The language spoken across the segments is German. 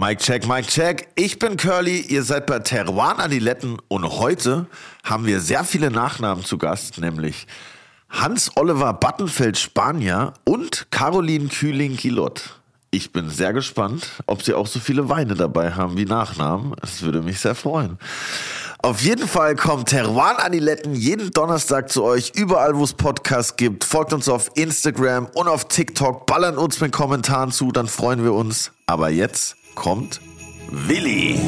Mike check, Mike check. Ich bin Curly, ihr seid bei Teruan Adiletten und heute haben wir sehr viele Nachnamen zu Gast, nämlich Hans-Oliver Battenfeld Spanier und Caroline Kühling-Kilott. Ich bin sehr gespannt, ob sie auch so viele Weine dabei haben wie Nachnamen. Es würde mich sehr freuen. Auf jeden Fall kommt Teruan Aniletten jeden Donnerstag zu euch, überall wo es Podcasts gibt. Folgt uns auf Instagram und auf TikTok, ballern uns mit Kommentaren zu, dann freuen wir uns. Aber jetzt kommt Willi.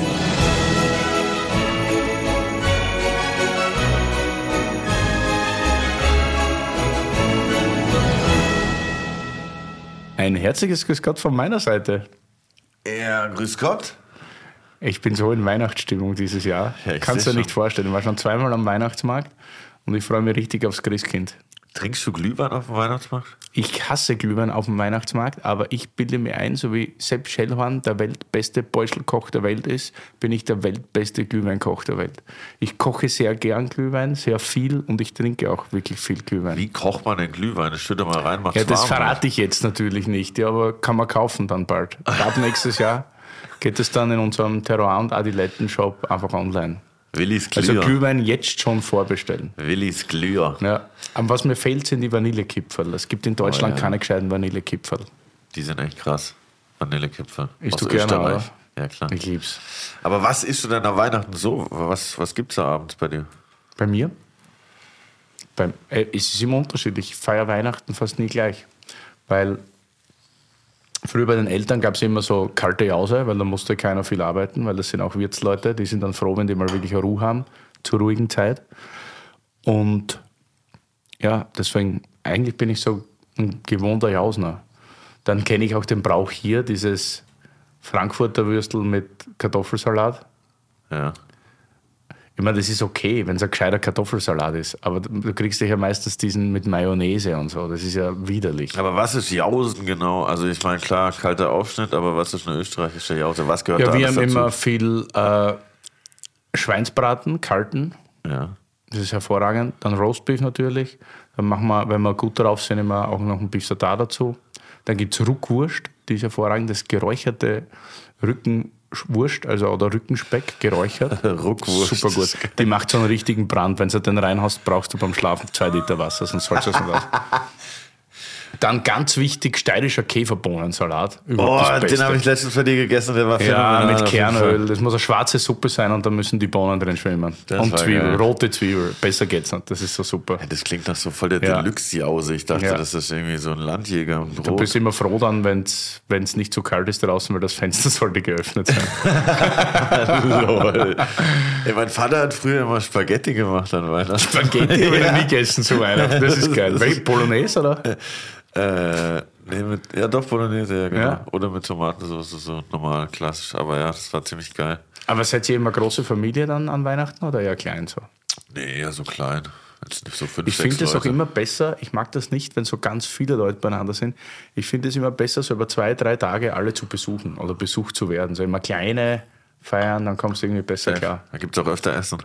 Ein herzliches Grüß Gott von meiner Seite. Ja, grüß Gott. Ich bin so in Weihnachtsstimmung dieses Jahr. Ja, Kannst du dir nicht vorstellen. Ich war schon zweimal am Weihnachtsmarkt und ich freue mich richtig aufs Christkind. Trinkst du Glühwein auf dem Weihnachtsmarkt? Ich hasse Glühwein auf dem Weihnachtsmarkt, aber ich bilde mir ein, so wie Sepp Schellhorn der weltbeste Beuschelkoch der Welt ist, bin ich der weltbeste Glühweinkoch der Welt. Ich koche sehr gern Glühwein, sehr viel und ich trinke auch wirklich viel Glühwein. Wie kocht man denn Glühwein? Das schütte mal rein, macht's Ja, das verrate ich jetzt natürlich nicht, ja, aber kann man kaufen dann bald. Ab nächstes Jahr geht es dann in unserem Terroir- und Adiletten-Shop einfach online. Willis Also Glüher. Glühwein jetzt schon vorbestellen. Willis Glüher. Ja. Aber was mir fehlt, sind die Vanillekipferl. Es gibt in Deutschland Oh, ja. keine gescheiten Vanillekipferl. Die sind echt krass. Vanillekipferl. Isst Aus du gerne, Österreich. Ja, klar. Ich lieb's. Aber was isst du denn an Weihnachten so? Was, was gibt's da abends bei dir? Bei mir? Beim, äh, es ist immer unterschiedlich. Ich feiere Weihnachten fast nie gleich. Weil früher bei den Eltern gab es immer so kalte Jause, weil da musste keiner viel arbeiten, weil das sind auch Wirtsleute, die sind dann froh, wenn die mal wirklich Ruhe haben, zur ruhigen Zeit. Und ja, deswegen, eigentlich bin ich so ein gewohnter Jausner. Dann kenne ich auch den Brauch hier, dieses Frankfurter Würstel mit Kartoffelsalat. Ja. Ich meine, das ist okay, wenn es ein gescheiter Kartoffelsalat ist. Aber du kriegst ja meistens diesen mit Mayonnaise und so. Das ist ja widerlich. Aber was ist Jausen genau? Also ich meine, klar, kalter Aufschnitt, aber was ist eine österreichische Jause? Was gehört Ja, da wir alles haben dazu? immer viel äh, Schweinsbraten, kalten. Ja. Das ist hervorragend. Dann Roastbeef natürlich. Dann machen wir, wenn wir gut drauf sind, immer auch noch ein Beef Tartar dazu. Dann gibt es Ruckwurst, die ist hervorragend. Das geräucherte Rückenwurst, also oder Rückenspeck, geräuchert. Ruckwurst. Super gut. Die macht so einen richtigen Brand. Wenn du den reinhaust, brauchst du beim Schlafen zwei Liter Wasser, sonst sollst du es nicht aus. Dann ganz wichtig, steirischer Käferbohnensalat. Das den habe ich letztens bei dir gegessen, der war Ja, mit Kernöl. Das muss eine schwarze Suppe sein und da müssen die Bohnen drin schwimmen. Das und Zwiebel, geil. rote Zwiebel. Besser geht's nicht. Das ist so super. Ja, Das klingt nach so voll der Ja. Deluxe-Jause. Ich dachte, Ja. das ist irgendwie so ein Landjäger und Du Brot. bist immer froh dann, wenn es nicht zu kalt ist draußen, weil das Fenster sollte geöffnet sein. Lol. Ey, mein Vater hat früher immer Spaghetti gemacht an Weihnachten. Spaghetti habe ich nie gegessen zu Weihnachten. Das ist geil. Bolognese, oder? Äh, nee, mit, ja doch, Bolognese, ja, genau. Ja. Oder mit Tomatensauce, so normal, klassisch. Aber ja, das war ziemlich geil. Aber seid ihr immer große Familie dann an Weihnachten oder eher klein so? Nee, ja, so klein. Jetzt nicht so fünf, Ich finde es auch immer besser, ich mag das nicht, wenn so ganz viele Leute beieinander sind. Ich finde es immer besser, so über zwei, drei Tage alle zu besuchen oder besucht zu werden. So immer kleine feiern, dann kommst du irgendwie besser klar. Da gibt es auch öfter Essen.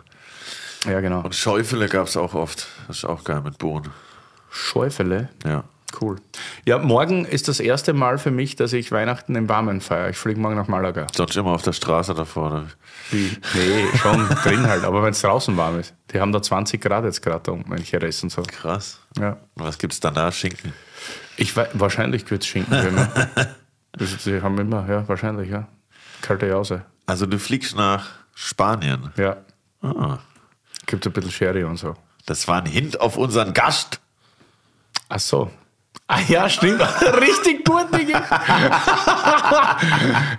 Ja, genau. Und Schäufele gab es auch oft. Das ist auch geil mit Bohnen. Schäufele, Ja. Cool. Ja, morgen ist das erste Mal für mich, dass ich Weihnachten im Warmen feiere. Ich fliege morgen nach Malaga. Sonst immer auf der Straße davor. Oder? Wie? Nee, schon drin halt, aber wenn es draußen warm ist. Die haben da 20 Grad jetzt gerade da unten, wenn ich esse und so. Krass. Ja. Was gibt's danach? Schinken. Ich wahrscheinlich wird es Schinken geben. Das- Sie haben immer, ja, wahrscheinlich, ja. Kalte Jause. Also du fliegst nach Spanien. Ja. Ah, Gibt ein bisschen Sherry und so. das war ein Hint auf unseren Gast. Ach so. Ah ja, stimmt. Richtig gut, Digga.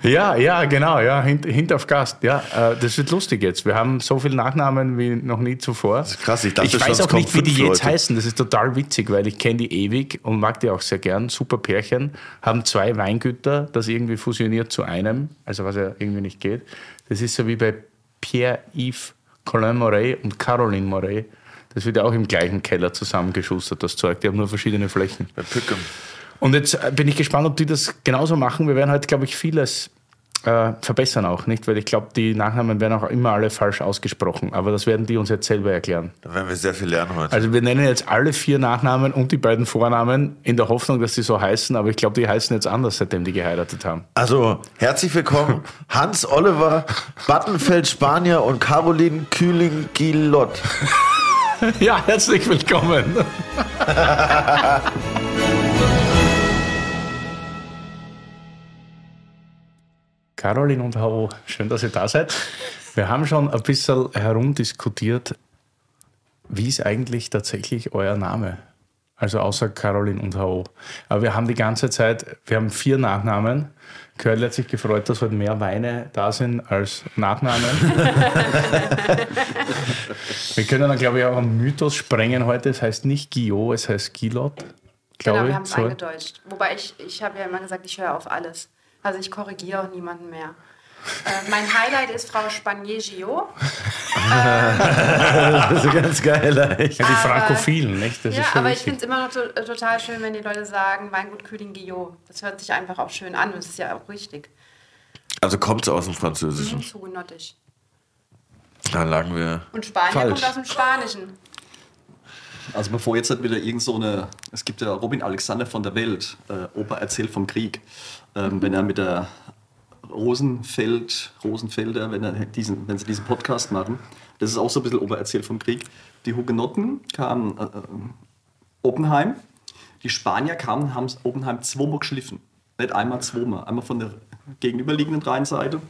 ja, ja, genau, ja, hint, hint auf Gast. Ja, äh, das wird lustig jetzt. Wir haben so viele Nachnamen wie noch nie zuvor. Das ist krass, ich dachte schon, weiß es auch nicht, wie die jetzt Leute. heißen. Das ist total witzig, weil ich kenne die ewig und mag die auch sehr gern. Super Pärchen, haben zwei Weingüter, das irgendwie fusioniert zu einem, also was ja irgendwie nicht geht. Das ist so wie bei Pierre-Yves Colin Moret und Caroline Moret. Das wird ja auch im gleichen Keller zusammengeschustert, das Zeug. Die haben nur verschiedene Flächen. Bei Pückem. Und jetzt äh, bin ich gespannt, ob die das genauso machen. Wir werden heute, glaube ich, vieles äh, verbessern auch, nicht? Weil ich glaube, die Nachnamen werden auch immer alle falsch ausgesprochen. Aber das werden die uns jetzt selber erklären. Da werden wir sehr viel lernen heute. Also wir nennen jetzt alle vier Nachnamen und die beiden Vornamen in der Hoffnung, dass sie so heißen. Aber ich glaube, die heißen jetzt anders, seitdem die geheiratet haben. Also, herzlich willkommen, Hans Oliver, Battenfeld Spanier und Caroline Kühling-Gilott. ja, herzlich willkommen. Caroline und Hau, schön, dass ihr da seid. Wir haben schon ein bisschen herumdiskutiert, wie ist eigentlich tatsächlich euer Name? Also außer Caroline und Hau. Aber wir haben die ganze Zeit, wir haben vier Nachnamen. Curly hat sich gefreut, dass heute mehr Weine da sind als Nachnamen. wir können dann, glaube ich, auch einen Mythos sprengen heute. Es heißt nicht Guillot, es heißt Gilot. Genau, wir haben es eingedeutscht. Wobei ich, ich habe ja immer gesagt, ich höre auf alles. Also ich korrigiere auch niemanden mehr. Äh, mein Highlight ist Frau Spagnier-Gio. das ist ganz geil. Ja, die Frankophilen, nicht? Das ja, aber wichtig. ich finde es immer noch to total schön, wenn die Leute sagen, Weingut Kühling Guillot. Das hört sich einfach auch schön an und es ist ja auch richtig. Also kommt es aus dem Französischen? Mhm, Zugenottisch. Da lagen wir. Und Spanier falsch. kommt aus dem Spanischen. Also bevor jetzt halt wieder irgend so eine, es gibt ja Robin Alexander von der Welt, äh, Opa erzählt vom Krieg, ähm, wenn er mit der Rosenfeld, Rosenfelder, wenn, er diesen, wenn sie diesen Podcast machen. Das ist auch so ein bisschen obererzählt vom Krieg. Die Hugenotten kamen äh, äh, Oppenheim. Die Spanier kamen, haben Oppenheim zweimal geschliffen. Nicht einmal, zweimal. Einmal von der gegenüberliegenden Rheinseite.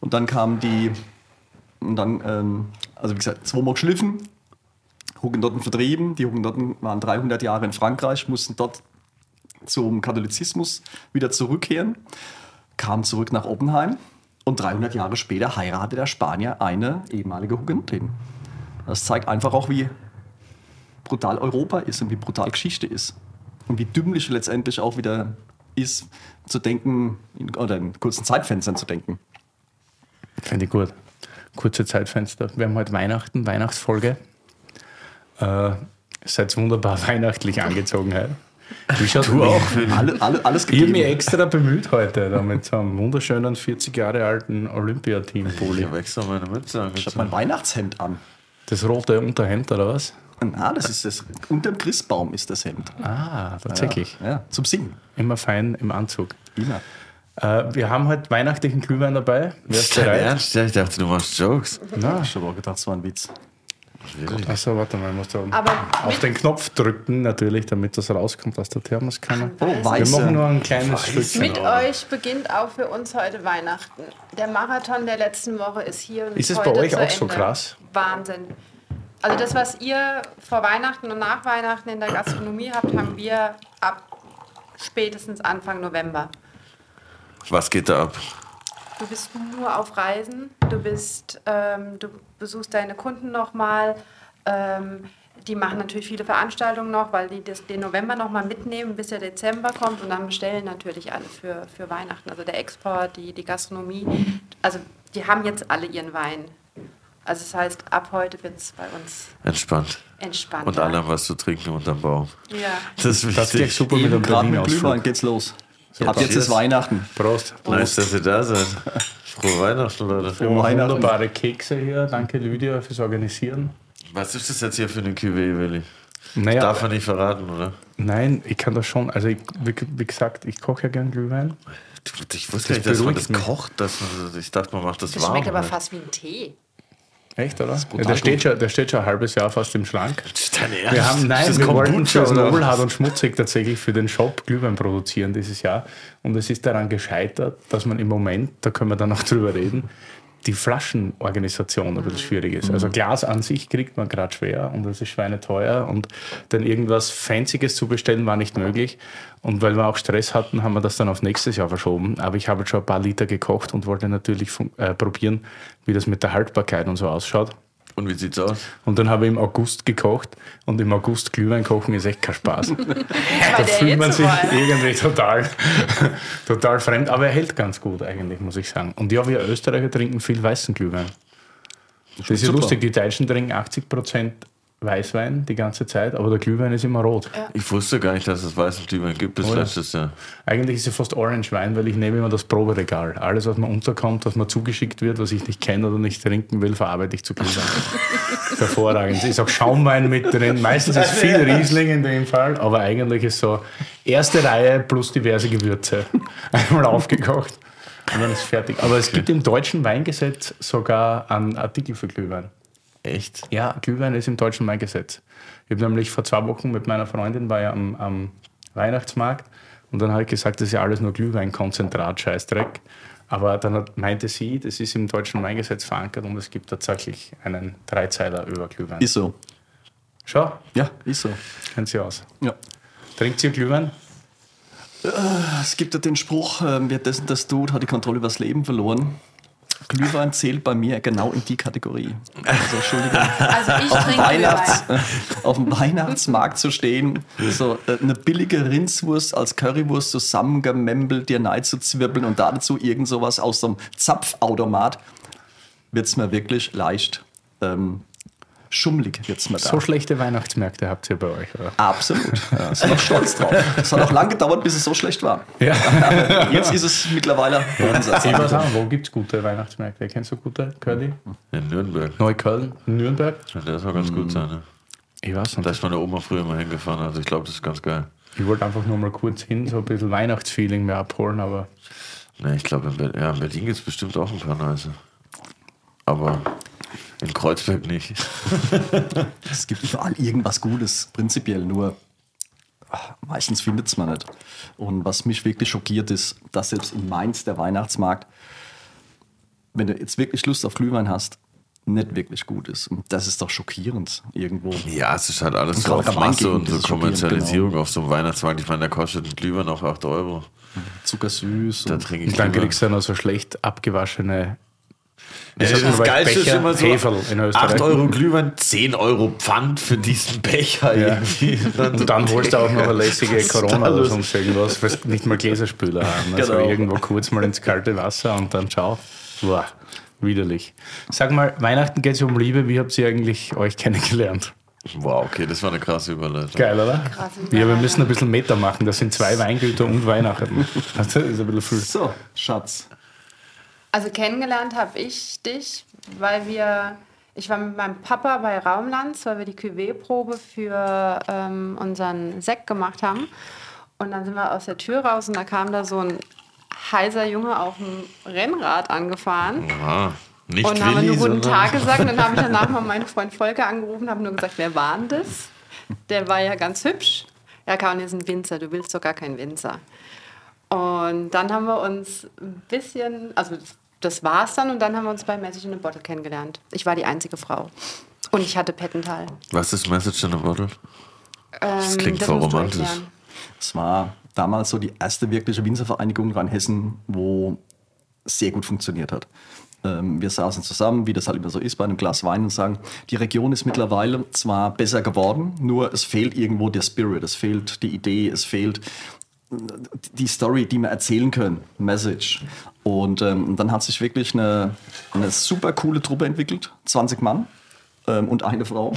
Und dann kamen die, und dann, ähm, also wie gesagt, zweimal geschliffen, Hugenotten vertrieben. Die Hugenotten waren 300 Jahre in Frankreich, mussten dort zum Katholizismus wieder zurückkehren kam zurück nach Oppenheim und 300 Jahre später heiratete der Spanier eine ehemalige Hugenottin. Das zeigt einfach auch, wie brutal Europa ist und wie brutal Geschichte ist. Und wie dümmlich letztendlich auch wieder ist, zu denken, oder in kurzen Zeitfenstern zu denken. Finde ich gut. Kurze Zeitfenster. Wir haben heute Weihnachten, Weihnachtsfolge. Äh, seid wunderbar weihnachtlich angezogen heute. Schaut du auch? Alle, alle, alles gegeben. Ich habe mich extra bemüht heute da mit so einem wunderschönen 40 Jahre alten Olympiateam-Pulli. Ich habe extra meine Mütze Ich habe mein Weihnachtshemd an. Das rote Unterhemd oder was? Ah, das ist das. Unter dem Christbaum ist das Hemd. Ah, tatsächlich. Ja, ja, zum Singen. Immer fein im Anzug. Immer. Äh, wir haben heute weihnachtlichen Glühwein dabei. Wer ist bereit? Ernst? Ja, ich dachte, du machst Jokes. Na, ich habe auch gedacht, es war ein Witz. Achso, warte mal, ich muss da auf den Knopf drücken, natürlich, damit das rauskommt aus der Thermoskanne. Oh, Wir machen nur ein kleines Stück. Mit euch beginnt auch für uns heute Weihnachten. Der Marathon der letzten Woche ist hier. Und ist es bei euch auch Ende. so krass? Wahnsinn. Also das, was ihr vor Weihnachten und nach Weihnachten in der Gastronomie habt, haben wir ab spätestens Anfang November. Was geht da ab? Du bist nur auf Reisen, du bist, ähm, du besuchst deine Kunden nochmal. Ähm, die machen natürlich viele Veranstaltungen noch, weil die das, den November nochmal mitnehmen, bis der Dezember kommt und dann bestellen natürlich alle für, für Weihnachten. Also der Export, die, die Gastronomie, also die haben jetzt alle ihren Wein. Also das heißt, ab heute wird es bei uns entspannt. Entspannt. Und alle haben was zu trinken unterm Baum. Ja. Das ist wichtig. Das geht super mit dem Gerade mit Glühwein geht's los. So, Ab jetzt ist Weihnachten. Prost. Prost. Nice, dass ihr da seid. Frohe Weihnachten, Leute. Frohe Weihnachten. Wunderbare Kekse hier. Danke, Lydia, fürs Organisieren. Was ist das jetzt hier für eine Cuvée, Willi? Naja, das darf man nicht verraten, oder? Nein, ich kann das schon. Also, ich, wie, wie, gesagt, ich koche ja gern Glühwein. Ich wusste nicht, dass man das kocht. Dass man, ich dachte, man macht das, das warm. Das schmeckt aber fast wie ein Tee. Echt, oder? Ja, der, steht schon, der steht schon ein halbes Jahr fast im Schrank. Das? Wir haben, nein, wir wollten für Nobelhart und Schmutzig tatsächlich für den Shop Glühwein produzieren dieses Jahr. Und es ist daran gescheitert, dass man im Moment, da können wir dann noch drüber reden, die Flaschenorganisation ein bisschen schwierig ist. Also Glas an sich kriegt man gerade schwer und das ist schweineteuer und dann irgendwas Fancyes zu bestellen war nicht möglich. Und weil wir auch Stress hatten, haben wir das dann auf nächstes Jahr verschoben. Aber ich habe schon ein paar Liter gekocht und wollte natürlich äh, probieren, wie das mit der Haltbarkeit und so ausschaut. Und wie sieht's aus? Und dann habe ich im August gekocht und im August Glühwein kochen ist echt kein Spaß. da fühlt man sich irgendwie total, total fremd, aber er hält ganz gut eigentlich, muss ich sagen. Und ja, wir Österreicher trinken viel weißen Glühwein. Das, das ist ja lustig, die Deutschen trinken 80 Prozent Weißwein die ganze Zeit, aber der Glühwein ist immer rot. Ich wusste gar nicht, dass es weißen Glühwein gibt bis Oder? letztes Jahr. Eigentlich ist es fast Orange-Wein, weil ich nehme immer das Proberegal. Alles, was mir unterkommt, was mir zugeschickt wird, was ich nicht kenne oder nicht trinken will, verarbeite ich zu Glühwein. hervorragend. Es ist auch Schaumwein mit drin. Meistens ist viel Riesling in dem Fall, aber eigentlich ist so erste Reihe plus diverse Gewürze. Einmal aufgekocht und dann ist fertig. Aber es gibt im deutschen Weingesetz sogar einen Artikel für Glühwein. Echt? Ja, Glühwein ist im deutschen Weingesetz. Ich habe nämlich vor zwei Wochen mit meiner Freundin war ja am, am Weihnachtsmarkt und dann habe ich gesagt, das ist ja alles nur Glühweinkonzentrat, Scheißdreck. Aber dann meinte sie, das ist im deutschen Weingesetz verankert und es gibt tatsächlich einen Dreizeiler über Glühwein. Ist so. Schau, Ja, ist so. kennt sie aus. Ja. Trinkt ihr Glühwein? Es gibt ja den Spruch, ähm, wer das und das tut, hat die Kontrolle über das Leben verloren. Glühwein zählt bei mir genau in die Kategorie. Also, Entschuldigung. Also ich auf, trinke Weihnachts, Glühwein. auf dem Weihnachtsmarkt zu stehen, so äh, eine billige Rindswurst als Currywurst zusammengemembelt, dir nein zu zwirbeln und dazu irgend sowas aus so einem Zapfautomat, wird es mir wirklich leicht ähm, schummelig. Wird's mir da. So schlechte Weihnachtsmärkte habt ihr bei euch, oder? Absolut. Ja, ist noch stolz drauf. Es hat auch lange gedauert, bis es so schlecht war. Ja. Jetzt ist es mittlerweile. Ich weiß auch, wo gibt es gute Weihnachtsmärkte? Kennst du gute, Curly? In Nürnberg. Neukölln, Nürnberg? Ja, der soll ganz gut sein. Ne? Ich weiß nicht. Da ist meine Oma früher mal hingefahren, also ich glaube, das ist ganz geil. Ich wollte einfach nur mal kurz hin, so ein bisschen Weihnachtsfeeling mehr abholen, aber Ne, ich glaube, in, Ber ja, in Berlin gibt es bestimmt auch ein paar nice. Aber in Kreuzberg nicht. Es gibt überall irgendwas Gutes, prinzipiell, nur ach, meistens findet es man nicht. Und was mich wirklich schockiert ist, dass selbst in Mainz der Weihnachtsmarkt, wenn du jetzt wirklich Lust auf Glühwein hast, nicht wirklich gut ist. Und das ist doch schockierend irgendwo. Ja, es ist halt alles Und so auf Masse und so Kommerzialisierung auf so einem Weihnachtsmarkt. Ich meine, der kostet ein Glühwein auch 8 Euro. Zuckersüß. Da und trinke ich und dann kriegst du noch so schlecht abgewaschene Ja, sagt man das Geilste ist Becher? immer so, Heferl in Österreich. 8 Euro Glühwein, 10 Euro Pfand für diesen Becher Ja. irgendwie. Und dann holst du auch noch eine lässige ist Corona oder sonst irgendwas, weil du nicht mal Gläserspüler haben. Also Genau. irgendwo kurz mal ins kalte Wasser und dann ciao. Boah, widerlich. Sag mal, Weihnachten geht es um Liebe. Wie habt ihr eigentlich euch kennengelernt? Wow, okay, das war eine krasse Überleitung. Geil, oder? Ja, wir müssen ein bisschen Meter machen. Das sind zwei Weingüter und Weihnachten. Das ist ein bisschen viel. So, Schatz. Also kennengelernt habe ich dich, weil wir, ich war mit meinem Papa bei Raumlands, weil wir die Cuvée-Probe für ähm, unseren Sekt gemacht haben. Und dann sind wir aus der Tür raus und da kam da so ein heiser Junge auf dem Rennrad angefahren. Aha. Nicht und haben wir nur Willi, guten Tag gesagt. Und dann habe ich danach mal meinen Freund Volker angerufen und habe nur gesagt, wer war denn das? Der war ja ganz hübsch. Ja, Karin ist ein Winzer, du willst doch gar kein Winzer. Und dann haben wir uns ein bisschen, also das war es dann, und dann haben wir uns bei Message in a Bottle kennengelernt. Ich war die einzige Frau. Und ich hatte Pettental. Was ist Message in a Bottle? Das Ähm, klingt voll musst du romantisch. Es war damals so die erste wirkliche Winzervereinigung in Rheinhessen, wo sehr gut funktioniert hat. Ähm, wir saßen zusammen, wie das halt immer so ist, bei einem Glas Wein und sagen, die Region ist mittlerweile zwar besser geworden, nur es fehlt irgendwo der Spirit, es fehlt die Idee, es fehlt die Story, die wir erzählen können, Message. Und ähm, dann hat sich wirklich eine, eine super coole Truppe entwickelt, 20 Mann ähm, und eine Frau.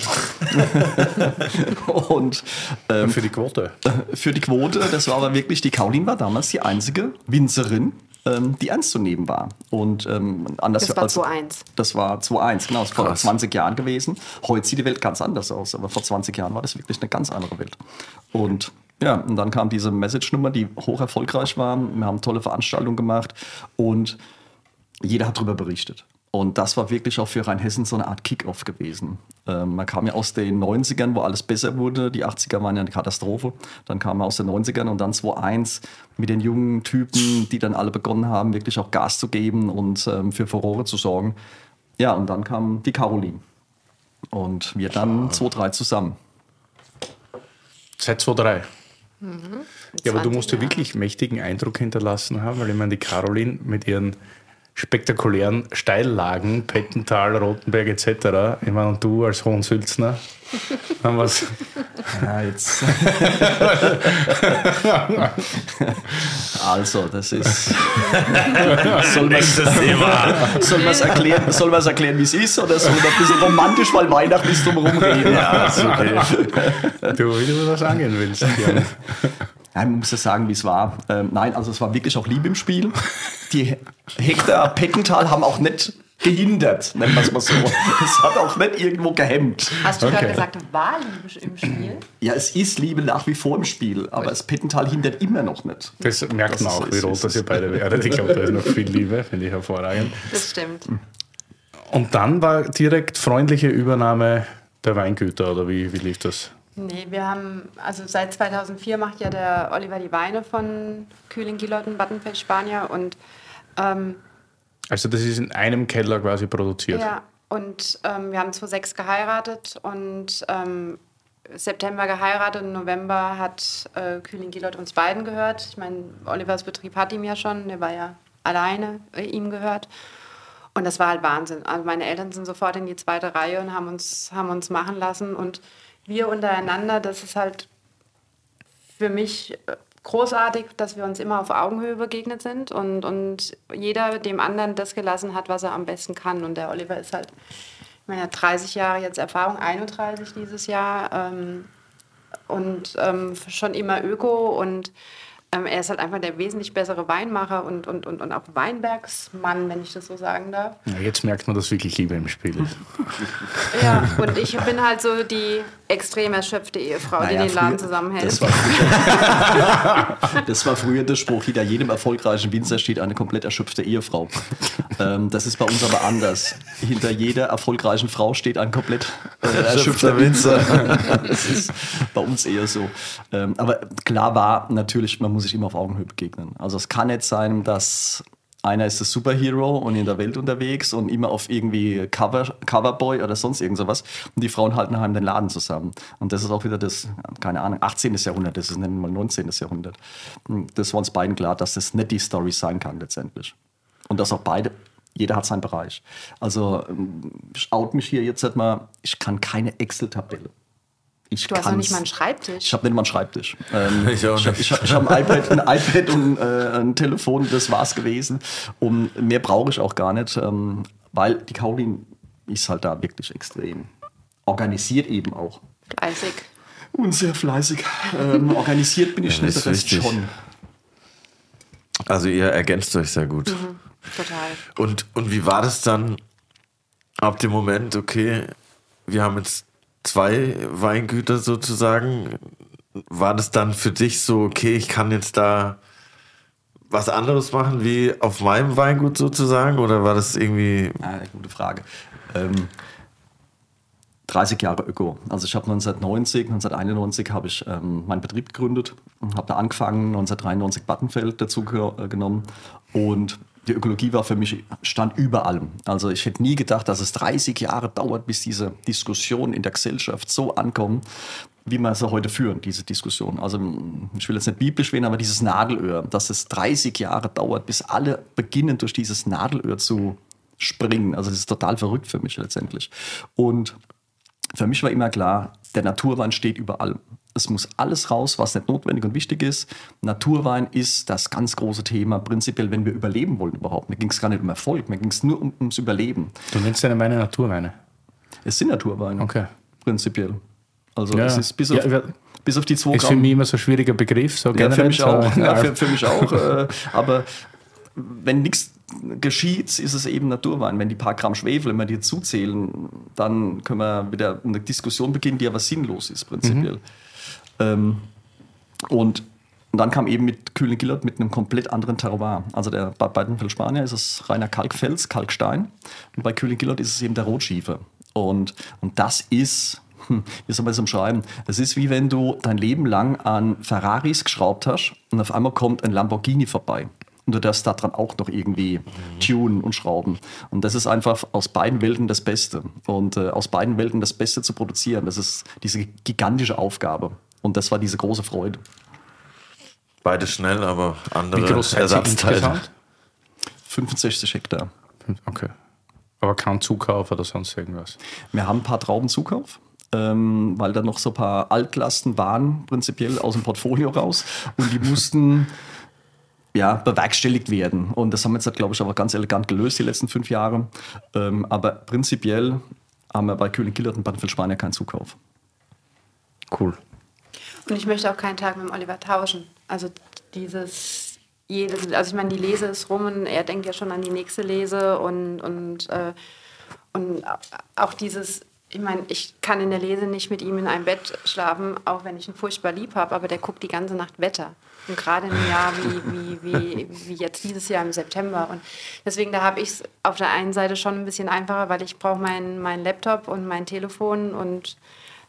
und ähm, Für die Quote. für die Quote. Das war aber wirklich, die Caroline war damals die einzige Winzerin, ähm, die ernst zu nehmen war. Und ähm, anders Das war als- 2-1. Das war 2-1, genau. Das ist vor Krass. 20 Jahren gewesen. Heute sieht die Welt ganz anders aus, aber vor 20 Jahren war das wirklich eine ganz andere Welt. Und ja, und dann kam diese Message-Nummer, die hoch erfolgreich war. Wir haben tolle Veranstaltungen gemacht und jeder hat darüber berichtet. Und das war wirklich auch für Rheinhessen so eine Art Kick-Off gewesen. Ähm, man kam ja aus den 90ern, wo alles besser wurde. Die 80er waren ja eine Katastrophe. Dann kam man aus den 90ern und dann 2-1 mit den jungen Typen, die dann alle begonnen haben, wirklich auch Gas zu geben und ähm, für Furore zu sorgen. Ja, und dann kam die Caroline. Und wir dann 2-3 zusammen. Z2-3. Mhm. Ja, aber du musst ja wirklich mächtigen Eindruck hinterlassen haben, weil ich meine, die Caroline mit ihren spektakulären Steillagen, Pettental, Rotenberg etc. Ich meine, und du als Hohensülzner haben wir's. Ja, jetzt. also, das ist. Soll man es erklären, soll erklären wie es ist, oder soll man ein bisschen romantisch, weil Weihnachten ist drum reden? Ja, okay. Du, wie du das angehen willst. Gerne. Ja, man muss ja sagen, wie es war. Ähm, nein, also es war wirklich auch Liebe im Spiel. Die Hektar Pettental haben auch nicht gehindert, nennen wir es mal so. Es hat auch nicht irgendwo gehemmt. Hast du Okay. gerade gesagt, war Liebe im Spiel? Ja, es ist Liebe nach wie vor im Spiel, aber das Pettental hindert immer noch nicht. Das merkt Das man auch, wie rot das ihr beide werdet. Ich glaube, da ist noch viel Liebe, finde ich hervorragend. Das stimmt. Und dann war direkt freundliche Übernahme der Weingüter, oder wie, wie lief das? Nee, wir haben, also seit 2004 macht ja der Oliver die Weine von Kühling, Gilotten, Battenfeld, Spanier und ähm, Also das ist in einem Keller quasi produziert. Ja, und ähm, wir haben 2006 geheiratet und ähm, September geheiratet und November hat äh, Kühling Gilot uns beiden gehört. Ich meine, Olivers Betrieb hat ihm ja schon, der war ja alleine äh, ihm gehört. Und das war halt Wahnsinn. Also meine Eltern sind sofort in die zweite Reihe und haben uns, haben uns machen lassen. Und wir untereinander, das ist halt für mich äh, großartig, dass wir uns immer auf Augenhöhe begegnet sind und, und jeder dem anderen das gelassen hat, was er am besten kann. Und der Oliver ist halt, ich meine, er hat 30 Jahre jetzt Erfahrung, 31 dieses Jahr ähm, und ähm, schon immer Öko und ähm, er ist halt einfach der wesentlich bessere Weinmacher und, und, und, und auch Weinbergsmann, wenn ich das so sagen darf. Ja, jetzt merkt man, dass wirklich Liebe im Spiel ist. Ja, und ich bin halt so die extrem erschöpfte Ehefrau, die Naja, den Laden zusammenhält. Das war, früher, das war früher der Spruch, hinter jedem erfolgreichen Winzer steht eine komplett erschöpfte Ehefrau. Ähm, das ist bei uns aber anders. Hinter jeder erfolgreichen Frau steht ein komplett äh, erschöpfter Winzer. das ist bei uns eher so. Ähm, aber klar war natürlich, man muss sich immer auf Augenhöhe begegnen. Also es kann nicht sein, dass einer ist der Superhero und in der Welt unterwegs und immer auf irgendwie Cover, Coverboy oder sonst irgend sowas. Und die Frauen halten daheim den Laden zusammen. Und das ist auch wieder das, keine Ahnung, 18. Jahrhundert, das ist nicht mal 19. Jahrhundert. Das war uns beiden klar, dass das nicht die Story sein kann letztendlich. Und dass auch beide, jeder hat seinen Bereich. Also ich out mich hier jetzt halt mal, ich kann keine Excel-Tabelle. Ich Du hast noch nicht mal einen Schreibtisch. ich habe nicht mal einen Schreibtisch. Ähm, Ich auch ich habe nicht. ich hab, ich hab ein iPad, ein iPad und äh, ein Telefon, das war's gewesen. Und mehr brauche ich auch gar nicht, ähm, weil die Caroline ist halt da wirklich extrem organisiert eben auch. Fleißig. Und sehr fleißig. Ähm, organisiert bin ich Ja, nicht, das der ist schon. Also ihr ergänzt euch sehr gut. Total. Und, und wie war das dann ab dem Moment, okay, wir haben jetzt zwei Weingüter sozusagen. War das dann für dich so, okay, ich kann jetzt da was anderes machen wie auf meinem Weingut sozusagen? Oder war das irgendwie. Eine gute Frage. Ähm, 30 Jahre Öko. Also ich habe 1990, 1991 habe ich ähm, meinen Betrieb gegründet und habe da angefangen, 1993 Battenfeld dazu äh, genommen und die Ökologie war für mich, stand über allem. Also ich hätte nie gedacht, dass es 30 Jahre dauert, bis diese Diskussionen in der Gesellschaft so ankommen, wie wir sie heute führen, diese Diskussion. Also ich will jetzt nicht biblisch werden, aber dieses Nadelöhr, dass es 30 Jahre dauert, bis alle beginnen, durch dieses Nadelöhr zu springen. Also das ist total verrückt für mich letztendlich. Und für mich war immer klar, der Naturwein steht über allem. Es muss alles raus, was nicht notwendig und wichtig ist. Naturwein ist das ganz große Thema, prinzipiell, wenn wir überleben wollen überhaupt. Mir ging es gar nicht um Erfolg, mir ging es nur um, ums Überleben. Du nennst deine Weine Naturweine. Es sind Naturweine, Okay. prinzipiell. Also Ja, es ja. ist bis Ja, auf, ja. bis auf die zwei Ist für Gramm. mich immer so ein schwieriger Begriff. So Ja, für mich auch. so, Ja, für, für mich auch. Äh, aber wenn nichts geschieht, ist es eben Naturwein. Wenn die paar Gramm Schwefel, wenn wir die zuzählen, dann können wir wieder eine Diskussion beginnen, die aber sinnlos ist, prinzipiell. Ähm, und, und dann kam eben mit Kühlen Gillert mit einem komplett anderen Terroir. Also der, bei Beidenfeld Spanier ist es reiner Kalkfels, Kalkstein. Und bei Kühlen Gillert ist es eben der Rotschiefer. Und, und das ist, hm, wie soll man das umschreiben? Das ist wie wenn du dein Leben lang an Ferraris geschraubt hast und auf einmal kommt ein Lamborghini vorbei. Und du darfst daran auch noch irgendwie tunen und schrauben. Und das ist einfach aus beiden Welten das Beste. Und äh, aus beiden Welten das Beste zu produzieren, das ist diese gigantische Aufgabe. Und das war diese große Freude. Beide schnell, aber andere Wie groß Ersatzteile. insgesamt? 65 Hektar. Okay. Aber kein Zukauf oder sonst irgendwas. Wir haben ein paar Traubenzukauf, ähm, weil da noch so ein paar Altlasten waren, prinzipiell aus dem Portfolio raus. Und die mussten ja, bewerkstelligt werden. Und das haben wir jetzt, glaube ich, aber ganz elegant gelöst die letzten fünf Jahre. Ähm, aber prinzipiell haben wir bei Kühlen-Gillert und Bad Spanier keinen Zukauf. Cool. Und ich möchte auch keinen Tag mit dem Oliver tauschen. Also dieses jedes, also ich meine, die Lese ist rum und er denkt ja schon an die nächste Lese und, und, äh, und auch dieses, ich meine, ich kann in der Lese nicht mit ihm in einem Bett schlafen, auch wenn ich ihn furchtbar lieb habe, aber der guckt die ganze Nacht Wetter. Und gerade in einem Jahr wie, wie, wie, wie jetzt dieses Jahr im September. Und deswegen, da habe ich es auf der einen Seite schon ein bisschen einfacher, weil ich brauche meinen mein Laptop und mein Telefon und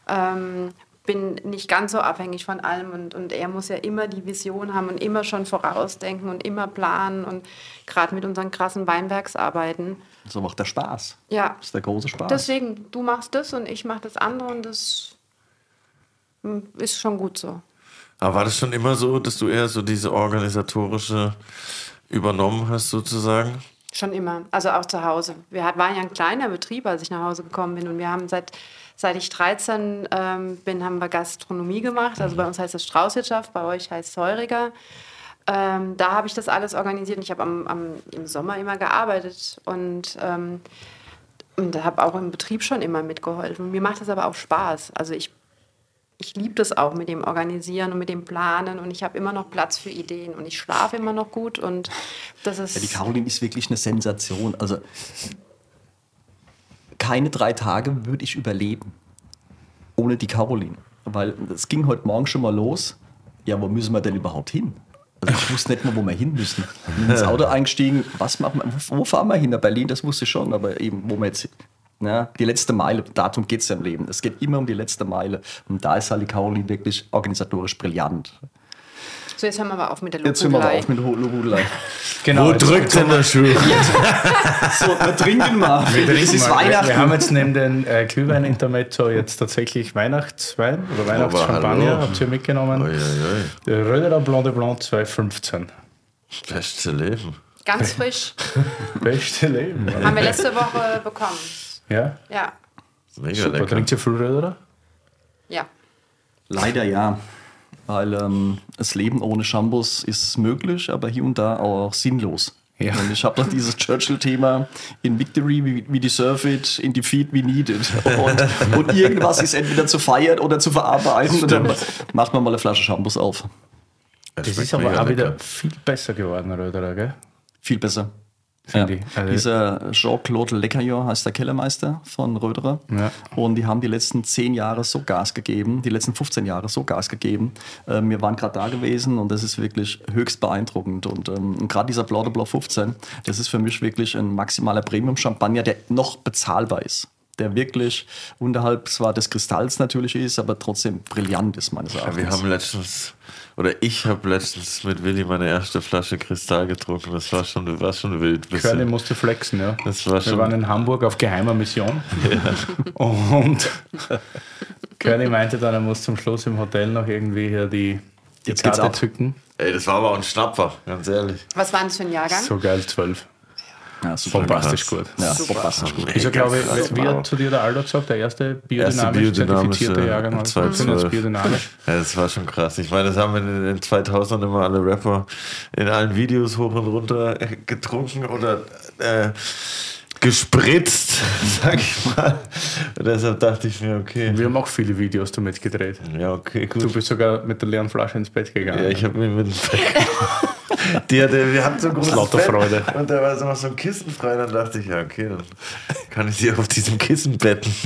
ähm, bin nicht ganz so abhängig von allem und, und er muss ja immer die Vision haben und immer schon vorausdenken und immer planen und gerade mit unseren krassen Weinbergsarbeiten. So macht der Spaß. Ja. Das ist der große Spaß. Deswegen, du machst das und ich mache das andere und das hm, ist schon gut so. Aber war das schon immer so, dass du eher so diese organisatorische übernommen hast, sozusagen? Schon immer. Also auch zu Hause. Wir waren ja ein kleiner Betrieb, als ich nach Hause gekommen bin. Und wir haben seit, seit ich 13 ähm, bin, haben wir Gastronomie gemacht. Also bei uns heißt es Straußwirtschaft, bei euch heißt es Heuriger. Ähm, da habe ich das alles organisiert. Und ich habe am, am, im Sommer immer gearbeitet und, ähm, und habe auch im Betrieb schon immer mitgeholfen. Mir macht das aber auch Spaß. Also ich ich liebe das auch mit dem Organisieren und mit dem Planen und ich habe immer noch Platz für Ideen und ich schlafe immer noch gut und das ist. Ja, die Caroline ist wirklich eine Sensation. Also keine drei Tage würde ich überleben ohne die Caroline. Weil es ging heute Morgen schon mal los. Ja, wo müssen wir denn überhaupt hin? Also ich wusste nicht mal, wo wir hin müssen. Ins Auto eingestiegen. Was machen wir? Wo fahren wir hin? Nach Berlin, das wusste ich schon, aber eben, wo wir jetzt ja, die letzte Meile, darum geht es ja im Leben. Es geht immer um die letzte Meile. Und da ist halt Caroline wirklich organisatorisch brillant. So, jetzt hören wir aber auf mit der Jetzt hören wir aber Lobhudelei. auf mit der Lobhudelei. Genau, Wo drückt denn der Schuh? So, wir trinken mal. Wir, Es ist mal. wir, Weihnachten. wir haben jetzt neben den äh, Glühwein-Intermezzo jetzt tatsächlich Weihnachtswein oder Weihnachtschampagner. hallo. Habt ihr mitgenommen? Röderer Blanc de Blanc 215. Beste Leben. Ganz frisch. Beste Leben. Haben wir letzte Woche bekommen. Ja, Ja. Mega super. lecker. Trinkt ihr viel Röderer? Ja. Leider ja. Weil ähm, das Leben ohne Shampoos ist möglich, aber hier und da auch sinnlos. Ja. Und ich habe doch dieses Churchill-Thema in Victory, we, we deserve it, in defeat, we need it. Und, und irgendwas ist entweder zu feiern oder zu verarbeiten. Und dann macht man mal eine Flasche Shampoos auf. Das schmeckt ist aber auch wieder viel besser geworden, Röderer, gell? Viel besser. Finde Ja. ich. Also- Dieser Jean-Claude Leccaillon heißt der Kellermeister von Röderer. Ja. Und die haben die letzten 10 Jahre so Gas gegeben, die letzten 15 Jahre so Gas gegeben. Ähm, wir waren gerade da gewesen und das ist wirklich höchst beeindruckend. Und ähm, gerade dieser Blanc de Blanc 15, das ist für mich wirklich ein maximaler Premium-Champagner, der noch bezahlbar ist. Der wirklich unterhalb zwar des Kristalls natürlich ist, aber trotzdem brillant ist, meines Ja, Erachtens. wir haben letztens, oder ich habe letztens mit Willi meine erste Flasche Kristall getrunken. Das war schon, war schon wild. Curly Bisschen. musste flexen, ja. Das war Wir schon- waren in Hamburg auf geheimer Mission. Und Curly meinte dann, er muss zum Schluss im Hotel noch irgendwie hier die, die Jetzt geht's Karte zücken. Ey, das war aber auch ein Schnapper, ganz ehrlich. Was war das für ein Jahrgang? So geil, 12. ja, super. Bombastisch gut. Ja, Super. bombastisch gut. Ja, glaube ich, wie hat zu dir der Aldo gesagt, der erste biodynamisch biodynamische zertifizierte Jahrgang war. 2012. jetzt biodynamisch. Ja, das war schon krass. Ich meine, das haben in den 2000 immer alle Rapper in allen Videos hoch und runter äh, getrunken oder äh, gespritzt, sag ich mal. Und deshalb dachte ich mir, okay. Wir haben auch viele Videos damit gedreht. Ja, okay, gut. Du bist sogar mit der leeren Flasche ins Bett gegangen. Ja, ich habe mir mit die hatte, wir hatten so ein großes Lauter Bett Freude. und da war so noch so ein Kissen frei. Dann dachte ich, ja, okay, dann kann ich sie auf diesem Kissen betten.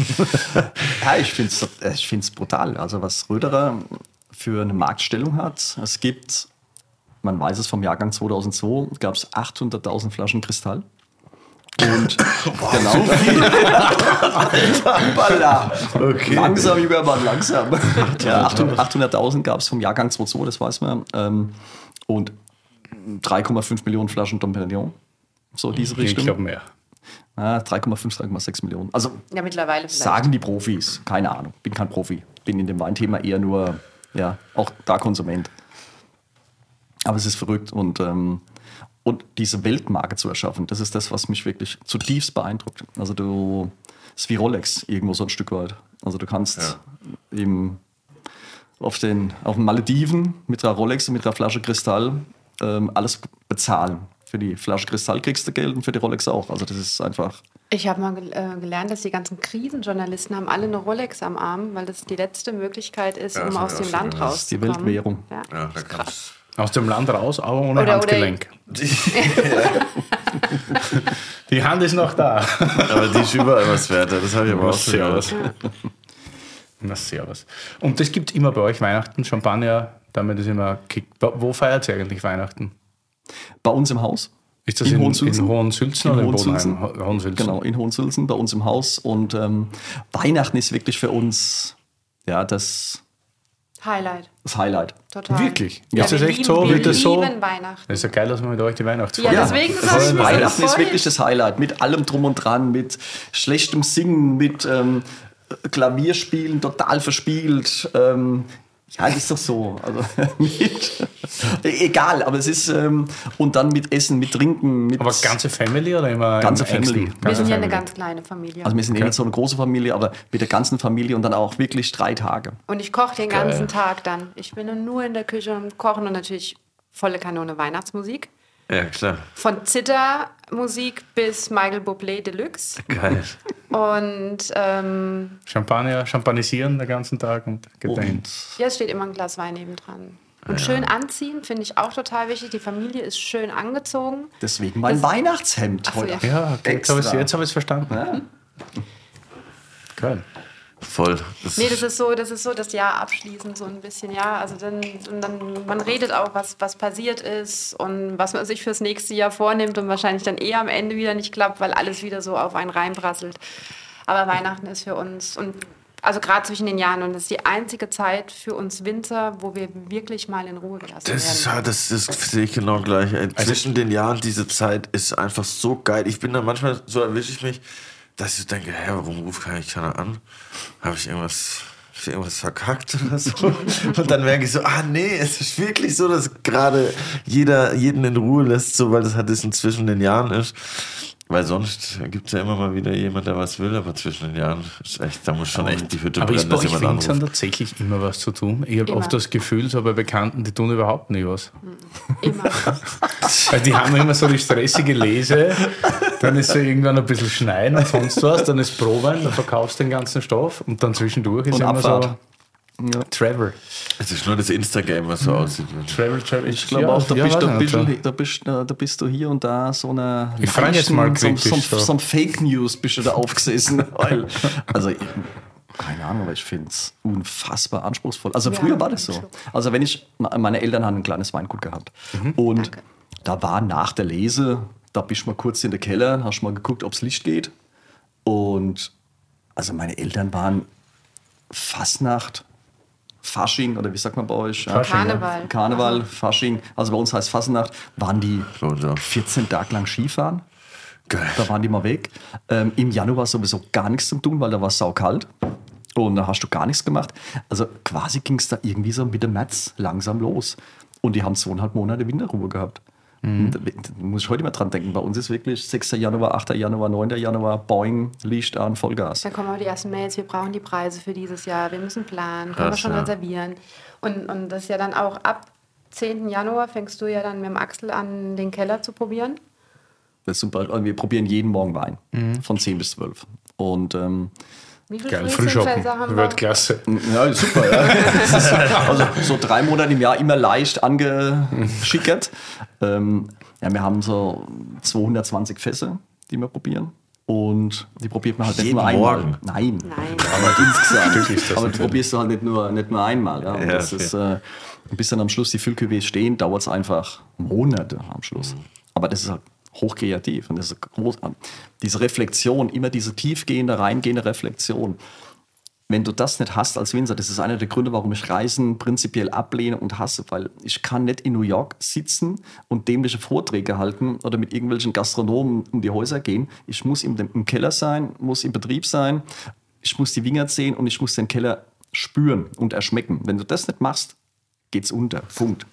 Ja, ich finde es ich find's brutal. Also was Röderer für eine Marktstellung hat. Es gibt, man weiß es vom Jahrgang 2002, gab es 800.000 Flaschen Kristall. Und genau. Alter, Okay. Langsam, junger Mann, langsam. Ja, 800 800.000 gab es vom Jahrgang 2002, das weiß man. Ähm, Und 3,5 Millionen Flaschen Dom Perignon. So diese ich Richtung. glaube mehr. Ah, 3,5, 3,6 Millionen. Also Ja, mittlerweile vielleicht. Sagen die Profis, keine Ahnung, bin kein Profi, bin in dem Weinthema eher nur, ja, auch da Konsument. Aber es ist verrückt und ähm, und diese Weltmarke zu erschaffen, das ist das, was mich wirklich zutiefst beeindruckt. Also du, es ist wie Rolex irgendwo so ein Stück weit. Also du kannst eben auf den, auf den Malediven mit der Rolex und mit der Flasche Kristall ähm, alles bezahlen. Für die Flasche Kristall kriegst du Geld und für die Rolex auch. Also das ist einfach Ich habe mal gel- äh, gelernt, dass die ganzen Krisenjournalisten haben alle eine Rolex am Arm, weil das die letzte Möglichkeit ist, Ja, um aus dem Land gehört. Das ist die rauszukommen. Weltwährung. Ja. Ja, da kannst Aus dem Land raus, aber ohne Oder- oder- Handgelenk. Die Hand ist noch da. Aber die ist überall was wert. Das habe ich aber auch schon Servus. gehört. Na, servus. Und das gibt immer bei euch Weihnachten, Champagner, damit ist immer kickt. Wo feiert ihr eigentlich Weihnachten? Bei uns im Haus. Ist das In in, Hohensülzen? in Hohensülzen In oder in Hohensülzen. Bodenheim? Ho- Hohensülzen. Genau, in Hohensülzen, bei uns im Haus. Und ähm, Weihnachten ist wirklich für uns ja, das, Highlight, das Highlight. total. Wirklich? Ja, Ist das echt lieben, so? Wir das so? lieben Weihnachten. Das ist ja geil, dass wir mit euch die Weihnachtsfeier Ja, deswegen das ist Weihnachten ist wirklich das Highlight. Mit allem drum und dran, mit schlechtem Singen, mit ähm, Klavierspielen, total verspielt. Ähm, ja, das ist doch so. Also, mit, egal, aber es ist. Ähm, und dann mit Essen, mit Trinken. Mit, Aber ganze Family oder immer Ganze im? Family. Wir Ganze sind ja eine Family. ganz kleine Familie. also, wir sind eh nicht so eine große Familie, aber mit der ganzen Familie und dann auch wirklich drei Tage. und ich koche den ganzen Tag dann. Ich bin nur in der Küche und kochen und natürlich volle Kanone Weihnachtsmusik. Ja, klar. Von Zittermusik bis Michael Bublé Deluxe. Geil. Und ähm, Champagner, Champanisieren den ganzen Tag und geht dahin. Ja, es steht immer ein Glas Wein nebendran. Und schön anziehen finde ich auch total wichtig. Die Familie ist schön angezogen. deswegen mein Das- Weihnachtshemd so, heute. ja. Ja, okay, jetzt habe ich ich's verstanden. Ja. Geil. Voll. Das Nee, das ist so, das ist so das Jahr abschließend so ein bisschen, ja. Also dann, und dann man redet auch, was, was passiert ist und was man sich fürs nächste Jahr vornimmt und wahrscheinlich dann eher am Ende wieder nicht klappt, weil alles wieder so auf einen reinprasselt. Aber Weihnachten ist für uns und also gerade zwischen den Jahren und das ist die einzige Zeit für uns Winter, wo wir wirklich mal in Ruhe gelassen Das ist, werden. ja, das, das sehe ich genau gleich. Ey. Zwischen den Jahren, diese Zeit ist einfach so geil. Ich bin da manchmal, so erwische ich mich, dass ich denke, hä, warum ruft eigentlich keiner an? Habe ich irgendwas, irgendwas verkackt oder so? Und dann merke ich so, ah nee, es ist wirklich so, dass gerade jeder jeden in Ruhe lässt, so weil das halt das zwischen den Jahren ist. Weil sonst gibt es ja immer mal wieder jemand, der was will, aber zwischen den Jahren ist echt, da muss schon echt die Hütte Aber brennen, bei dass jemand anruft. tatsächlich immer was zu tun? Ich habe oft das Gefühl, so bei Bekannten, die tun überhaupt nie was. Immer. Weil die haben immer so die stressige Lese, dann ist so irgendwann ein bisschen Schneiden und sonst was, dann ist Probein, dann verkaufst du den ganzen Stoff und dann zwischendurch ist Und immer Abfahrt. so Trevor. Es ist nur das Instagram, was so aussieht. Trevor, Trevor. Ich glaube auch, da, ja, bist, da, bist, nicht, du- da, bist, äh, da bist du hier und da so eine. Ich frage jetzt mal so, so, so, ein Fake News bist du da aufgesessen. Weil, also, ich, keine Ahnung, aber ich finde es unfassbar anspruchsvoll. Also, Ja, früher war das so. Also, wenn ich, meine Eltern haben ein kleines Weingut gehabt. Mhm. Und Danke. da war nach der Lese, da bist du mal kurz in der Keller, hast mal geguckt, ob's Licht geht. Und also, meine Eltern waren Fastnacht. Fasching oder wie sagt man bei euch? Ja. Karneval. Karneval, Fasching, also bei uns heißt Fasnacht, waren die Bei uns auch. 14 Tage lang Skifahren. Geil. Da waren die mal weg. Ähm, Im Januar sowieso gar nichts zu tun, weil da war es saukalt. Und da hast du gar nichts gemacht. Also quasi ging es da irgendwie so Mitte März langsam los. Und die haben zweieinhalb Monate Winterruhe gehabt. Da muss ich heute mal dran denken. Bei uns ist wirklich 6. Januar, 8. Januar, 9. Januar, Boing, Licht an, Vollgas. Da kommen auch die ersten Mails, wir brauchen die Preise für dieses Jahr, wir müssen planen, können wir Krass, schon ja. reservieren. Und, und das ist ja dann auch ab 10. Januar fängst du ja dann mit dem Axel an, den Keller zu probieren. Das ist super. Und wir probieren jeden Morgen Wein. Von 10 bis 12. Und ähm, Wie viel Geil, Frühschoppen. Weltklasse. Ja, super, ja. Also so drei Monate im Jahr immer leicht angeschickert. Ähm, ja, wir haben so 220 Fässer, die wir probieren. Und die probiert man halt nicht Jeden nur einmal. Morgen? Nein. Nein. Aber insgesamt. Aber du natürlich. probierst du halt nicht nur, nicht nur einmal. Ja. Und Ja, das okay. ist, äh, bis dann am Schluss die Füllkübels stehen, dauert es einfach Monate am Schluss. Aber das ist halt hochkreativ. Und das ist groß, diese Reflexion, immer diese tiefgehende, reingehende Reflexion. Wenn du das nicht hast als Winzer, das ist einer der Gründe, warum ich Reisen prinzipiell ablehne und hasse, weil ich kann nicht in New York sitzen und dämliche Vorträge halten oder mit irgendwelchen Gastronomen um die Häuser gehen. Ich muss im, im Keller sein, muss im Betrieb sein, ich muss die Winger sehen und ich muss den Keller spüren und erschmecken. Wenn du das nicht machst, geht's unter. Punkt.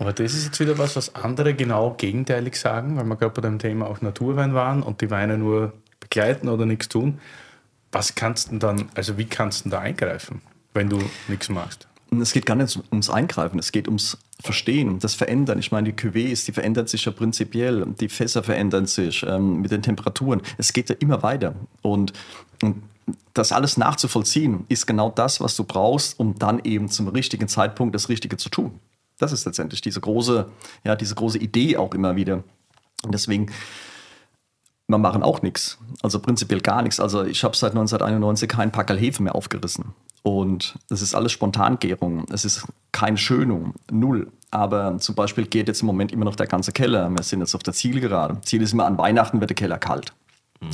Aber das ist jetzt wieder was, was andere genau gegenteilig sagen, weil wir gerade bei dem Thema auch Naturwein waren und die Weine nur begleiten oder nichts tun. Was kannst du dann, also wie kannst du da eingreifen, wenn du nichts machst? Es geht gar nicht ums Eingreifen, es geht ums Verstehen, das Verändern. Ich meine, die Cuvées, die verändert sich ja prinzipiell, die Fässer verändern sich ähm, mit den Temperaturen. Es geht ja immer weiter. Und, und das alles nachzuvollziehen, ist genau das, was du brauchst, um dann eben zum richtigen Zeitpunkt das Richtige zu tun. Das ist letztendlich diese große, ja, diese große Idee auch immer wieder. Und deswegen, wir machen auch nichts. Also prinzipiell gar nichts. Also ich habe seit 1991 keinen Packerl Hefe mehr aufgerissen. Und das ist alles Spontangärung. Es ist keine Schönung, null. Aber zum Beispiel geht jetzt im Moment immer noch der ganze Keller. Wir sind jetzt auf der Zielgerade. Ziel ist immer, an Weihnachten wird der Keller kalt.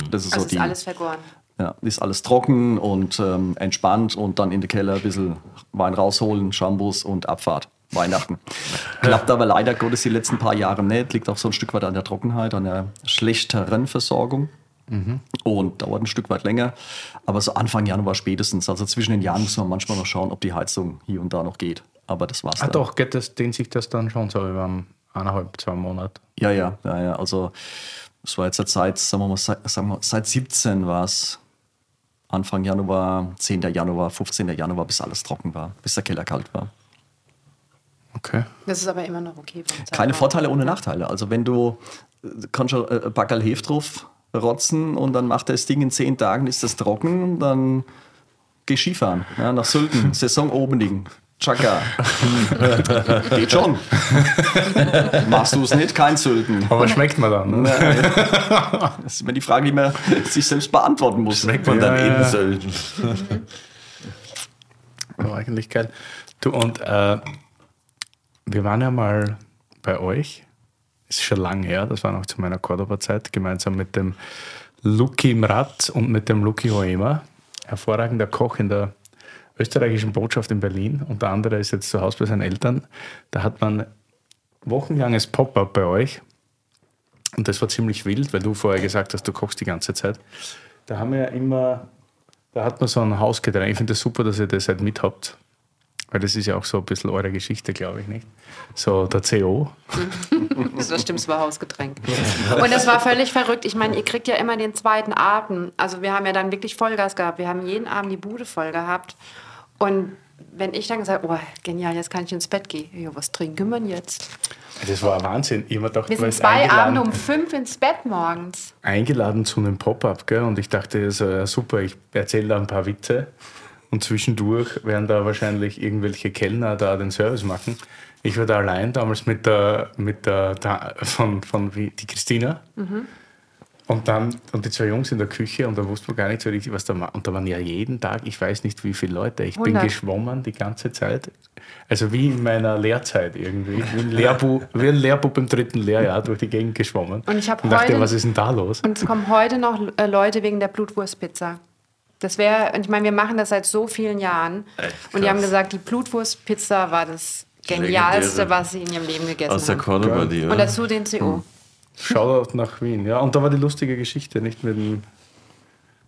Das ist also so die, ist alles vergoren. Ja, ist alles trocken und ähm, entspannt und dann in den Keller ein bisschen Wein rausholen, Shampoos und Abfahrt. Weihnachten. Klappt aber leider Gottes die letzten paar Jahre nicht. Liegt auch so ein Stück weit an der Trockenheit, an der schlechteren Versorgung. Mhm. Und dauert ein Stück weit länger. Aber so Anfang Januar spätestens. Also zwischen den Jahren muss man manchmal noch schauen, ob die Heizung hier und da noch geht. Aber das war's. Ah, dann. doch, geht das, dehnt sich das dann schon so über eineinhalb, zwei Monate? Ja, ja, ja, ja. Also, es war jetzt seit, sagen wir mal, seit, sagen wir, seit 17 war es Anfang Januar, 10. Januar, 15. Januar, bis alles trocken war, bis der Keller kalt war. Okay. Das ist aber immer noch okay. Keine Vorteile ohne Nachteile. Also wenn du kannst schon ein Backerl Hef drauf rotzen und dann macht das Ding in zehn Tagen, ist das trocken, dann geh Skifahren. Ja, nach Sülten, Saison oben Chaka. Geht schon. Machst du es nicht, kein Sülten. Aber schmeckt man dann? Ne? Das ist immer die Frage, die man sich selbst beantworten muss. Schmeckt man ja, dann in Sölden? War eigentlich geil. Du, und äh, wir waren ja mal bei euch, ist schon lange her, das war noch zu meiner Cordoba-Zeit, gemeinsam mit dem Luki Mrat und mit dem Luki Hoema, hervorragender Koch in der österreichischen Botschaft in Berlin. Und der andere ist jetzt zu Hause bei seinen Eltern. Da hat man wochenlanges Pop-up bei euch. Und das war ziemlich wild, weil du vorher gesagt hast, du kochst die ganze Zeit. Da haben wir ja immer, da hat man so ein Hausgetränk. Ich finde das super, dass ihr das halt mit habt. Weil das ist ja auch so ein bisschen eure Geschichte, glaube ich, nicht? So der CO. das stimmt, es war Hausgetränk. Und das war völlig verrückt. Ich meine, ihr kriegt ja immer den zweiten Atem. Also wir haben ja dann wirklich Vollgas gehabt. Wir haben jeden Abend die Bude voll gehabt. Und wenn ich dann gesagt oh genial, jetzt kann ich ins Bett gehen. Ja, was trinken wir jetzt? Das war Wahnsinn. Ich gedacht, wir sind zwei Abende um fünf ins Bett morgens. Eingeladen zu einem Pop-up, gell? Und ich dachte, so, super, ich erzähle da ein paar Witze. Und zwischendurch werden da wahrscheinlich irgendwelche Kellner da den Service machen. Ich war da allein damals mit der, mit der, von, von wie, die Christina. Mhm. Und dann, und die zwei Jungs in der Küche und da wusste man gar nicht so richtig, was da war. Und da waren ja jeden Tag, ich weiß nicht wie viele Leute. Ich 100. bin geschwommen die ganze Zeit. Also wie in meiner Lehrzeit irgendwie. Wie ein Lehrbub, wie ein Lehrbub im dritten Lehrjahr durch die Gegend geschwommen. Und ich habe dachte, was ist denn da los? Und es kommen heute noch äh, Leute wegen der Blutwurstpizza. Das wäre, ich meine, wir machen das seit so vielen Jahren. Echt, und die haben gesagt, die Blutwurstpizza war das Genialste, was sie in ihrem Leben gegessen haben. Aus der Cordoba, die, Und dazu den CO. Hm. Shoutout nach Wien. Ja, und da war die lustige Geschichte, nicht mit, dem,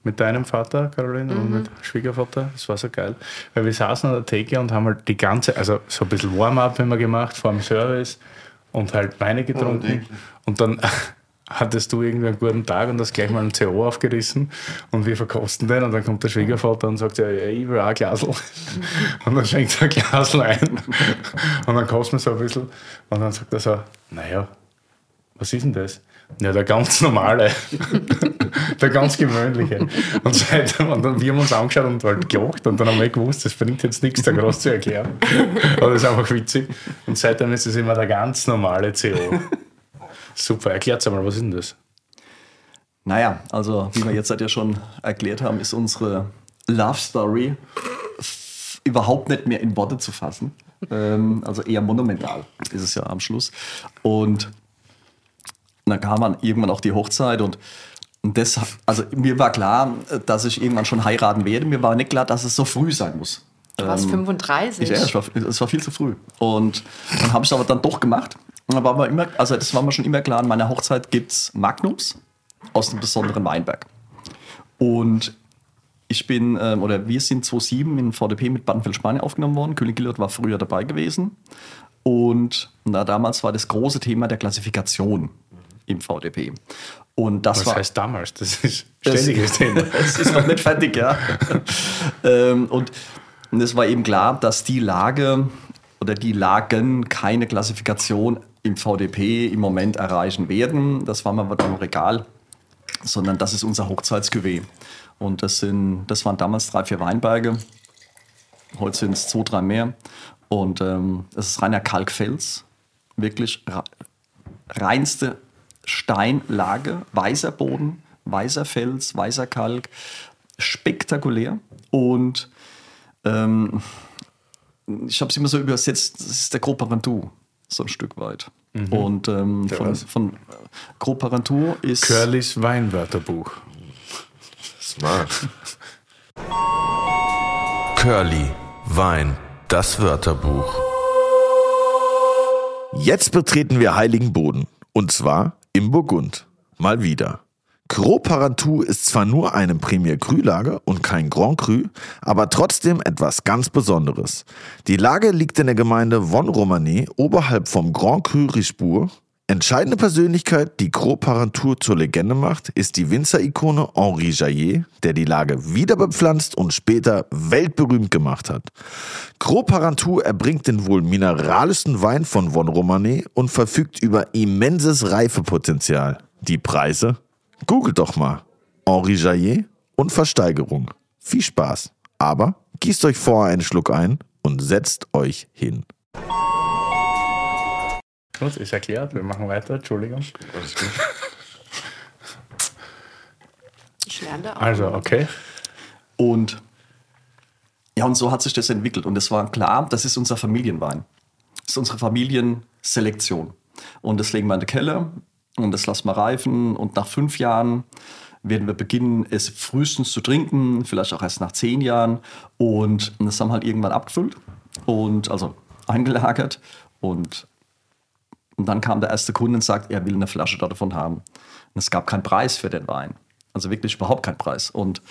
mit deinem Vater, Caroline, mhm. und mit Schwiegervater. Das war so geil. Weil wir saßen an der Theke und haben halt die ganze, also so ein bisschen Warm-up immer gemacht vor dem Service und halt Weine getrunken. Oh, und dann hattest du irgendwie einen guten Tag und hast gleich mal einen CO aufgerissen und wir verkosten den und dann kommt der Schwiegervater und sagt, ja, ich will auch ein Glasl. Und dann schenkt er ein Glasl ein und dann kosten wir so ein bisschen und dann sagt er so, naja, was ist denn das? Ja, der ganz normale, der ganz gewöhnliche. Und, seit, und dann, wir haben uns angeschaut und halt gelacht und dann haben wir gewusst, das bringt jetzt nichts, da groß zu erklären. Aber das ist einfach witzig. Und seitdem ist es immer der ganz normale CO. Super, erklärt mal, was ist denn das? Naja, also wie wir jetzt halt ja schon erklärt haben, ist unsere Love Story überhaupt nicht mehr in Worte zu fassen. Ähm, also eher monumental ist es ja am Schluss. Und dann kam man irgendwann auch die Hochzeit und und das, also mir war klar, dass ich irgendwann schon heiraten werde. Mir war nicht klar, dass es so früh sein muss. Du warst ähm, 35. Ja, es war, es war viel zu früh. Und dann habe ich es aber dann doch gemacht. Und war immer, also das war mir schon immer klar, an meiner Hochzeit gibt es Magnums aus einem besonderen Weinberg. Und ich bin, ähm, oder wir sind 2007 in VDP mit Badenfeld Spanien aufgenommen worden. König Gillard war früher dabei gewesen. Und na, damals war das große Thema der Klassifikation im VDP. Und das Was war, heißt damals? Das ist ständiges Thema. es ist noch nicht fertig, ja. ähm, und, und es war eben klar, dass die Lage oder die Lagen keine Klassifikation im VDP im Moment erreichen werden. Das war mal dann Regal, sondern das ist unser Hochzeitscuvée. Und das, sind, das waren damals drei, vier Weinberge. Heute sind es zwei, drei mehr. Und ähm, es ist reiner Kalkfels. Wirklich reinste Steinlage, weißer Boden, weißer Fels, weißer Kalk. Spektakulär. Und ähm, ich habe es immer so übersetzt, das ist der Gros Parentou, so ein Stück weit. Und ähm, von, was? von äh, Gros Parentou ist. Curlys Weinwörterbuch. Smart. Curly, Wein, das Wörterbuch. Jetzt betreten wir heiligen Boden. Und zwar im Burgund. Mal wieder. Gros Parentou ist zwar nur eine Premier Cru Lage und kein Grand Cru, aber trotzdem etwas ganz Besonderes. Die Lage liegt in der Gemeinde Von Romanée oberhalb vom Grand Cru Richebourg. Entscheidende Persönlichkeit, die Gros Parentou zur Legende macht, ist die Winzer-Ikone Henri Jaillet, der die Lage wieder bepflanzt und später weltberühmt gemacht hat. Gros Parentou erbringt den wohl mineralischsten Wein von Von Romanée und verfügt über immenses Reifepotenzial. Die Preise? Googelt doch mal. Henri Jaillet und Versteigerung. Viel Spaß. Aber gießt euch vorher einen Schluck ein und setzt euch hin. Gut, ist erklärt. Wir machen weiter. Entschuldigung. Ich lerne da auch. Also, okay. Und ja, und so hat sich das entwickelt. Und es war klar, das ist unser Familienwein. Das ist unsere Familienselektion. Und das legen wir in den Keller und das lassen wir reifen. Und nach fünf Jahren werden wir beginnen, es frühestens zu trinken, vielleicht auch erst nach zehn Jahren. Und das haben wir halt irgendwann abgefüllt und also eingelagert. Und, und dann kam der erste Kunde und sagt, er will eine Flasche davon haben. Und es gab keinen Preis für den Wein. Also wirklich überhaupt keinen Preis. Und,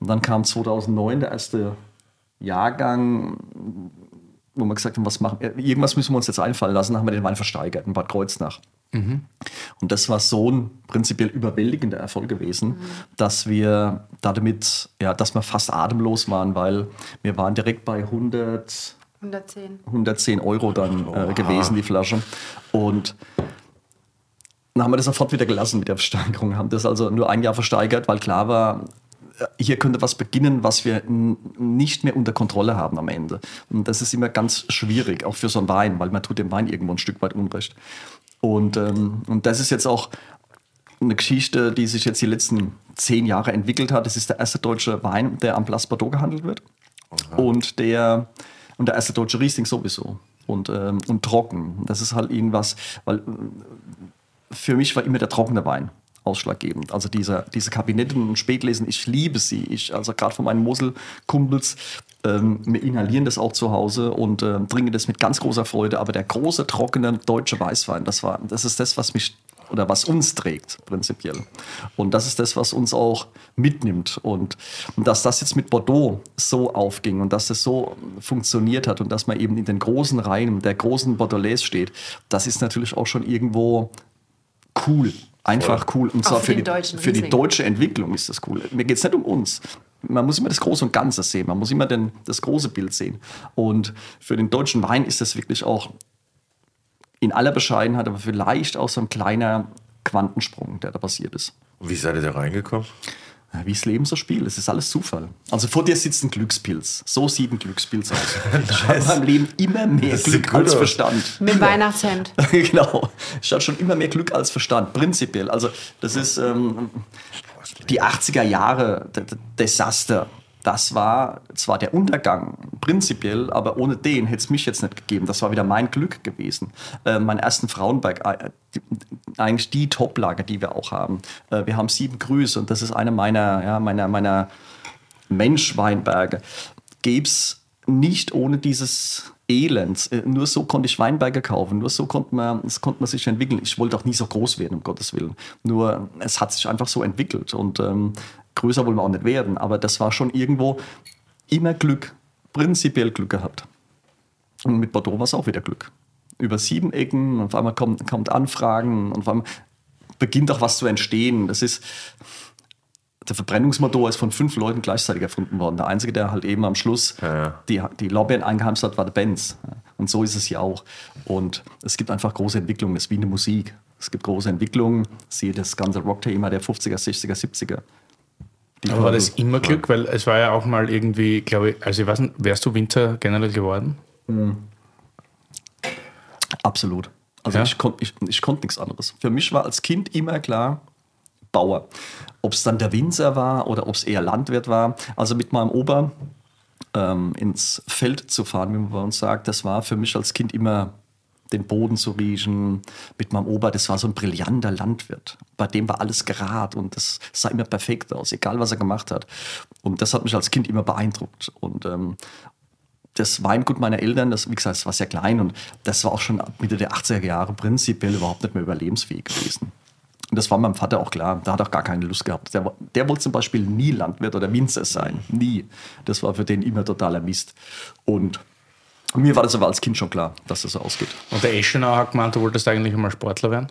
und dann kam 2009 der erste Jahrgang, wo wir gesagt haben, was machen, irgendwas müssen wir uns jetzt einfallen lassen, haben wir den Wein versteigert in Bad Kreuznach. Und das war so ein prinzipiell überwältigender Erfolg gewesen, dass wir damit, ja, dass wir fast atemlos waren, weil wir waren direkt bei 100, 110. 110 Euro dann äh, gewesen, die Flasche. Und dann haben wir das sofort wieder gelassen mit der Versteigerung, haben das also nur ein Jahr versteigert, weil klar war, äh, hier könnte was beginnen, was wir nicht mehr unter Kontrolle haben am Ende. Und das ist immer ganz schwierig, auch für so einen Wein, weil man tut dem Wein irgendwo ein Stück weit Unrecht. Und, ähm, und das ist jetzt auch eine Geschichte, die sich jetzt die letzten zehn Jahre entwickelt hat. Das ist der erste deutsche Wein, der am Place Bordeaux gehandelt wird. Und der, und der erste deutsche Riesling sowieso. Und, ähm, und trocken. Das ist halt irgendwas, weil äh, für mich war immer der trockene Wein ausschlaggebend. Also diese, diese Kabinetten und Spätlesen, ich liebe sie. Ich, also gerade von meinen Mosel-Kumpels, ähm, wir inhalieren das auch zu Hause und ähm, trinken das mit ganz großer Freude. Aber der große, trockene deutsche Weißwein, das, war, das ist das, was mich oder was uns trägt, prinzipiell. Und das ist das, was uns auch mitnimmt. Und, und dass das jetzt mit Bordeaux so aufging und dass das so funktioniert hat und dass man eben in den großen Reihen der großen Bordelais steht, das ist natürlich auch schon irgendwo cool. Einfach cool. Und Auch zwar für die, für die deutsche Entwicklung ist das cool. Mir geht es nicht um uns. Man muss immer das Große und Ganze sehen. Man muss immer den, das große Bild sehen. Und für den deutschen Wein ist das wirklich auch in aller Bescheidenheit, aber vielleicht auch so ein kleiner Quantensprung, der da passiert ist. Wie seid ihr da reingekommen? Wie das Leben so spielt, es ist alles Zufall. Also vor dir sitzt ein Glückspilz. So sieht ein Glückspilz aus. Ich habe in meinem Leben immer mehr Glück als aus. Verstand. Mit Weihnachtshemd. genau. Ich hatte schon immer mehr Glück als Verstand, prinzipiell. Also das ist ähm, die 80er Jahre, Desaster. Das war zwar der Untergang, prinzipiell, aber ohne den hätte es mich jetzt nicht gegeben. Das war wieder mein Glück gewesen. Äh, meinen ersten Frauenberg, äh, die, eigentlich die Toplage, die wir auch haben. Äh, wir haben sieben Grüße und das ist eine meiner, ja, meiner, meiner Mensch-Weinberge. Gäbe es nicht ohne dieses Elend. Äh, Nur so konnte ich Weinberge kaufen. Nur so konnte man, es konnte man sich entwickeln. Ich wollte auch nie so groß werden, um Gottes Willen. Nur es hat sich einfach so entwickelt. Und ähm, größer wollen wir auch nicht werden. Aber das war schon irgendwo immer Glück. Prinzipiell Glück gehabt. Und mit Bordeaux war es auch wieder Glück. über sieben Ecken, auf einmal kommt, kommt Anfragen und auf einmal beginnt auch was zu entstehen. Das ist, der Verbrennungsmotor ist von fünf Leuten gleichzeitig erfunden worden. Der einzige, der halt eben am Schluss Ja, ja. die, die Lorbeeren eingeheimst hat, war der Benz. Und so ist es ja auch. Und es gibt einfach große Entwicklungen. Es ist wie eine Musik. Es gibt große Entwicklungen. Siehe das ganze Rock-Thema der 50er, 60er, 70er. Die Aber war das immer Glück? Weil es war ja auch mal irgendwie, glaube ich, also ich weiß nicht, wärst du Winter generell geworden? Absolut. Also Ja? ich konnte ich, ich konnt nichts anderes. Für mich war als Kind immer klar, Bauer. Ob es dann der Winzer war oder ob es eher Landwirt war. Also mit meinem Opa ähm, ins Feld zu fahren, wie man bei uns sagt, das war für mich als Kind immer den Boden zu riechen. Mit meinem Opa, das war so ein brillanter Landwirt. Bei dem war alles gerad und das sah immer perfekt aus, egal was er gemacht hat. Und das hat mich als Kind immer beeindruckt. Und ähm, das Weingut meiner Eltern, das, wie gesagt, das war sehr klein und das war auch schon ab Mitte der 80er Jahre prinzipiell überhaupt nicht mehr überlebensfähig gewesen. Und das war meinem Vater auch klar. Da hat er auch gar keine Lust gehabt. Der, der wollte zum Beispiel nie Landwirt oder Winzer sein. Nie. Das war für den immer totaler Mist. Und mir war das aber als Kind schon klar, dass das so ausgeht. Und der Eschenauer hat gemeint, du wolltest eigentlich einmal Sportler werden?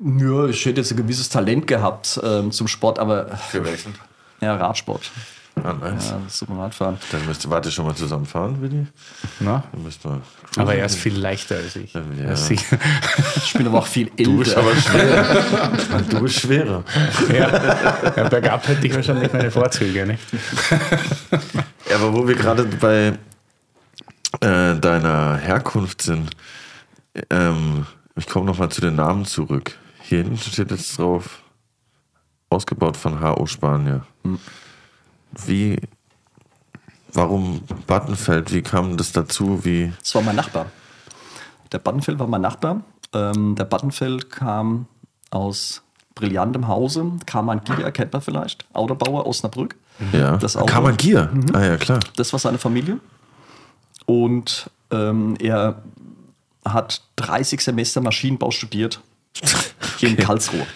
Ja, ich hätte jetzt ein gewisses Talent gehabt ähm, zum Sport, aber Für welchen? ja, Radsport. Ah, nice. Ja, super Radfahren. Dann müsst warte schon mal zusammen fahren, Willi. Na? Dann müsst wir Aber er ist viel leichter als ich. Ja. Ist sicher- Ich bin aber auch viel Du bist älter. aber schwerer. du bist schwerer. ja. ja, bergab hätte ich wahrscheinlich meine Vorzüge. Nicht? Ja, aber wo wir gerade bei äh, deiner Herkunft sind, ähm, ich komme nochmal zu den Namen zurück. Hier hinten steht jetzt drauf, ausgebaut von HO Spanier. Wie, warum Battenfeld? Wie kam das dazu? Wie, Das war mein Nachbar. Der Battenfeld war mein Nachbar. Ähm, der Battenfeld kam aus brillantem Hause. Kaman Gier, kennt man vielleicht. Autobauer Osnabrück. ja, Das Auto. Kaman Gier. Ah ja, klar. Das war seine Familie. Und ähm, er hat 30 Semester Maschinenbau studiert in Karlsruhe.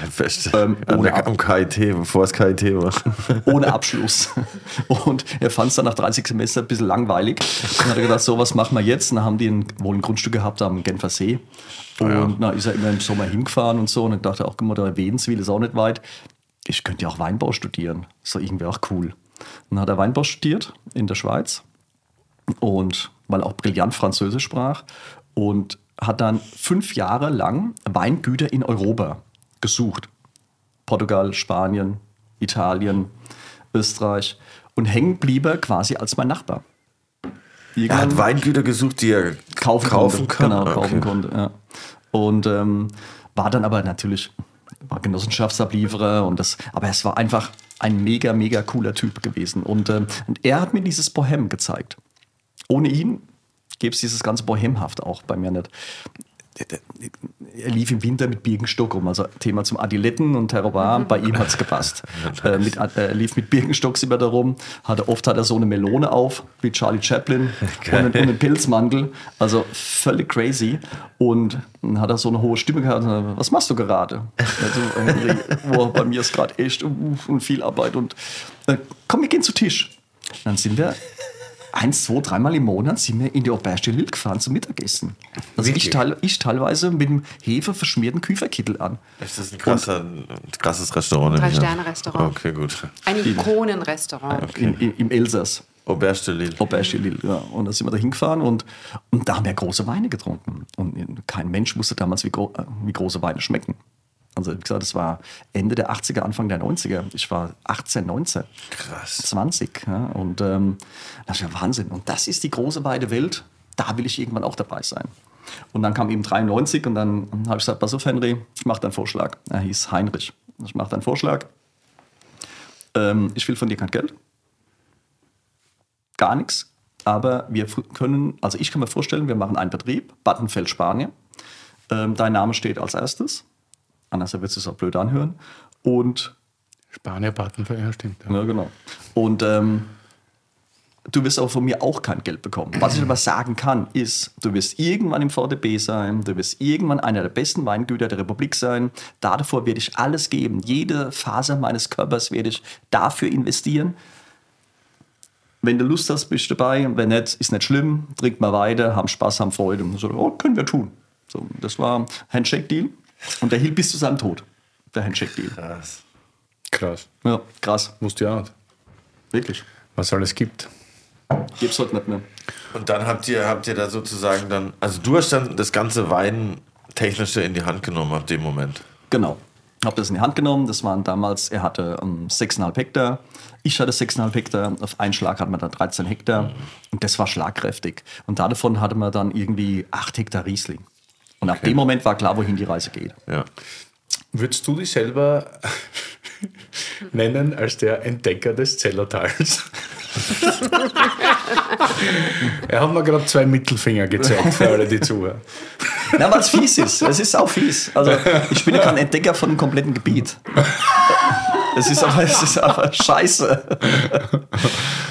Ja, beste. Ähm, ohne der, Ab- am KIT, bevor es KIT war. ohne Abschluss. Und er fand es dann nach 30 Semester ein bisschen langweilig. Dann hat er gedacht, so was machen wir jetzt. Und dann haben die ein, wohl ein Grundstück gehabt am Genfer See. Und na, ist er immer im Sommer hingefahren und so. Und dann dachte er auch, guck mal, da Wädenswil ist auch nicht weit. Ich könnte ja auch Weinbau studieren. Ist doch irgendwie auch cool. Dann hat er Weinbau studiert in der Schweiz. Und weil er auch brillant Französisch sprach. Und hat dann fünf Jahre lang Weingüter in Europa gesucht. Portugal, Spanien, Italien, Österreich und hängen blieb er quasi als mein Nachbar. Er hat Irgendwann Weingüter gesucht, die er kaufen, kaufen konnte. kann. Genau, Okay. kaufen konnte. Ja. Und ähm, war dann aber natürlich war Genossenschaftsablieferer und das, aber es war einfach ein mega, mega cooler Typ gewesen. Und, ähm, und er hat mir dieses Bohem gezeigt. Ohne ihn gäbe es dieses ganze Bohemhaft auch bei mir nicht. Er lief im Winter mit Birkenstock rum, also Thema zum Adiletten und Terroir, bei ihm hat es gepasst. äh, mit, äh, er lief mit Birkenstocks immer da rum, hatte, oft hat er so eine Melone auf, wie Charlie Chaplin, und einen, und einen Pilzmantel, also völlig crazy. Und dann hat er so eine hohe Stimme gehabt, und was machst du gerade? Also, boah, bei mir ist gerade echt uh, und viel Arbeit und äh, komm, wir gehen zu Tisch. Dann sind wir eins, zwei, dreimal im Monat sind wir in die Auberge de Lille gefahren zum Mittagessen. Also ich, teil, ich teilweise mit dem Hefe verschmierten Küferkittel an. Ist das ein, krasser, ein krasses Restaurant? an. Drei-Sterne-Restaurant. Okay, gut. Ein Ikonenrestaurant. In, in, Im Elsass. Auberge de Lille. Auberge de Lille, ja. Und da sind wir da hingefahren und, und da haben wir große Weine getrunken. Und kein Mensch wusste damals, wie, gro äh, wie große Weine schmecken. Also wie gesagt, das war Ende der 80er, Anfang der 90er. Ich war 18, 19. Krass. 20. Ja, und ähm, das ist ja Wahnsinn. Und das ist die große weite Welt. Da will ich irgendwann auch dabei sein. Und dann kam eben 93 und dann habe ich gesagt, pass auf Henry, ich mache deinen Vorschlag. Er hieß Heinrich. Ich mache deinen Vorschlag. Ähm, ich will von dir kein Geld. Gar nichts. Aber wir können, also ich kann mir vorstellen, wir machen einen Betrieb, Battenfeld, Spanien. Ähm, dein Name steht als erstes. Anders wird es sich auch blöd anhören. Und Spanier, Battenfeld, ja, stimmt. Ja. ja, genau. Und ähm, du wirst aber von mir auch kein Geld bekommen. Was ich aber sagen kann, ist, du wirst irgendwann im VDB sein, du wirst irgendwann einer der besten Weingüter der Republik sein. Davor werde ich alles geben. Jede Faser meines Körpers werde ich dafür investieren. wenn du Lust hast, bist du dabei. Wenn nicht, ist nicht schlimm. Trinkt mal weiter, haben Spaß, haben Freude. Und so, oh, können wir tun. So, das war Handshake-Deal. Und der hielt bis zu seinem Tod. Der Handshake-Deal. Krass. Krass. Ja, krass. Wusste ja nicht, Wirklich. was alles gibt. Gibt's heute nicht mehr. Und dann habt ihr, habt ihr da sozusagen dann, also du hast dann das ganze Wein technische in die Hand genommen ab dem Moment. Genau. Habe das in die Hand genommen. Das waren damals, er hatte ähm, 6,5 Hektar. Ich hatte 6,5 Hektar. Auf einen Schlag hatten wir dann 13 Hektar. Und das war schlagkräftig. Und davon hatte man dann irgendwie 8 Hektar Riesling. Und ab dem Moment war klar, wohin die Reise geht. Ja. Würdest du dich selber nennen als der Entdecker des Zellertals? er hat mir gerade zwei Mittelfinger gezeigt für alle, die zuhören. Na, weil es fies ist. Es ist auch fies. Also, ich bin ja kein Entdecker von einem kompletten Gebiet. Es ist aber, es ist aber scheiße.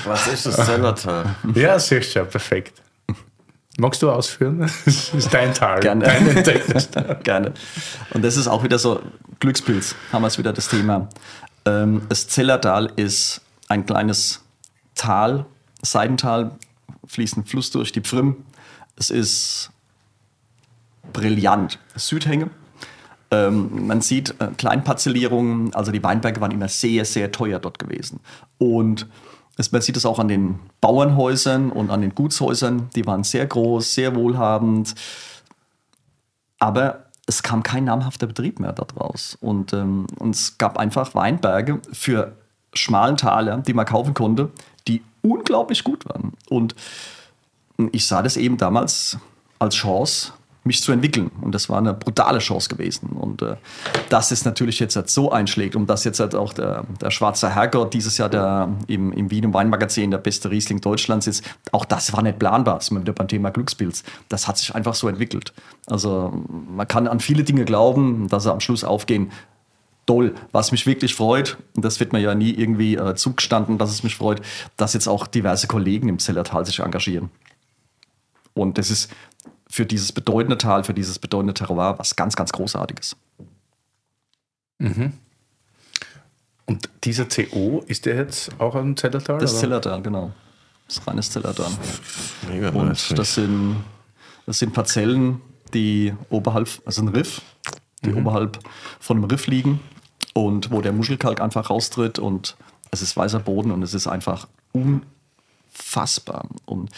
Was ist das Zellertal? Ja, du, perfekt. Magst du ausführen? Das ist dein Tal. Gerne. Dein. Gerne. Und das ist auch wieder so Glückspilz, haben wir es wieder das Thema. Ähm, das Zellertal ist ein kleines Tal, Seidental, fließt ein Fluss durch die Pfrimm. Es ist brillant. Südhänge. Ähm, man sieht äh, Kleinparzellierungen, also die Weinberge waren immer sehr, sehr teuer dort gewesen. Und man sieht es auch an den Bauernhäusern und an den Gutshäusern, die waren sehr groß, sehr wohlhabend. Aber es kam kein namhafter Betrieb mehr daraus. Und, ähm, und es gab einfach Weinberge für schmalen Taler, die man kaufen konnte, die unglaublich gut waren. Und ich sah das eben damals als Chance, mich zu entwickeln. Und das war eine brutale Chance gewesen. Und äh, dass es natürlich jetzt halt so einschlägt und dass jetzt halt auch der, der Schwarze Herrgott dieses Jahr der, im, im Wien im Weinmagazin der beste Riesling Deutschlands ist, auch das war nicht planbar. Ist mal wieder beim Thema Glückspilz. Das hat sich einfach so entwickelt. Also man kann an viele Dinge glauben, dass sie am Schluss aufgehen. Toll. Was mich wirklich freut, und das wird mir ja nie irgendwie äh, zugestanden, dass es mich freut, dass jetzt auch diverse Kollegen im Zellertal sich engagieren. Und das ist für dieses bedeutende Tal, für dieses bedeutende Terroir was ganz, ganz Großartiges. Und dieser CO, ist der jetzt auch ein Zellertal? Das oder? Zellertal, genau. Das ist reines Zellertal. Mega Und nice. das sind, das sind Parzellen, die oberhalb, also ein Riff, die oberhalb von einem Riff liegen und wo der Muschelkalk einfach raustritt und es ist weißer Boden und es ist einfach unfassbar. Und,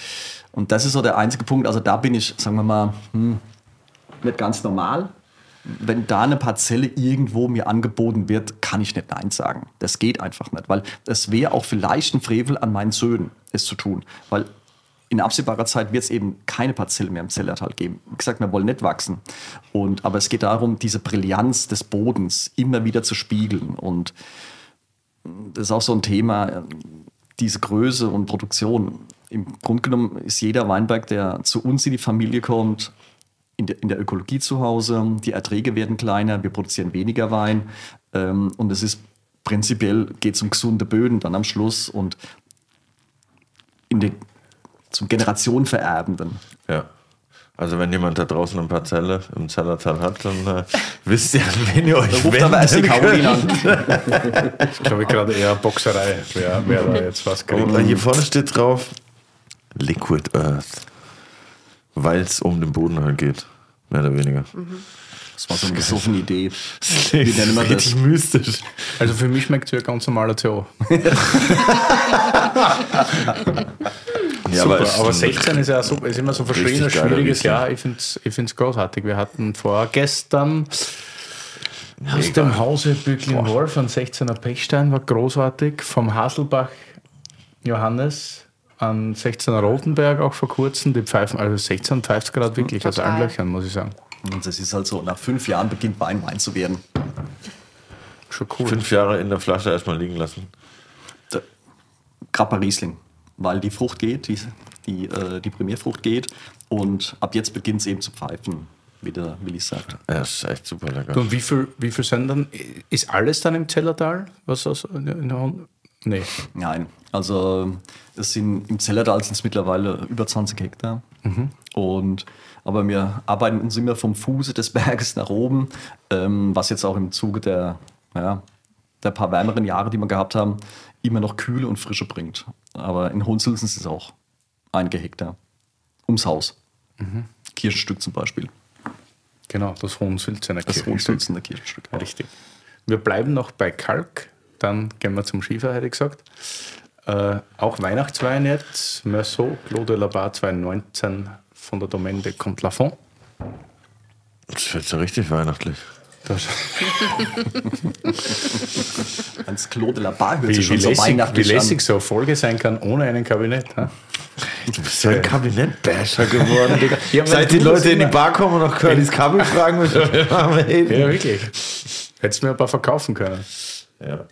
und das ist so der einzige Punkt, also da bin ich, sagen wir mal, hm, nicht ganz normal. Wenn da eine Parzelle irgendwo mir angeboten wird, kann ich nicht Nein sagen. Das geht einfach nicht, weil es wäre auch vielleicht ein Frevel an meinen Söhnen, es zu tun. Weil in absehbarer Zeit wird es eben keine Parzelle mehr im Zellertal geben. Wie gesagt, wir wollen nicht wachsen. Und, aber es geht darum, diese Brillanz des Bodens immer wieder zu spiegeln. Und das ist auch so ein Thema, diese Größe und Produktion. Im Grunde genommen ist jeder Weinberg, der zu uns in die Familie kommt, in der, in der Ökologie zu Hause. Die Erträge werden kleiner, wir produzieren weniger Wein. Ähm, und es ist prinzipiell geht es um gesunde Böden dann am Schluss und in den, zum Generationenvererbenden. Ja. Also wenn jemand da draußen eine Parzelle im Zellertal hat, dann äh, wisst ihr, an wen ihr euch Ruft aber erst die wenden Caroline könnt. an. Ich glaube gerade eher Boxerei, wer, wer da jetzt was kriegt. Und hier vorne steht drauf Liquid Earth. Weil es um den Boden halt geht. Mehr oder weniger. Das war so eine besoffene Idee. Das Wie nennen wir das? richtig mystisch. Also für mich schmeckt es wie ein ganz normaler CO. Ja, Super, es- aber 16 ist ja super, ist immer so ein verschriebenes, schwieriges. Jahr. Ich finde es ich find's großartig. Wir hatten vorgestern aus dem Hause Bücklin-Wolf ein 16er Pechstein, war großartig. Vom Haselbach Johannes an 16er Rotenberg auch vor kurzem. Die Pfeifen, also 16 pfeift gerade wirklich aus Total. allen Löchern, muss ich sagen. Und das ist halt so, nach fünf Jahren beginnt Wein Wein zu werden. Schon cool. Fünf Jahre in der Flasche erstmal liegen lassen. Bei Riesling, weil die Frucht geht, die, die, äh, die Primärfrucht geht und ab jetzt beginnt es eben zu pfeifen, wie der Willi sagt. Ja, das ist echt super lecker. Und wie viel, wie viel sind dann, ist alles dann im Zellertal? Was aus, in der Hand? Nee. Nein, also es sind, im Zellertal sind es mittlerweile über 20 Hektar. Und, aber wir arbeiten uns immer vom Fuße des Berges nach oben, ähm, was jetzt auch im Zuge der, ja, der paar wärmeren Jahre, die wir gehabt haben, immer noch Kühle und Frische bringt. Aber in Hohensulzen ist es auch einige Hektar ums Haus. Kirchenstück zum Beispiel. Genau, das Hohensulzener Das Kirchenstück. Hohensulzener Kirchenstück. Richtig. Wir bleiben noch bei Kalk, dann gehen wir zum Schiefer, hätte ich gesagt. Äh, auch Weihnachtswein jetzt, Meursault, Clos de la Barre 2019 von der Domaine de Contlafont. Das wird ja richtig weihnachtlich. Das, Ans Clos de la Barre hört wie, sich wie, schon so lässig, wie weihnachtlich lässig so eine Folge sein kann ohne einen Kabinett. Ha? Du bist so ein Kabinettbasher geworden, Digga. Ja, wenn Seit die Leute in die Bar kommen und nach Curlys Kabel fragen, müssen wir reden. Ja, wirklich. Hättest du mir ein paar verkaufen können. Ja.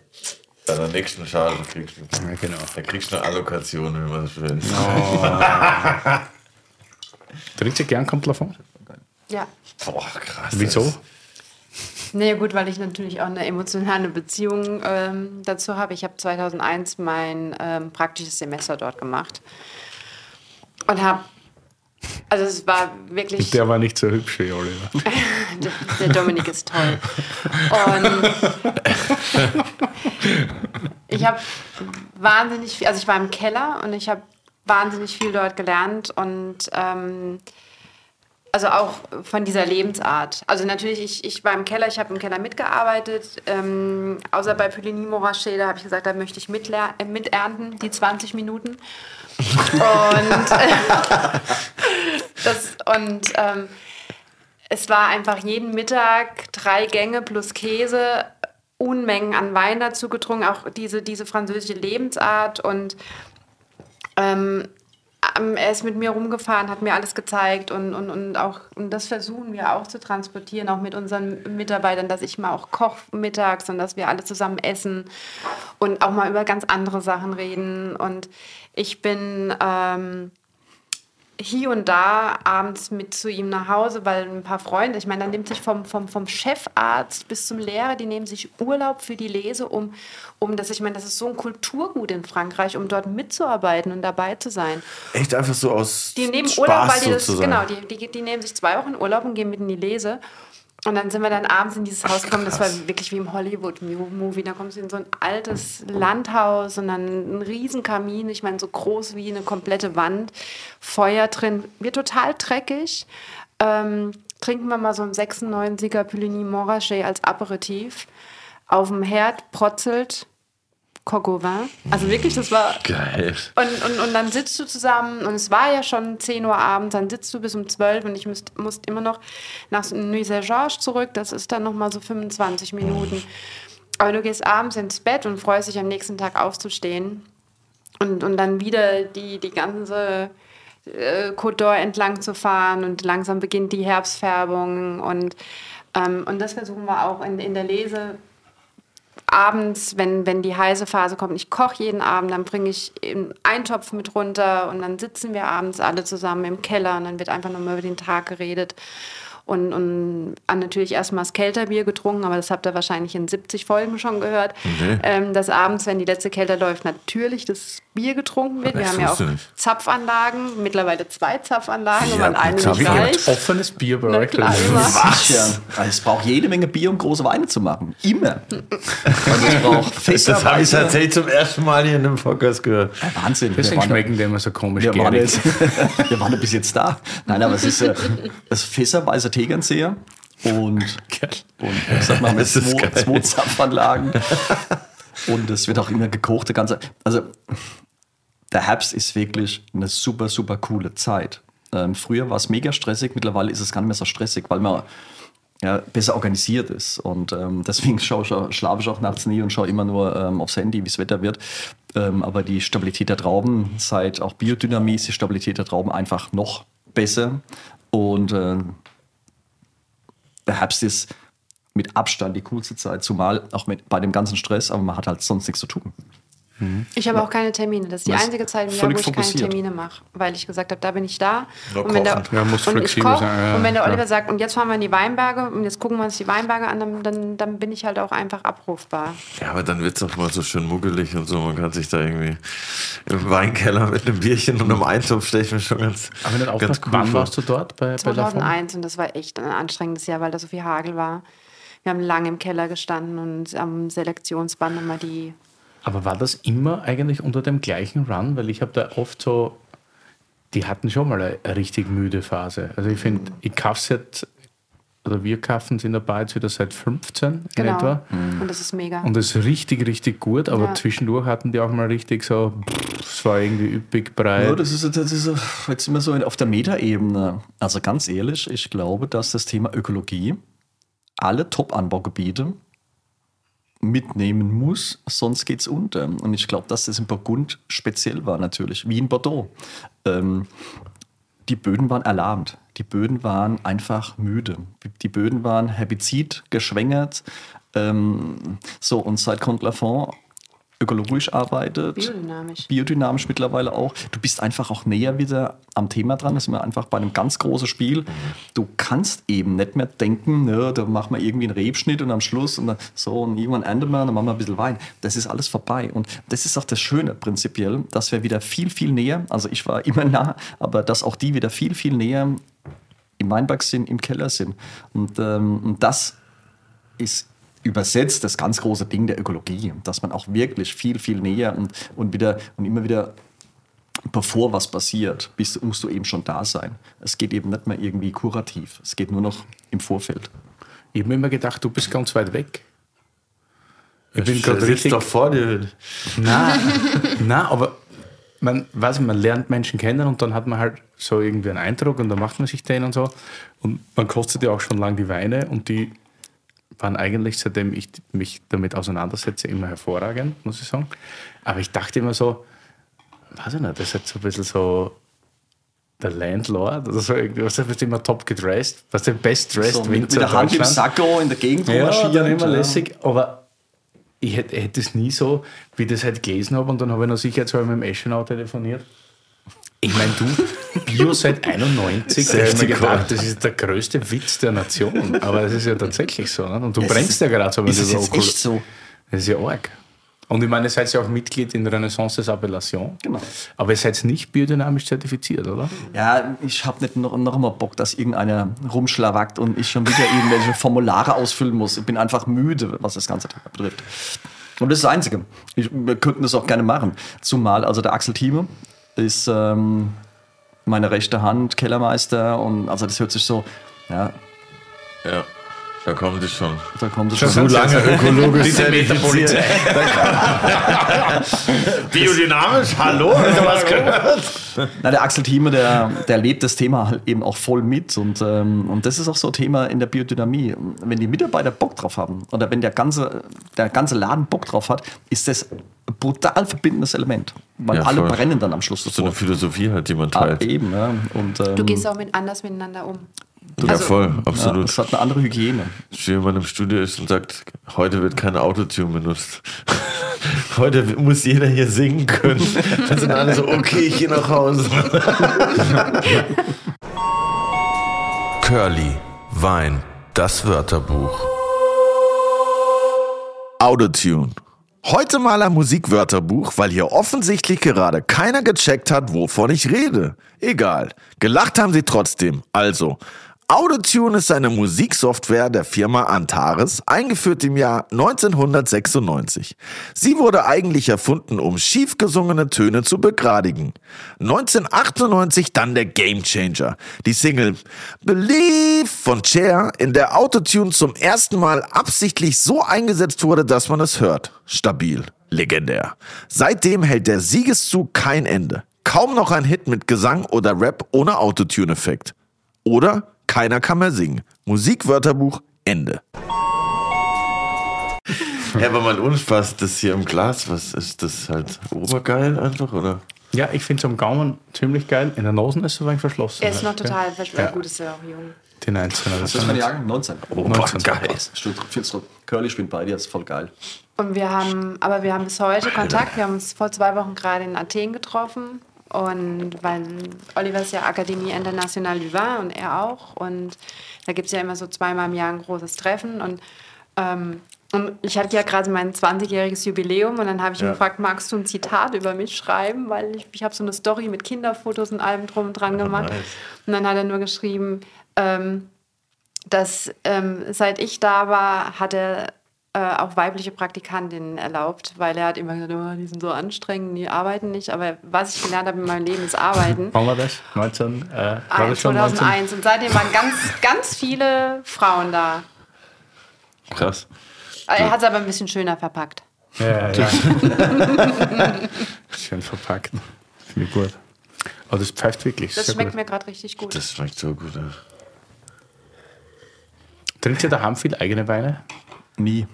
Bei der nächsten Charge kriegst du. Ja, genau. Da kriegst du eine Allokation, wie man das will. Trinkt ihr gern Contlafont? Ja. Boah, krass. Wieso? Nee, gut, weil ich natürlich auch eine emotionale Beziehung ähm, dazu habe. Ich habe 2001 mein ähm, praktisches Semester dort gemacht und habe, also es war wirklich, Der war nicht so hübsch wie Oliver. der, der Dominik ist toll. Und ich habe wahnsinnig viel, also ich war im Keller und ich habe wahnsinnig viel dort gelernt und ähm, also auch von dieser Lebensart. Also natürlich, ich, ich war im Keller, ich habe im Keller mitgearbeitet. Ähm, außer bei Puligny Morachet, da habe ich gesagt, da möchte ich äh, miternten, die 20 Minuten. Und, das, und ähm, es war einfach jeden Mittag drei Gänge plus Käse, Unmengen an Wein dazu getrunken, auch diese, diese französische Lebensart und ähm, er ist mit mir rumgefahren, hat mir alles gezeigt und, und, und auch und das versuchen wir auch zu transportieren, auch mit unseren Mitarbeitern, dass ich mal auch koche mittags und dass wir alle zusammen essen und auch mal über ganz andere Sachen reden. Und ich bin ähm, hier und da abends mit zu ihm nach Hause, weil ein paar Freunde, ich meine, dann nimmt sich vom, vom, vom Chefarzt bis zum Lehrer, die nehmen sich Urlaub für die Lese, um, um das, ich meine, das ist so ein Kulturgut in Frankreich, um dort mitzuarbeiten und dabei zu sein. Echt einfach so aus Die nehmen Spaß Urlaub, weil die das, sozusagen. genau, die, die, die nehmen sich zwei Wochen Urlaub und gehen mit in die Lese. Und dann sind wir dann abends in dieses Haus gekommen, das war wirklich wie im Hollywood-Movie. Da kommst du in so ein altes Landhaus und dann ein Riesenkamin, ich meine, so groß wie eine komplette Wand, Feuer drin, wird total dreckig. Ähm, trinken wir mal so ein 96er Puligny Montrachet als Aperitif. Auf dem Herd protzelt Vin. Also wirklich, das war Geil. und, und, und dann sitzt du zusammen und es war ja schon 10 Uhr abends, dann sitzt du bis um 12 und ich müsst, musste immer noch nach Nuit-Saint-Georges zurück, das ist dann nochmal so 25 Minuten. Aber du gehst abends ins Bett und freust dich am nächsten Tag aufzustehen und, und dann wieder die, die ganze äh, Côte d'Or entlang zu fahren und langsam beginnt die Herbstfärbung und, ähm, und das versuchen wir auch in, in der Lese abends, wenn, wenn die heiße Phase kommt, ich koche jeden Abend, dann bringe ich einen Eintopf mit runter und dann sitzen wir abends alle zusammen im Keller und dann wird einfach nochmal über den Tag geredet. Und, und natürlich erstmal das Kälterbier getrunken, aber das habt ihr wahrscheinlich in 70 Folgen schon gehört. Ähm, dass abends, wenn die letzte Kälter läuft, natürlich das Bier getrunken wird. Wir Das haben ja auch. Zapfanlagen, mittlerweile zwei Zapfanlagen, Ja, und eine nicht reicht. Offenes Bier bei immer. Sicher. Also es braucht jede Menge Bier, um große Weine zu machen. Immer. Und es braucht Das habe ich tatsächlich zum ersten Mal hier in einem Podcast gehört. Wahnsinn. Deswegen schmecken die immer so komisch Wir waren, jetzt, wir waren ja bis jetzt da. Nein, aber es ist äh, das Fässerweißer Tegernseher und, und sag mal, mit zwei, zwei Zapfanlagen. Und es wird auch immer gekocht. der Ganze. Also der Herbst ist wirklich eine super, super coole Zeit. Ähm, früher war es mega stressig, mittlerweile ist es gar nicht mehr so stressig, weil man ja, besser organisiert ist. Und ähm, deswegen schaue ich, auch- schlafe ich auch nachts nie und schaue immer nur ähm, aufs Handy, wie das Wetter wird. Ähm, aber die Stabilität der Trauben, seit auch Biodynamie ist die Stabilität der Trauben einfach noch besser. Und äh, der Herbst ist mit Abstand die coolste Zeit, zumal auch mit, bei dem ganzen Stress, aber man hat halt sonst nichts zu tun. Ich habe auch keine Termine. Das ist die einzige Zeit im Jahr, wo ich keine fokussiert. Termine mache, weil ich gesagt habe, da bin ich da. Und wenn der. Ja, muss und ich sein, ja, und wenn der. Oliver sagt, und jetzt fahren wir in die Weinberge und jetzt gucken wir uns die Weinberge an, dann, dann, dann bin ich halt auch einfach abrufbar. Ja, aber dann wird es auch mal so schön muggelig und so. Man kann sich da irgendwie im Weinkeller mit einem Bierchen und einem Eintopf stelle ich mir schon ganz, Aber nicht ganz aufgepasst, cool wann warst du dort bei, bei Lafon? 2001 und das war echt ein anstrengendes Jahr, weil da so viel Hagel war. Wir haben lange im Keller gestanden und am Selektionsband immer die. Aber war das immer eigentlich unter dem gleichen Run? Weil ich habe da oft so, die hatten schon mal eine, richtig müde Phase. Also ich finde, ich kaufe seit, oder wir kaufen es in der Bar jetzt wieder seit 15 in Genau. etwa. Und das ist mega. Und das ist richtig, richtig gut, aber Ja. zwischendurch hatten die auch mal richtig so, es war irgendwie üppig breit. Ja, das ist, das ist jetzt immer so auf der Metaebene. Also ganz ehrlich, ich glaube, dass das Thema Ökologie alle Top-Anbaugebiete mitnehmen muss, sonst geht es unter. Und ich glaube, dass das in Burgund speziell war natürlich, wie in Bordeaux. Ähm, die Böden waren erlahmt. Die Böden waren einfach müde. Die Böden waren herbizid geschwängert. Ähm, so, und seit Comte Lafont ökologisch arbeitet, Biodynamisch. biodynamisch mittlerweile auch. Du bist einfach auch näher wieder am Thema dran. Das ist mir einfach bei einem ganz großen Spiel. Du kannst eben nicht mehr denken, ne, da machen wir irgendwie einen Rebschnitt und am Schluss und dann so und irgendwann enden wir, dann machen wir ein bisschen Wein. Das ist alles vorbei. Und das ist auch das Schöne prinzipiell, dass wir wieder viel, viel näher, also ich war immer nah, aber dass auch die wieder viel, viel näher im Weinberg sind, im Keller sind. Und, ähm, und das ist übersetzt das ganz große Ding der Ökologie, dass man auch wirklich viel, viel näher und, und wieder und immer wieder bevor was passiert, bist, musst du eben schon da sein. Es geht eben nicht mehr irgendwie kurativ. Es geht nur noch im Vorfeld. Ich habe mir immer gedacht, du bist ganz weit weg. Ich bin gerade richtig. doch vor dir. Nein, nein, aber man, weiß ich, man lernt Menschen kennen und dann hat man halt so irgendwie einen Eindruck und dann macht man sich den und so. Und man kostet ja auch schon lange die Weine und die waren eigentlich, seitdem ich mich damit auseinandersetze, immer hervorragend, muss ich sagen. Aber ich dachte immer so, weiß ich nicht, das ist halt so ein bisschen so der Landlord oder so irgendwie, was ist immer top gedressed, was der best dressed So, mit, mit der Hand im. Sacko in der Gegend Ja, rummarschieren. dann immer ja. lässig, aber ich hätte, hätte es nie so, wie ich das halt gelesen habe und dann habe ich noch sicherheitshalber mit dem Eschenau telefoniert. Ich meine, du, Bio seit 91, da ich mir gedacht, das ist der größte Witz der Nation. Aber es ist ja tatsächlich so. Ne? Und du brennst ja gerade so, Ist es über jetzt Okul- echt so? Das ist ja arg. Und ich meine, ihr seid ja auch Mitglied in Renaissance des Appellation. Genau. Aber ihr seid nicht biodynamisch zertifiziert, oder? Ja, ich habe nicht noch, noch mal Bock, dass irgendeiner rumschlawackt und ich schon wieder irgendwelche Formulare ausfüllen muss. Ich bin einfach müde, was das ganze betrifft. Und das ist das Einzige. Ich, wir könnten das auch gerne machen. Zumal, also der Axel Thieme ist ähm, meine rechte Hand, Kellermeister und also das hört sich so, ja, Ja, da kommt es schon. da kommt es Schon schon. so lange ökologisch zertifiziert. Biodynamisch, hallo? Hast du was gehört? Na, der Axel Thieme, der, der lebt das Thema halt eben auch voll mit. Und, ähm, und das ist auch so ein Thema in der Biodynamie. Wenn die Mitarbeiter Bock drauf haben oder wenn der ganze, der ganze Laden Bock drauf hat, ist das brutal verbindendes Element. Weil Ja, alle voll. brennen dann am Schluss So eine. Philosophie halt, die man Ah, teilt. eben, ja. Und, ähm, Du gehst auch mit anders miteinander um. Ja, voll, ja, absolut. es hat eine andere Hygiene. Wenn jemand im Studio ist und sagt, heute wird kein Autotune benutzt. Heute muss jeder hier singen können. Dann sind alle so, okay, ich gehe nach Hause. Curly, Wein, das Wörterbuch. Autotune. Heute mal ein Musikwörterbuch, weil hier offensichtlich gerade keiner gecheckt hat, wovon ich rede. Egal. Gelacht haben sie trotzdem. Also, Autotune ist eine Musiksoftware der Firma Antares, eingeführt im Jahr 1996. Sie wurde eigentlich erfunden, um schief gesungene Töne zu begradigen. 1998 dann der Gamechanger, die Single Believe von Cher, in der Autotune zum ersten Mal absichtlich so eingesetzt wurde, dass man es hört. Stabil, legendär. Seitdem hält der Siegeszug kein Ende. Kaum noch ein Hit mit Gesang oder Rap ohne Autotune-Effekt. Oder keiner kann mehr singen. Musikwörterbuch Ende. Ja, aber mal Unspaß, das hier im Glas, was ist das halt obergeil einfach, oder? Ja, ich finde es am Gaumen ziemlich geil. In der Nase ist es ein wenig verschlossen. Er ist noch Ja. total verschwunden. Ja. Gut, ist ja auch jung. 19er. Das Das ist meine Jahrgang 19. Oh, 19. geil. Curly spielt bei dir, ist voll geil. Und wir haben, aber wir haben bis heute Kontakt. Wir haben uns vor zwei Wochen gerade in Athen getroffen. Und weil Oliver ist ja Akademie International du Vin und er auch. Und da gibt es ja immer so zweimal im Jahr ein großes Treffen. Und, ähm, und ich hatte ja gerade mein 20-jähriges Jubiläum und dann habe ich ihn Ja. gefragt, magst du ein Zitat über mich schreiben? Weil ich, ich habe so eine Story mit Kinderfotos und allem drum und dran gemacht. nice. Und dann hat er nur geschrieben, ähm, dass ähm, seit ich da war, hat er äh, auch weibliche Praktikantinnen erlaubt, weil er hat immer gesagt, oh, die sind so anstrengend, die arbeiten nicht. Aber was ich gelernt habe in meinem Leben ist Arbeiten. Wann war das? 19? Äh, war das schon 19? 2001. Und seitdem waren ganz, ganz viele Frauen da. Krass. Er hat es aber ein bisschen schöner verpackt. Ja, ja. Schön verpackt. Finde ich gut. Aber das pfeift wirklich. Das schmeckt gut. mir gerade richtig gut. Das schmeckt so gut. Ja. Trinkt ihr daheim viel eigene Weine? Nie.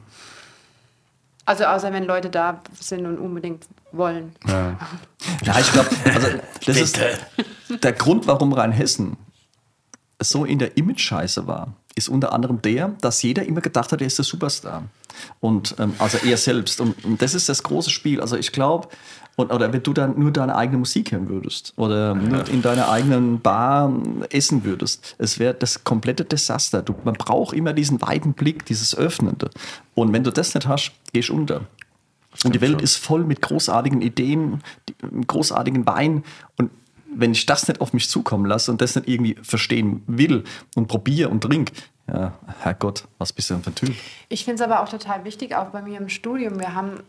Also außer wenn Leute da sind und unbedingt wollen. Ja. Ja, ich glaube, also das ist der Grund, warum Rheinhessen so in der Image-Scheiße war, ist unter anderem der, dass jeder immer gedacht hat, er ist der Superstar. Und ähm, also er selbst. Und, und das ist das große Spiel. Also ich glaube, und, oder wenn du dann nur deine eigene Musik hören würdest oder nur in deiner eigenen Bar essen würdest, es wäre das komplette Desaster. Du, man braucht immer diesen weiten Blick, dieses Öffnende. Und wenn du das nicht hast, gehst du unter. Und die Welt schon. ist voll mit großartigen Ideen, die- mit großartigen Wein. Und wenn ich das nicht auf mich zukommen lasse und das nicht irgendwie verstehen will und probiere und trink, ja, Herrgott, was bist du denn für ein Typ? Ich finde es aber auch total wichtig, auch bei mir im Studium. Wir haben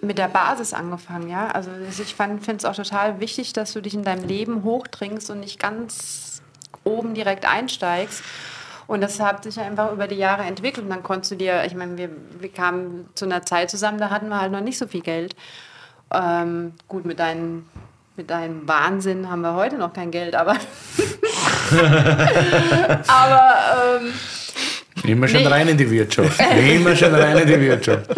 mit der Basis angefangen, ja. Also ich finde es auch total wichtig, dass du dich in deinem Leben hochtrinkst und nicht ganz oben direkt einsteigst. Und das hat sich einfach über die Jahre entwickelt. Und dann konntest du dir, ich meine, wir, wir kamen zu einer Zeit zusammen, da hatten wir halt noch nicht so viel Geld. Ähm, gut, mit deinen mit deinem Wahnsinn haben wir heute noch kein Geld, aber. aber ähm, Immer schon Nee. rein in die Wirtschaft. Immer schon rein in die Wirtschaft.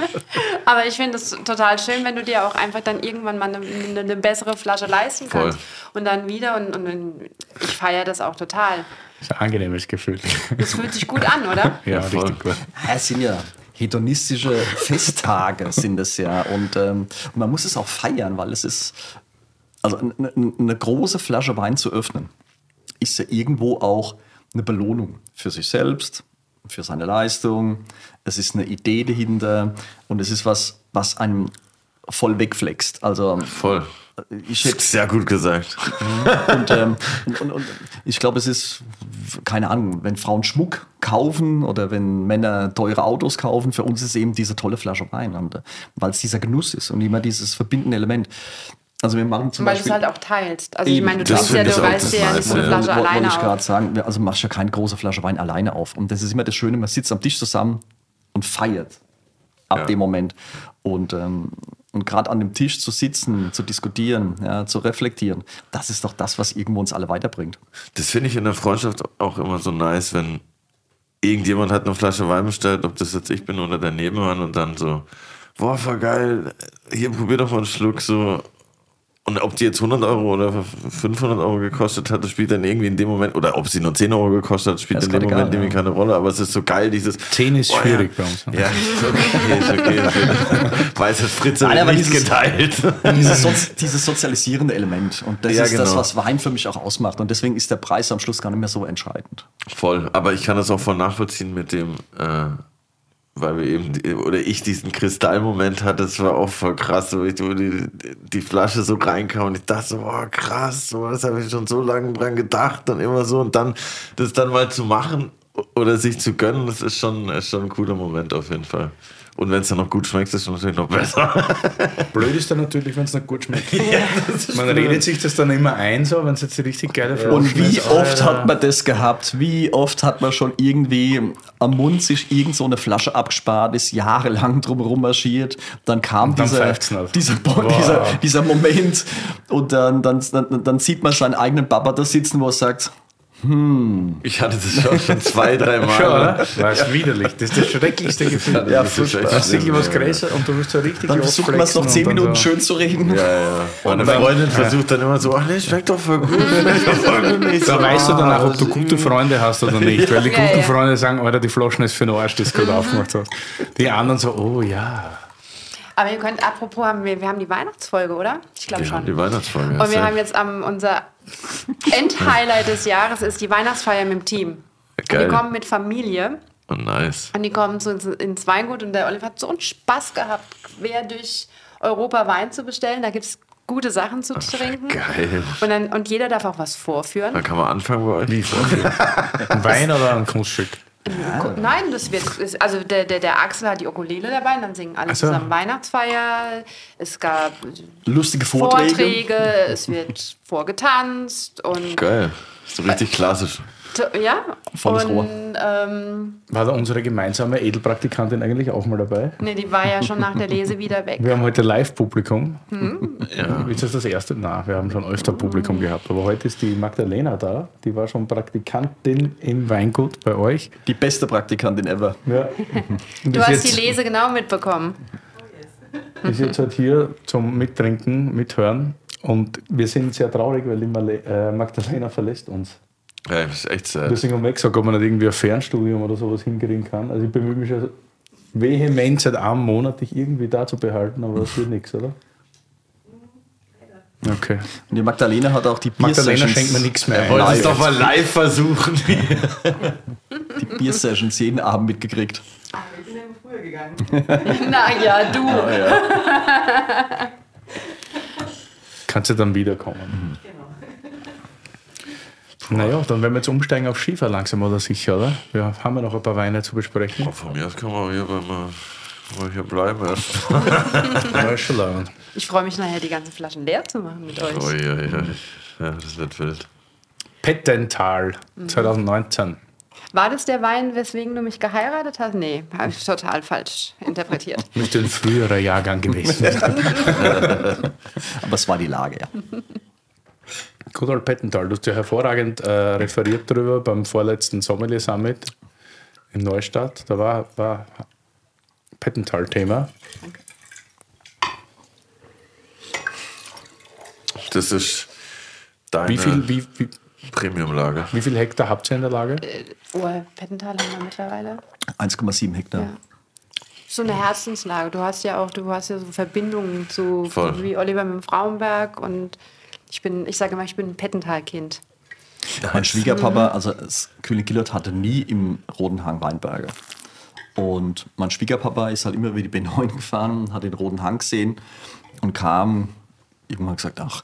Aber ich finde es total schön, wenn du dir auch einfach dann irgendwann mal eine, eine, eine bessere Flasche leisten Voll. kannst. Und dann wieder, und, und ich feiere das auch total. Das ist ein angenehmes Gefühl. Das fühlt sich gut an, oder? Ja, voll. richtig gut. Ja, es sind ja hedonistische Festtage, sind es ja. Und, ähm, man muss es auch feiern, weil es ist, also eine, eine große Flasche Wein zu öffnen, ist ja irgendwo auch eine Belohnung für sich selbst, für seine Leistung. Es ist eine Idee dahinter und es ist was, was einem voll wegflext. Also Voll. ich hätte Sehr gut gesagt. und, ähm, und, und, ich glaube, es ist, keine Ahnung, wenn Frauen Schmuck kaufen oder wenn Männer teure Autos kaufen, für uns ist eben diese tolle Flasche Wein, äh, weil es dieser Genuss ist und immer dieses verbindende Element. Also wir machen zum Weil du es Beispiel... halt auch teilst. Also ich meine, du trinkst ja, du dir ja nicht so eine ja. Flasche Wollte alleine ich gerade sagen, also machst ja keine große Flasche Wein alleine auf. Und das ist immer das Schöne, man sitzt am Tisch zusammen und feiert ab Ja. dem Moment. Und, ähm, und gerade an dem Tisch zu sitzen, zu diskutieren, ja, zu reflektieren, das ist doch das, was irgendwo uns alle weiterbringt. Das finde ich in der Freundschaft auch immer so nice, wenn irgendjemand hat eine Flasche Wein bestellt, ob das jetzt ich bin oder der Nebenmann und dann so, boah, voll geil, hier probier doch mal einen Schluck so. Und ob die jetzt 100 Euro oder 500 Euro gekostet hat, das spielt dann irgendwie in dem Moment, oder ob sie nur 10 Euro gekostet hat, spielt in dem Moment irgendwie ja. keine Rolle. Aber es ist so geil, dieses. 10 ist schwierig ja. bei uns. Ja, ist okay, ist okay. Okay. Weiße Fritze wird aber nicht dieses- geteilt. dieses, Sozi dieses sozialisierende Element. Und das Ja, ist das, genau. was Wein für mich auch ausmacht. Und deswegen ist der Preis am Schluss gar nicht mehr so entscheidend. Voll, aber ich kann das auch voll nachvollziehen mit dem, äh, weil wir eben, oder ich diesen Kristallmoment hatte, das war auch voll krass, wo ich die, die Flasche so reinkam und ich dachte so, boah, krass, so, das habe ich schon so lange dran gedacht und immer so und dann, das dann mal zu machen oder sich zu gönnen, das ist schon, ist schon ein cooler Moment auf jeden Fall. Und wenn es dann noch gut schmeckt, ist es natürlich noch besser. Blöd ist dann natürlich, wenn es nicht gut schmeckt. Man redet sich das dann immer ein, so, wenn es jetzt die richtig geile Flasche Und wie ist. oft Alter. hat man das gehabt? Wie oft hat man schon irgendwie am Mund sich irgend so eine Flasche abgespart, ist jahrelang drumherum marschiert. Dann kam dann dieser, dieser, Wow. dieser, dieser Moment und dann, dann, dann, dann sieht man seinen eigenen Papa da sitzen, wo er sagt, Ich hatte das schon, schon zwei, drei Mal. Schon, oder? War es widerlich. Das ist das schrecklichste Gefühl. Ja, Das ist echt Du hast wirklich was ja. größer und du wirst so richtig dann versucht man es noch zehn Minuten schön zu reden. Ja, ja. Meine Freundin versucht dann immer so, ach nee, schmeckt doch voll gut. Da so, weißt du dann auch, ob du ah, gute Freunde hast oder nicht. Weil die Ja, guten ja. Freunde sagen, Alter, die Flaschen ist für den Arsch, das du gerade aufgemacht hast. Die anderen so, oh ja. Aber ihr könnt, apropos, haben wir, wir haben die Weihnachtsfolge, oder? Ich glaube schon. die Weihnachtsfolge. Und wir haben jetzt am, unser Endhighlight des Jahres ist die Weihnachtsfeier mit dem Team. Und Geil. die kommen mit Familie Oh, nice. und die kommen zu uns ins Weingut und der Oliver hat so einen Spaß gehabt, quer durch Europa Wein zu bestellen. Da gibt es gute Sachen zu trinken. Geil. Und, dann, und jeder darf auch was vorführen. Dann kann man anfangen bei euch. Wie Ein Wein oder ein Kunststück? Nein, das wird, ist, also der, der, der Axel hat die Ukulele dabei und dann singen alle so. zusammen Weihnachtsfeier. Es gab Lustige Vorträge. Vorträge, es wird vorgetanzt und Geil. So richtig klassisch. Ja. Volles und, Rohr. Ähm, War da unsere gemeinsame Edelpraktikantin eigentlich auch mal dabei? nee, die war ja schon nach der Lese wieder weg. Wir haben heute Live-Publikum. Hm? Ja. Ist das das erste? Nein, wir haben schon öfter Publikum gehabt. Aber heute ist die Magdalena da. Die war schon Praktikantin im Weingut bei euch. Die beste Praktikantin ever. Ja. Du hast die Lese genau mitbekommen. ist jetzt halt hier zum Mittrinken, Mithören. Und wir sind sehr traurig, weil die äh, Magdalena verlässt uns. Ja, das ist echt sad. Deswegen haben wir gesagt, ob man nicht irgendwie ein Fernstudium oder sowas hinkriegen kann. Also ich bemühe mich schon vehement seit einem Monat, dich irgendwie da zu behalten, aber das wird nichts, oder? Okay. Und die Magdalena hat auch die Magdalena Bier-Sessions- schenkt mir nichts mehr. ein. Wollen es doch mal live versuchen. die Bier-Sessions jeden Abend mitgekriegt. Na ja, du. Kannst du dann wiederkommen. Naja, dann werden wir jetzt umsteigen auf Schiefer langsam oder sicher, oder? Wir haben ja noch ein paar Weine zu besprechen. Von mir aus kann man hier, wenn man mal hier bleiben. Ja. Ich freue mich nachher, die ganzen Flaschen leer zu machen mit euch. Oh, ja, ja. ja, das wird wild. Pettental 2019. War das der Wein, weswegen du mich geheiratet hast? Nee, habe ich total falsch interpretiert. Müsste ein früherer Jahrgang gewesen sein. Aber es war die Lage, ja. Old Pettental. Du hast ja hervorragend äh, referiert darüber beim vorletzten Sommelier Summit in Neustadt. Da war, war Pettental-Thema. Das ist deine Wie viel, wie, wie, Premiumlage. wie viel Hektar habt ihr in der Lage? Oh, Pettental haben wir mittlerweile. 1,7 Hektar. Ja. So eine Herzenslage. Du hast ja auch, du hast ja so Verbindungen zu Voll. wie Oliver mit dem Frauenberg und ich bin, ich sage immer, ich bin ein Pettental-Kind. Mein Schwiegerpapa, also das König Gillert hatte nie im Roten Hang Weinberge. Und mein Schwiegerpapa ist halt immer über die B9 gefahren, hat den Roten Hang gesehen und kam, irgendwann gesagt, ach,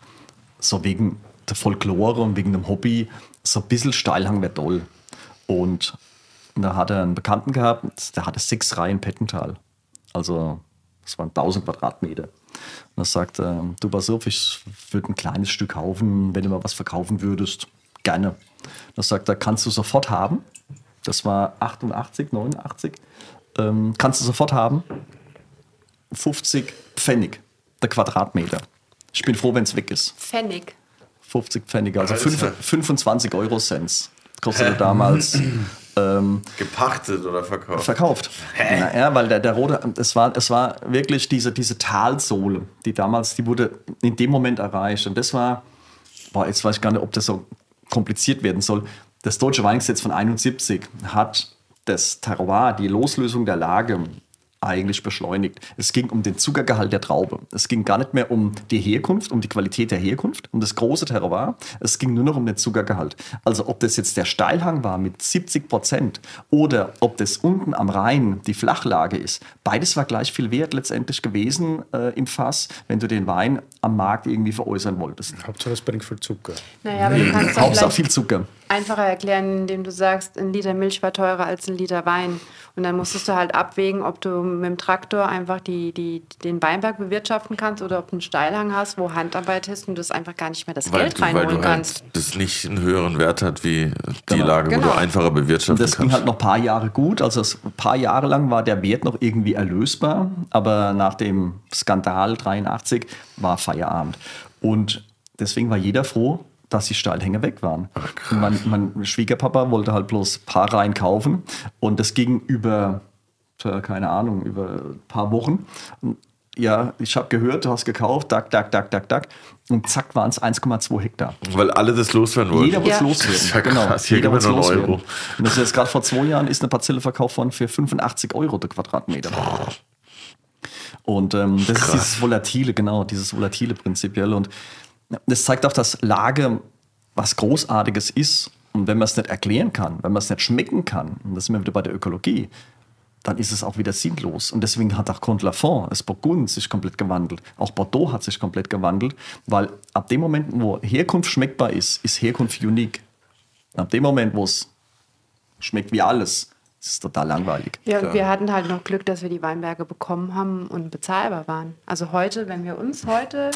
so wegen der Folklore und wegen dem Hobby, so ein bisschen Steilhang wäre toll. Und da hat er einen Bekannten gehabt, der hatte sechs Reihen Pettental. Also, das waren 1000 Quadratmeter. Und er sagt, ähm, du auf, ich würde ein kleines Stück kaufen, wenn du mal was verkaufen würdest, gerne. Das sagt er, kannst du sofort haben. Das war 88, 89. Ähm, kannst du sofort haben. 50 Pfennig der Quadratmeter. Ich bin froh, wenn es weg ist. Pfennig. 50 Pfennig, also Alter. fünf- 25 Euro Cents kostete damals. Ähm, Gepachtet oder verkauft? verkauft. Na, ja, weil der, der rote, es war, es war wirklich diese, diese Talsohle, die damals, die wurde in dem Moment erreicht. Und das war, boah, jetzt weiß ich gar nicht, ob das so kompliziert werden soll. Das deutsche Weingesetz von 71 hat das Terroir, die Loslösung der Lage eigentlich beschleunigt. Es ging um den Zuckergehalt der Traube. Es ging gar nicht mehr um die Herkunft, um die Qualität der Herkunft, um das große Terroir. Es ging nur noch um den Zuckergehalt. Also ob das jetzt der Steilhang war mit 70 Prozent oder ob das unten am Rhein die Flachlage ist, beides war gleich viel wert letztendlich gewesen äh, im Fass, wenn du den Wein am Markt irgendwie veräußern wolltest. Hauptsache es bringt viel Zucker. Naja, aber du kannst doch Hauptsache viel Zucker. Einfacher erklären, indem du sagst, ein Liter Milch war teurer als ein Liter Wein. Und dann musstest du halt abwägen, ob du mit dem Traktor einfach die, die, den Weinberg bewirtschaften kannst oder ob du einen Steilhang hast, wo Handarbeit ist und du es einfach gar nicht mehr das Weil, Geld du, weil reinholen du kannst. halt das nicht einen höheren Wert hat wie die Genau. Lage, wo Genau. du einfacher Und bewirtschaften das ging kannst. halt noch ein paar Jahre gut. Also es, ein paar Jahre lang war der Wert noch irgendwie erlösbar. Aber nach dem Skandal 83 war Feierabend. Und deswegen war jeder froh, dass die Steilhänge weg waren. Und mein, mein Schwiegerpapa wollte halt bloß ein paar Reihen kaufen. Und das ging über, keine Ahnung, über ein paar Wochen. Ja, ich habe gehört, du hast gekauft, dack, dack, dack, dack, dack. Und zack waren es 1,2 Hektar. Weil alle das loswerden wollten. Jeder muss Ja. loswerden. Das ist ja genau. krass. Hier Jeder einen loswerden. Euro. Und das ist jetzt gerade vor zwei Jahren ist eine Parzelle verkauft worden für 85 Euro der Quadratmeter. Und ähm, das ist dieses volatile, genau, dieses volatile prinzipiell. Und das zeigt auch, dass Lage was Großartiges ist. Und wenn man es nicht erklären kann, wenn man es nicht schmecken kann, und das sind wir wieder bei der Ökologie, dann ist es auch wieder sinnlos. Und deswegen hat auch Contlafon, das Burgund, sich komplett gewandelt. Auch Bordeaux hat sich komplett gewandelt, weil ab dem Moment, wo Herkunft schmeckbar ist, ist Herkunft unique. Ab dem Moment, wo es schmeckt wie alles, ist total langweilig. Ja, und wir hatten halt noch Glück, dass wir die Weinberge bekommen haben und bezahlbar waren. Also heute, wenn wir uns heute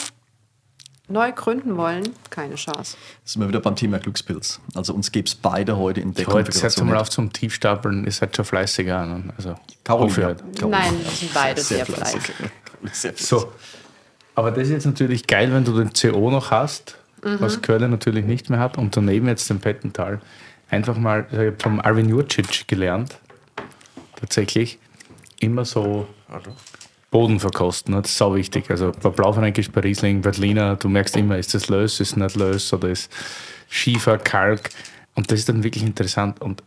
neu gründen wollen, keine Chance. Das sind wir wieder beim Thema Glückspilz. Also uns gibt es beide heute in der Heute setzt Konfiguration. mal nicht. auf zum Tiefstapeln, ihr seid schon fleißiger. Ne? Also, Caroline, ich halt. Nein, wir sind beide sehr, fleißig. Sehr fleißig. So. Aber das ist jetzt natürlich geil, wenn du den CO noch hast, was Köln natürlich nicht mehr hat, und daneben jetzt den Pettental. Einfach mal, ich habe vom Arvin Jurcic gelernt, tatsächlich, immer so Boden verkosten. ne? Das ist sau wichtig. Also bei Blaufränkisch, bei Riesling, Berliner, du merkst immer, ist das Lös, ist nicht Lös oder ist Schiefer, Kalk. Und das ist dann wirklich interessant. Und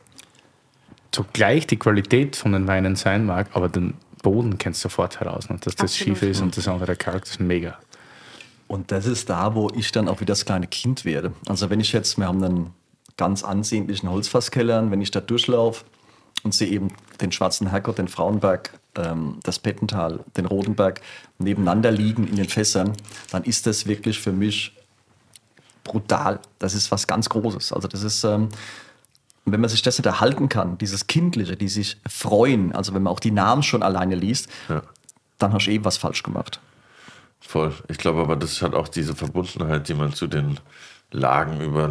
so gleich die Qualität von den Weinen sein mag, aber den Boden kennst du sofort heraus. Ne? Dass das Absolut. Schiefer ist und das andere Kalk, das ist mega. Und das ist da, wo ich dann auch wieder das kleine Kind werde. Also wenn ich jetzt, wir haben einen ganz ansehnlichen Holzfasskeller, wenn ich da durchlaufe und sehe eben den Schwarzen Herrgott, den Frauenberg, ähm, das Pettental, den Rodenberg nebeneinander liegen in den Fässern, dann ist das wirklich für mich brutal. Das ist was ganz Großes. Also das ist, ähm, wenn man sich das nicht erhalten kann, dieses Kindliche, die sich freuen, also wenn man auch die Namen schon alleine liest, Ja. dann hast du eben was falsch gemacht. Voll. Ich glaube aber, das hat auch diese Verbundenheit, die man zu den Lagen über.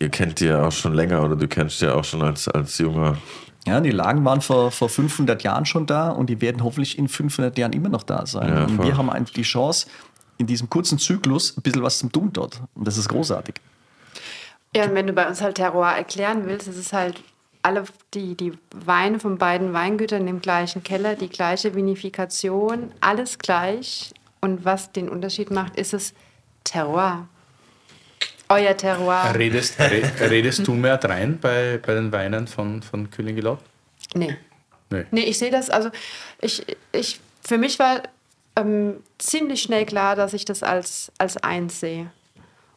Ihr kennt die ja auch schon länger oder du kennst die ja auch schon als, als junger. Ja, die Lagen waren vor, vor 500 Jahren schon da und die werden hoffentlich in 500 Jahren immer noch da sein. Ja, und wir haben einfach die Chance, in diesem kurzen Zyklus ein bisschen was zum tun dort. Und das ist großartig. Ja, und wenn du bei uns halt Terroir erklären willst, ist es halt alle die, die Weine von beiden Weingütern im gleichen Keller, die gleiche Vinifikation, alles gleich. Und was den Unterschied macht, ist es Terroir. Euer Terroir. Redest, re, redest du mehr rein bei, bei den Weinen von, von Kühlingelot? Nee. Nee. Nee, ich sehe das, also ich, ich, für mich war ähm, ziemlich schnell klar, dass ich das als, als eins sehe.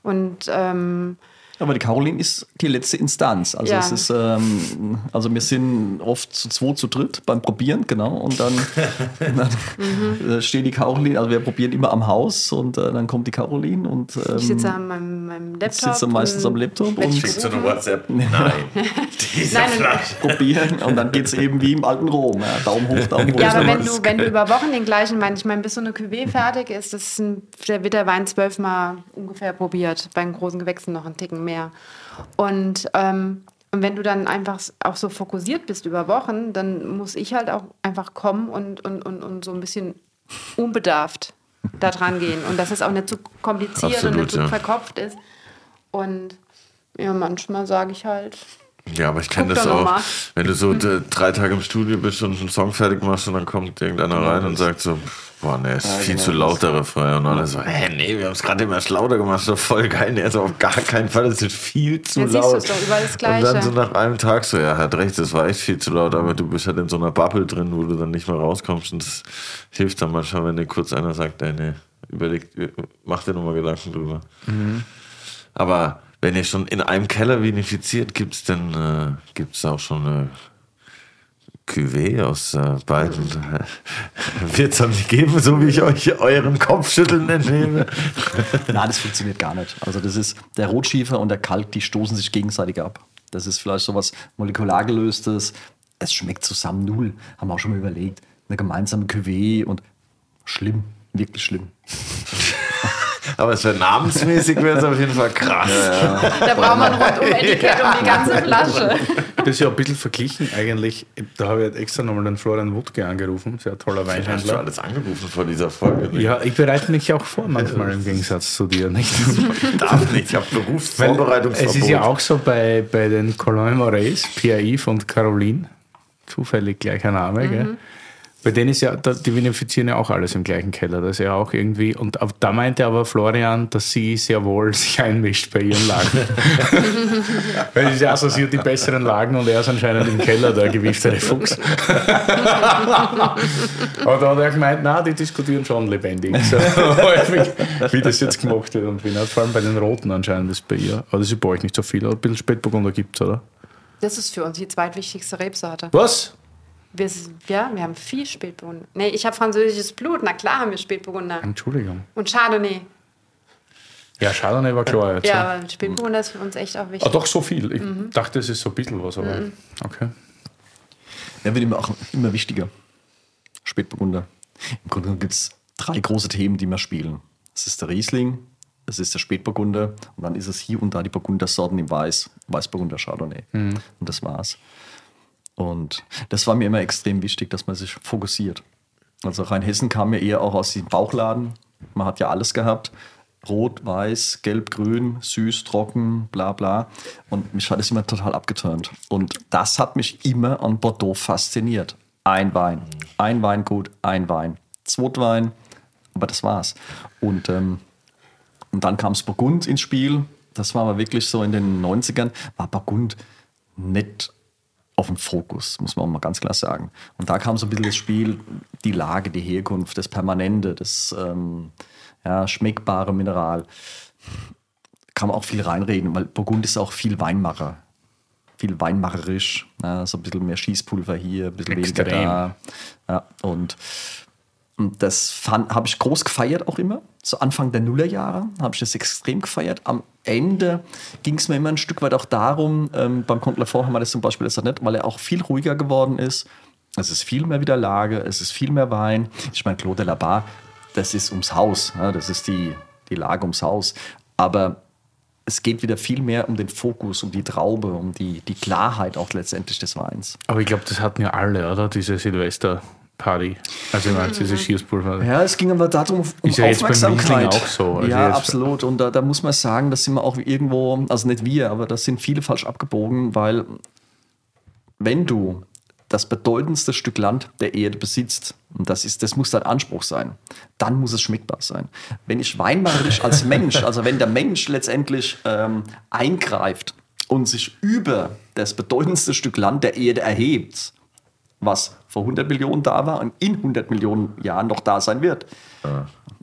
Und ähm, Aber die Caroline ist die letzte Instanz. Also Ja. es ist, ähm, also wir sind oft zu zwei, zu dritt beim Probieren, genau. Und dann, dann Mhm. äh, steht die Caroline, also wir probieren immer am Haus und äh, dann kommt die Caroline und ähm, ich sitze an meinem, meinem Laptop. sitze meistens am Laptop und- gerufen. eine WhatsApp? Nein. Diese Nein, Flasche. probieren und dann geht es eben wie im alten Rom. Ja, Daumen hoch, Daumen runter. Ja, aber wenn du, wenn du über Wochen den gleichen Wein, ich meine, bis so eine Cuvée fertig ist, das ist ein, der wird der Wein zwölfmal ungefähr probiert, bei den großen Gewächsen noch einen Ticken mehr. Und, ähm, und wenn du dann einfach auch so fokussiert bist über Wochen, dann muss ich halt auch einfach kommen und, und, und, und so ein bisschen unbedarft da dran gehen. Und dass es auch nicht zu kompliziert und Absolut, nicht zu ja. verkopft ist. Und ja, manchmal sage ich halt, Ja, aber ich kenne das auch. mal. Wenn du so drei Tage im Studio bist und einen Song fertig machst und dann kommt irgendeiner rein und sagt so, boah, ne, ist viel genau zu laut der Refrain. Und alle so, hä, nee, wir haben es gerade immer lauter gemacht, ist doch voll geil. Nee, also auf gar keinen Fall, das ist viel zu Ja, siehst du, laut. ist doch überall das Und dann Gleiche. so nach einem Tag so, ja, hat recht, das war echt viel zu laut, aber du bist halt in so einer Bubble drin, wo du dann nicht mehr rauskommst und das hilft dann manchmal, wenn dir kurz einer sagt, ey, nee, überleg, mach dir nochmal Gedanken drüber. Aber wenn ihr schon in einem Keller vinifiziert, gibt es denn äh, gibt's auch schon eine Cuvée aus äh, beiden? Wird es dann nicht geben, so wie ich euch euren Kopfschütteln entnehme? Nein, das funktioniert gar nicht. Also das ist der Rotschiefer und der Kalk, die stoßen sich gegenseitig ab. Das ist vielleicht so was molekular gelöstes. Es schmeckt zusammen null. Haben wir auch schon mal überlegt. Eine gemeinsame Cuvée und schlimm, wirklich schlimm. Aber es wäre namensmäßig, wäre es auf jeden Fall krass. da braucht man ein Rundum-Etikett um die ganze Flasche. Das ist ja ein bisschen verglichen eigentlich. Da habe ich jetzt extra nochmal den Florian Wutke angerufen, sehr toller Hast du Weinhändler. alles angerufen vor dieser Folge? Ja, ich bereite mich auch vor manchmal im Gegensatz zu dir, nicht? Ich darf nicht, ich habe Berufsvorbereitungsverbot. Es ist ja auch so bei, bei den Colin Moraes, Pierre-Yves und Caroline, zufällig gleicher Name, gell? Bei denen ist ja, die vinifizieren ja auch alles im gleichen Keller. Das ist ja auch irgendwie, und da meinte aber Florian, dass sie sehr wohl sich einmischt bei ihren Lagen. Weil es ist ja so, sie hat die besseren Lagen und er ist anscheinend im Keller der gewieftere Fuchs. aber da hat er gemeint, na, die diskutieren schon lebendig. So, wie, das jetzt gemacht wird und wie nicht. Vor allem bei den Roten anscheinend ist bei ihr. Aber das ist bei euch nicht so viel. Ein bisschen Spätburgunder gibt es, oder? Das ist für uns die zweitwichtigste Rebsorte. Was? Wir, ja, wir haben viel Spätburgunder. Nee, ich habe französisches Blut. Na klar haben wir Spätburgunder. Entschuldigung. Und Chardonnay. Ja, Chardonnay war klar jetzt. Ja, aber Spätburgunder ist für uns echt auch Ah, wichtig. doch so viel. Ich dachte, es ist so ein bisschen was, aber okay. Der wird immer auch immer wichtiger. Spätburgunder. Im Grunde gibt es drei große Themen, die wir spielen. Es ist der Riesling, es ist der Spätburgunder und dann ist es hier und da die Burgundersorten im Weiß, Weißburgunder Chardonnay. Und das war's. Und das war mir immer extrem wichtig, dass man sich fokussiert. Also Rheinhessen kam ja eher auch aus dem Bauchladen. Man hat ja alles gehabt. Rot, Weiß, Gelb, Grün, süß, trocken, bla bla. Und mich hat es immer total abgeturnt. Und das hat mich immer an Bordeaux fasziniert. Ein Wein, ein Weingut, ein Wein. Zweitwein, aber das war's. Und, ähm, und dann kam es Burgund ins Spiel. Das war aber wirklich so in den 90ern, war Burgund nicht auf dem Fokus, muss man auch mal ganz klar sagen. Und da kam so ein bisschen das Spiel, die Lage, die Herkunft, das Permanente, das ähm, ja, schmeckbare Mineral. Kann man auch viel reinreden, weil Burgund ist auch viel Weinmacher. Viel weinmacherisch. Ja, so ein bisschen mehr Schießpulver hier, ein bisschen weniger da. Ja, und und das habe ich groß gefeiert auch immer. So Anfang der Nullerjahre habe ich das extrem gefeiert. Am Ende ging es mir immer ein Stück weit auch darum, ähm, beim Comte Lafort haben wir das zum Beispiel jetzt nicht, weil er auch viel ruhiger geworden ist. Es ist viel mehr wieder Lage, es ist viel mehr Wein. Ich meine, Claude Labar, das ist ums Haus, ja, das ist die, die Lage ums Haus. Aber es geht wieder viel mehr um den Fokus, um die Traube, um die, die Klarheit auch letztendlich des Weins. Aber ich glaube, das hatten ja alle, oder? Diese Silvesterparty. Also ich meine, diese Schießpulver. Ja, es ging aber darum, um Ist ja Aufmerksamkeit. Auch so. Also ja, jetzt- absolut. Und da, da muss man sagen, das sind wir auch irgendwo, also nicht wir, aber das sind viele falsch abgebogen, weil wenn du das bedeutendste Stück Land der Erde besitzt, und das, ist, das muss dein Anspruch sein, dann muss es schmeckbar sein. Wenn ich weinmacherisch als Mensch, also wenn der Mensch letztendlich ähm, eingreift und sich über das bedeutendste Stück Land der Erde erhebt, was vor 100 Millionen da war und in 100 Millionen Jahren noch da sein wird,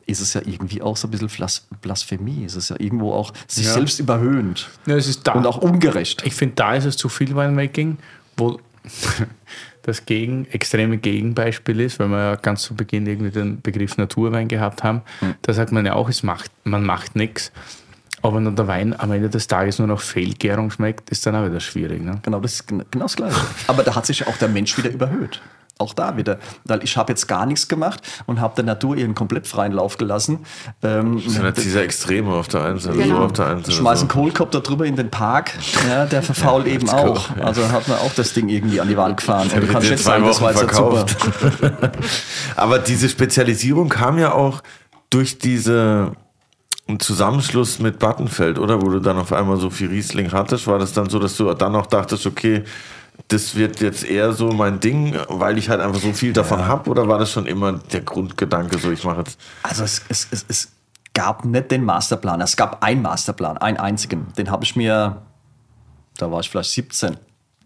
ist es ja irgendwie auch so ein bisschen Blas Blasphemie. Es ist ja irgendwo auch sich Ja. selbst überhöhend Ja, es ist da. und auch ungerecht. Ich finde, da ist es zu viel Winemaking, wo das Gegen, extreme Gegenbeispiel ist, weil wir ja ganz zu Beginn irgendwie den Begriff Naturwein gehabt haben. Da sagt man ja auch, es macht, man macht nichts. Aber wenn dann der Wein am Ende des Tages nur noch Fehlgärung schmeckt, ist dann auch wieder schwierig. Ne? Genau, das ist gen- genau das Gleiche. Aber da hat sich ja auch der Mensch wieder überhöht. Auch da wieder. Weil ich habe jetzt gar nichts gemacht und habe der Natur ihren komplett freien Lauf gelassen. Ähm, Das sind jetzt diese Extreme auf der einen Seite, Genau. so auf der einen Seite. Schmeiß einen so. Kohlkopf drüber in den Park, ja, der verfault eben Kohl, auch. ja. Also hat man auch das Ding irgendwie an die Wand gefahren. Und du kannst jetzt sagen, das war jetzt super. Aber diese Spezialisierung kam ja auch durch diese einen Zusammenschluss mit Battenfeld, oder? Wo du dann auf einmal so viel Riesling hattest, war das dann so, dass du dann auch dachtest, okay, das wird jetzt eher so mein Ding, weil ich halt einfach so viel davon hab Oder war das schon immer der Grundgedanke, so ich mache jetzt Also es, es, es, es gab nicht den Masterplan. Es gab einen Masterplan, einen einzigen. Den habe ich mir, da war ich vielleicht 17,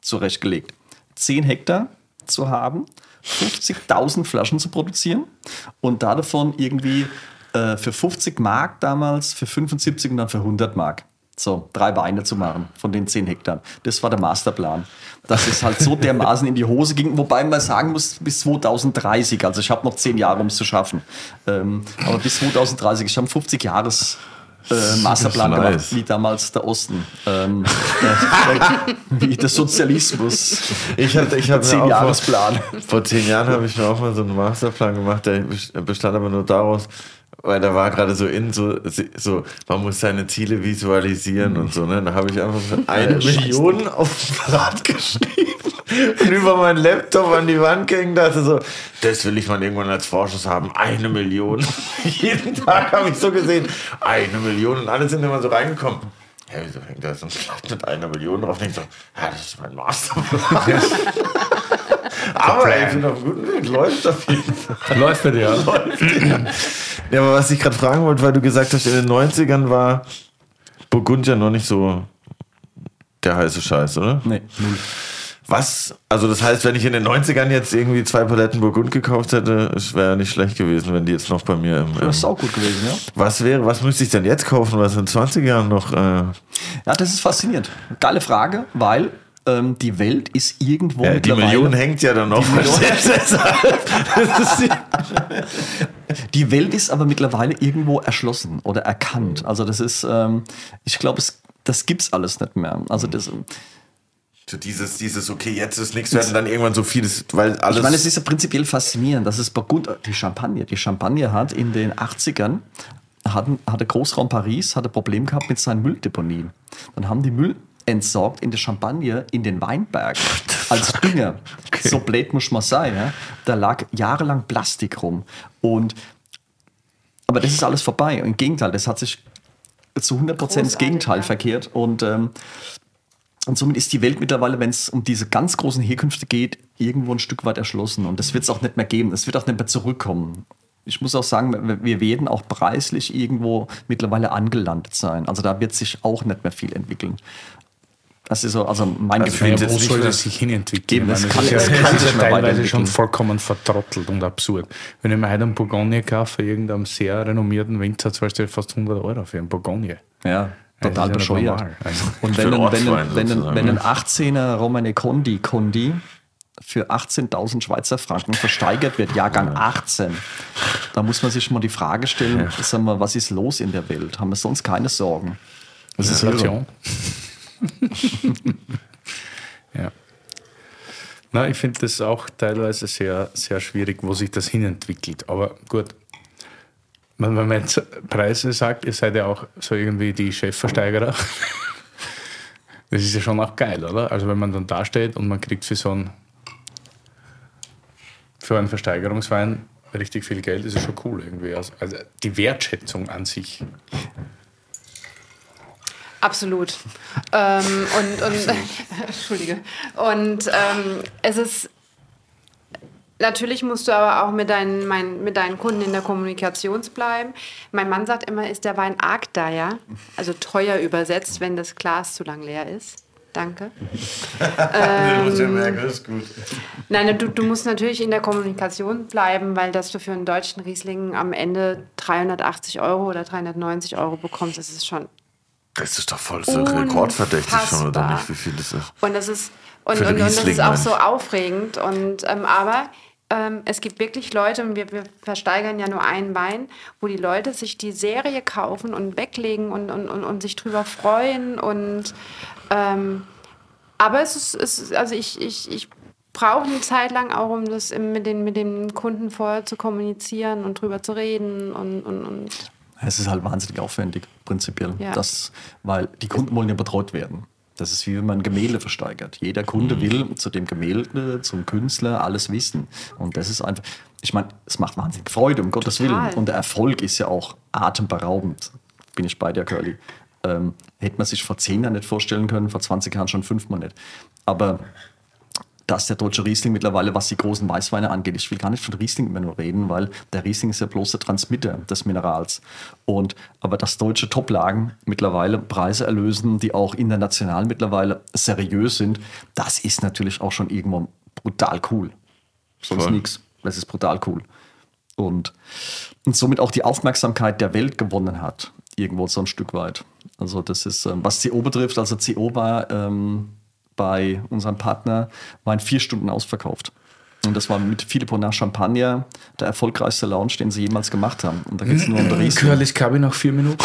zurechtgelegt. 10 Hektar zu haben, 50.000 Flaschen zu produzieren und da davon irgendwie äh, für 50 Mark damals, für 75 und dann für 100 Mark. So, drei Weine zu machen von den 10 Hektar. Das war der Masterplan. Dass es halt so dermaßen in die Hose ging, wobei man sagen muss, bis 2030. Also ich habe noch 10 Jahre, um es zu schaffen. Ähm, aber bis 2030, ich habe einen 50 Jahres äh, Masterplan gemacht, wie damals der Osten. Ähm, äh, wie der Sozialismus. Ich hatte, ich hatte Zehn Jahresplan. Vor, vor zehn Jahren habe ich mir auch mal so einen Masterplan gemacht, der bestand aber nur daraus, weil da war gerade so in so, so, man muss seine Ziele visualisieren und so, ne? Da habe ich einfach so eine. Million auf ein Blatt geschrieben und über meinen Laptop an die Wand gehängt, dachte so, das will ich mal irgendwann als Vorschuss haben. Eine Million. Jeden Tag habe ich so gesehen, eine Million und alle sind immer so reingekommen. Ja, wieso hängt da so ein Blatt mit einer Million drauf? Und ich so, ja, das ist mein Masterplan. Aber ich bin auf einem guten Weg, läuft auf jeden Fall. Läuft bei dir. ja. Ja, aber was ich gerade fragen wollte, weil du gesagt hast, in den 90ern war Burgund ja noch nicht so der heiße Scheiß, oder? Nee, null. Was, also das heißt, wenn ich in den 90ern jetzt irgendwie zwei Paletten Burgund gekauft hätte, es wäre nicht schlecht gewesen, wenn die jetzt noch bei mir im, Das ist im auch gut gewesen, ja. Was wäre, was müsste ich denn jetzt kaufen, was in 20 Jahren noch, äh, Ja, das ist faszinierend. Geile Frage, weil ähm, die Welt ist irgendwo ja, die. Million hängt ja dann noch. Die- Die Welt ist aber mittlerweile irgendwo erschlossen oder erkannt. Also das ist, ähm, ich glaube, es, das gibt's alles nicht mehr. Also das, So dieses, dieses, okay, jetzt ist nichts und dann irgendwann so vieles, weil alles. Ich meine, es ist ja prinzipiell faszinierend, dass es Burgund, die Champagne, die Champagne hat in den 80ern, hat, hatte Großraum Paris, hatte Problem gehabt mit seinen Mülldeponien. Dann haben die Müll entsorgt in der Champagne in den Weinberg als Dünger. So blöd muss man sein. Ja? Da lag jahrelang Plastik rum. Und, aber das ist alles vorbei. Im Gegenteil, das hat sich zu 100 Prozent das Großartig, Gegenteil ja. verkehrt. Und ähm, und somit ist die Welt mittlerweile, wenn es um diese ganz großen Herkünfte geht, irgendwo ein Stück weit erschlossen. Und das wird es auch nicht mehr geben. Es wird auch nicht mehr zurückkommen. Ich muss auch sagen, wir- wir werden auch preislich irgendwo mittlerweile angelandet sein. Also da wird sich auch nicht mehr viel entwickeln. Das ist so, also mein Also Gefühl. Ja, wo soll das sich hinentwickeln? Es meine, kann- ist ja, es kann ist sich ja teilweise schon vollkommen vertrottelt und absurd. Wenn ich mir heute einen Bourgogne kaufe, irgendeinem sehr renommierten Winzer, zahlst du fast 100 Euro für einen Bourgogne. Ja, Das total ist ja bescheuert. normal. Also, Und wenn, ein, wenn, ein, wenn, ein, wenn ein ne? 18er Romane Condi Condi für 18.000 Schweizer Franken versteigert wird, Jahrgang 18, da muss man sich mal die Frage stellen, sag mal, was ist los in der Welt? Haben wir sonst keine Sorgen? Das ist irre. Inflation. ja. Na, ich finde das auch teilweise sehr, sehr schwierig, wo sich das hinentwickelt. Aber gut, wenn man jetzt Preise sagt, ihr seid ja auch so irgendwie die Chefversteigerer. Das ist ja schon auch geil, oder? Also wenn man dann da steht und man kriegt für so einen, für einen Versteigerungswein richtig viel Geld, ist ja schon cool irgendwie. Also also die Wertschätzung an sich. Absolut. ähm, und, und Entschuldige. Und ähm, es ist natürlich musst du aber auch mit deinen, mein, mit deinen Kunden in der Kommunikation bleiben. Mein Mann sagt immer, ist der Wein arg teuer, also teuer übersetzt, wenn das Glas zu lang leer ist. Danke. Du musst ja merken, das ist gut. Nein, du, du musst natürlich in der Kommunikation bleiben, weil dass du für einen deutschen Riesling am Ende 380 Euro oder 390 Euro bekommst, das ist schon Das ist doch voll so rekordverdächtig schon, oder nicht? Wie viel das ist. Und das ist, und, und, und das ist auch so aufregend. Und, ähm, aber ähm, es gibt wirklich Leute, und wir, wir versteigern ja nur einen Wein, wo die Leute sich die Serie kaufen und weglegen und, und, und, und sich drüber freuen. Und, ähm, aber es ist, es ist also ich, ich, ich brauche eine Zeit lang auch, um das mit den, mit den Kunden vorher zu kommunizieren und drüber zu reden. Und, und, und Es ist halt wahnsinnig aufwendig, prinzipiell. Ja. Das, weil die Kunden wollen ja betreut werden. Das ist wie wenn man Gemälde versteigert. Jeder Kunde will zu dem Gemälde, zum Künstler alles wissen. Und das ist einfach, ich meine, es macht wahnsinnig Freude, um Gottes Total. Willen. Und der Erfolg ist ja auch atemberaubend. Bin ich bei dir, Curly. Ähm, hätte man sich vor zehn Jahren nicht vorstellen können, vor 20 Jahren schon fünfmal nicht. Aber dass der deutsche Riesling mittlerweile, was die großen Weißweine angeht, ich will gar nicht von Riesling immer nur reden, weil der Riesling ist ja bloß der Transmitter des Minerals. Und, aber dass deutsche Toplagen mittlerweile Preise erlösen, die auch international mittlerweile seriös sind, das ist natürlich auch schon irgendwo brutal cool. Sonst nichts. Das ist brutal cool. Und, und somit auch die Aufmerksamkeit der Welt gewonnen hat, irgendwo so ein Stück weit. Also das ist, ähm, was CO betrifft, also CO war ähm, bei unserem Partner, war in vier Stunden ausverkauft. Und das war mit Philipp nach Champagner der erfolgreichste Launch, den sie jemals gemacht haben. Und da geht es nur um den Riesling. Curly's Kabi nach vier Minuten.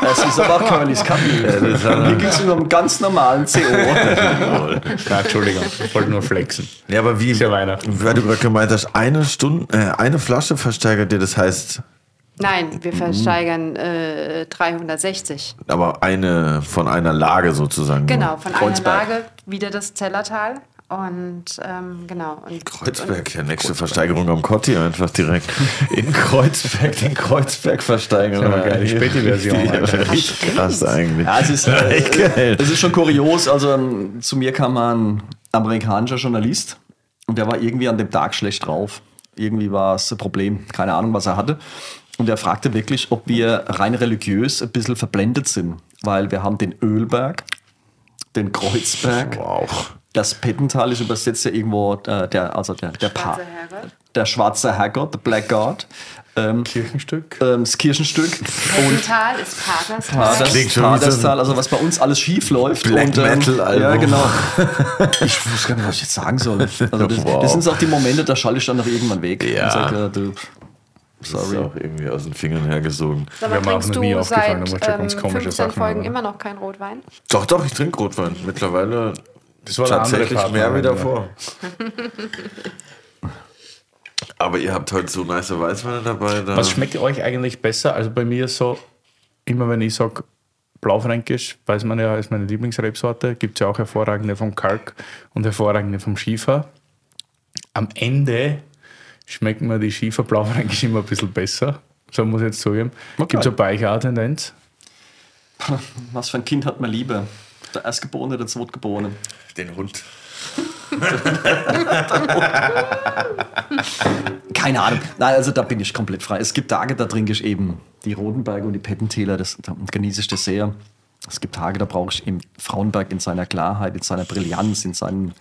Das ist aber auch Curly's Kaffee. Hier ging es um einen ganz normalen CO. Na, Entschuldigung, ich wollte nur flexen. Ja, aber wie, ja weil du gerade gemeint hast, eine Stunde, äh, eine Flasche versteigert dir, das heißt, nein, wir versteigern äh, 360. aber eine von einer Lage sozusagen. Genau, von Kreuzberg. einer Lage wieder das Zellertal. Und ähm, genau. Und, Kreuzberg, ja, nächste Versteigerung am Kotti einfach direkt. In Kreuzberg, den Kreuzberg versteigern. Das ist aber geil, Ja, Alter. Richtig krass eigentlich. Ja, es ist, Echt geil. äh, es ist schon kurios. Also ähm, zu mir kam ein amerikanischer Journalist und der war irgendwie an dem Tag schlecht drauf. Irgendwie war es ein Problem. Keine Ahnung, was er hatte. Und er fragte wirklich, ob wir rein religiös ein bisschen verblendet sind. Weil wir haben den Ölberg, den Kreuzberg, Wow. das Pettental ist übersetzt ja irgendwo äh, der, also der, der, Pa- Schwarzer Herrgott. der schwarze Herrgott, der Black God. Ähm, Kirchenstück. ähm, das Kirchenstück. Und Hessental ist Paterstal. Paderst- klingt schon Paderstal, also was bei uns alles schief läuft. Black und, ähm, Metal-Album. Ja, genau. Ich wusste gar nicht, was ich jetzt sagen soll. Also das, Wow. das sind auch die Momente, da schalte ich dann noch irgendwann weg. Ja. Und sage, äh, du, Das Sorry. ist auch irgendwie aus den Fingern hergesogen. Sag Wäre mir auch noch nie aufgefallen, seit musst du ganz ähm, komische 15 Sachen Folgen immer noch kein Rotwein? Doch, doch, ich trinke Rotwein. Mittlerweile Das war tatsächlich Partner, mehr wie davor. Aber ihr habt heute so nice Weißweine dabei. Da. Was schmeckt euch eigentlich besser? Also bei mir ist so, immer wenn ich sage Blaufränkisch, weiß man ja, ist meine Lieblingsrebsorte, gibt es ja auch hervorragende vom Kalk und hervorragende vom Schiefer. Am Ende schmeckt mir die Schiefer Blaufränkisch immer ein bisschen besser. So muss ich jetzt zugeben. Gibt es bei euch auch eine Tendenz? Was für ein Kind hat man lieber? Der Erstgeborene oder der Zweitgeborene? Den Hund. Keine Ahnung. Nein, also da bin ich komplett frei. Es gibt Tage, da trinke ich eben die Rodenberger und die Pettentäler, das da genieße ich das sehr. Es gibt Tage, da brauche ich eben Frauenberg in seiner Klarheit, in seiner Brillanz, in seinem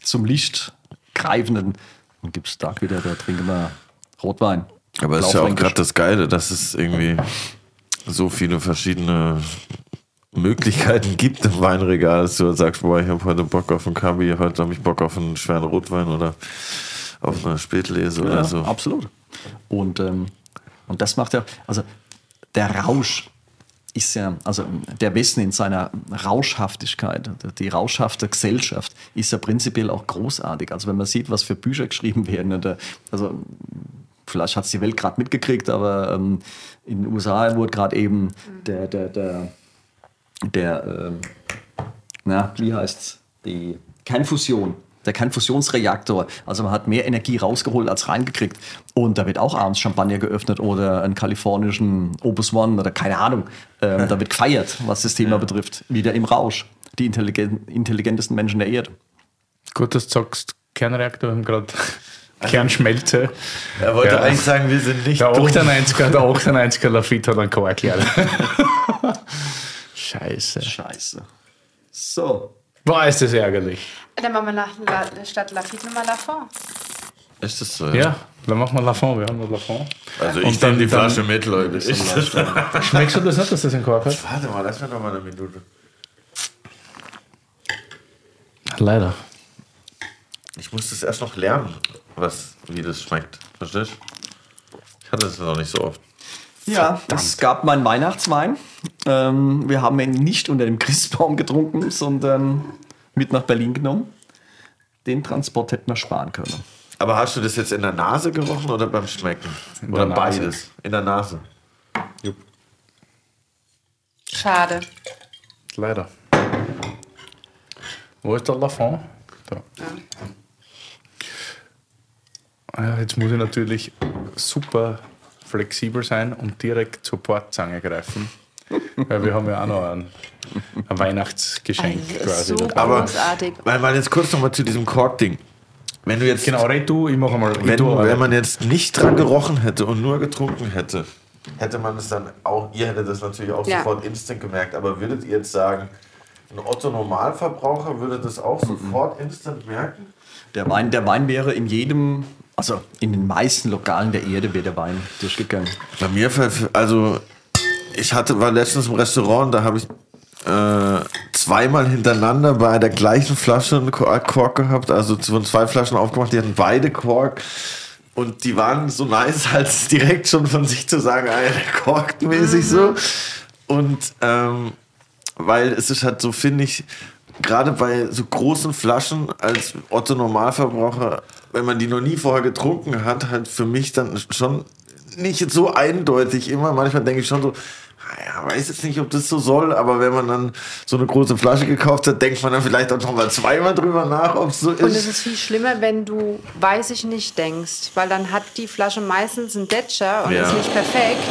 zum Licht greifenden. Und gibt es Tag wieder, da trinken wir Rotwein. Aber es ist ja auch gerade das Geile, dass es irgendwie so viele verschiedene Möglichkeiten gibt im Weinregal, dass du sagst, boah, ich habe heute Bock auf einen Kabi, heute habe ich Bock auf einen schweren Rotwein oder auf eine Spätlese Ja, oder so. absolut. Und, ähm, und das macht ja, also der Rausch ist ja, also der Westen in seiner Rauschhaftigkeit, die rauschhafte Gesellschaft ist ja prinzipiell auch großartig. Also wenn man sieht, was für Bücher geschrieben werden, oder, also vielleicht hat es die Welt gerade mitgekriegt, aber ähm, in den USA wurde gerade eben der, der, der, der ähm, na, wie heißt's? Die Kernfusion. Der Kernfusionsreaktor. Also man hat mehr Energie rausgeholt als reingekriegt. Und da wird auch abends Champagner geöffnet oder einen kalifornischen Opus One oder keine Ahnung. Ähm, da wird gefeiert, was das Thema betrifft. Wieder im Rausch. Die intelligen, intelligentesten Menschen der Erde. Gut, dass du sagst, Kernreaktor, haben gerade Kernschmelze. Er wollte Ja. eigentlich sagen, wir sind nicht Der dumm. 98er, der 98er Lafitte hat einen Chor erklärt. Scheiße. Scheiße. So. Boah, ist das ärgerlich. Dann machen wir nach La, statt Lafitte nochmal Lafont. Ist das so? Ja, dann machen wir Lafont. Wir haben noch Lafont. Also Und ich dann- nehme die dann- Flasche mit, Leute. Ich, Schmeckst du das nicht, dass das ein Kork hat? warte mal, lass mir noch mal eine Minute. Leider. Ich muss das erst noch lernen, was, wie das schmeckt. Verstehst du? Ich hatte das noch nicht so oft. Ja, es gab meinen Weihnachtswein. Ähm, wir haben ihn nicht unter dem Christbaum getrunken, sondern mit nach Berlin genommen. Den Transport hätten wir sparen können. Aber hast du das jetzt in der Nase gerochen oder beim Schmecken? In oder beides? In der Nase. Schade. Leider. Wo ist der Lafont? Da. Ah Ja, jetzt muss ich natürlich super flexibel sein und direkt zur Portzange greifen. Weil wir haben ja auch noch ein, ein Weihnachtsgeschenk Also, quasi. so. Aber, großartig. weil man jetzt kurz noch mal zu diesem Kork-Ding. Wenn du jetzt, Genau, red du, ich mache mal. wenn, aber- wenn man jetzt nicht dran gerochen hätte und nur getrunken hätte, hätte man es dann auch, ihr hättet das natürlich auch Ja. sofort instant gemerkt, aber würdet ihr jetzt sagen, ein Otto-Normalverbraucher würde das auch sofort instant merken? Der Wein, der Wein wäre in jedem, also in den meisten Lokalen der Erde wäre der Wein durchgegangen. Bei mir, also ich hatte, war letztens im Restaurant, da habe ich äh, zweimal hintereinander bei der gleichen Flasche einen Kork Kork gehabt, also von zwei Flaschen aufgemacht, die hatten beide Kork. Und die waren so nice, als direkt schon von sich zu sagen, ah, der korkt mäßig so. Und ähm, weil es ist halt so, finde ich, gerade bei so großen Flaschen als Otto Normalverbraucher, wenn man die noch nie vorher getrunken hat, halt für mich dann schon nicht so eindeutig immer. Manchmal denke ich schon so, "Ah ja, weiß jetzt nicht, ob das so soll, aber wenn man dann so eine große Flasche gekauft hat, denkt man dann vielleicht auch noch mal zweimal drüber nach, ob es so ist. Und es ist viel schlimmer, wenn du weiß ich nicht denkst, weil dann hat die Flasche meistens einen Detscher und Ja. ist nicht perfekt.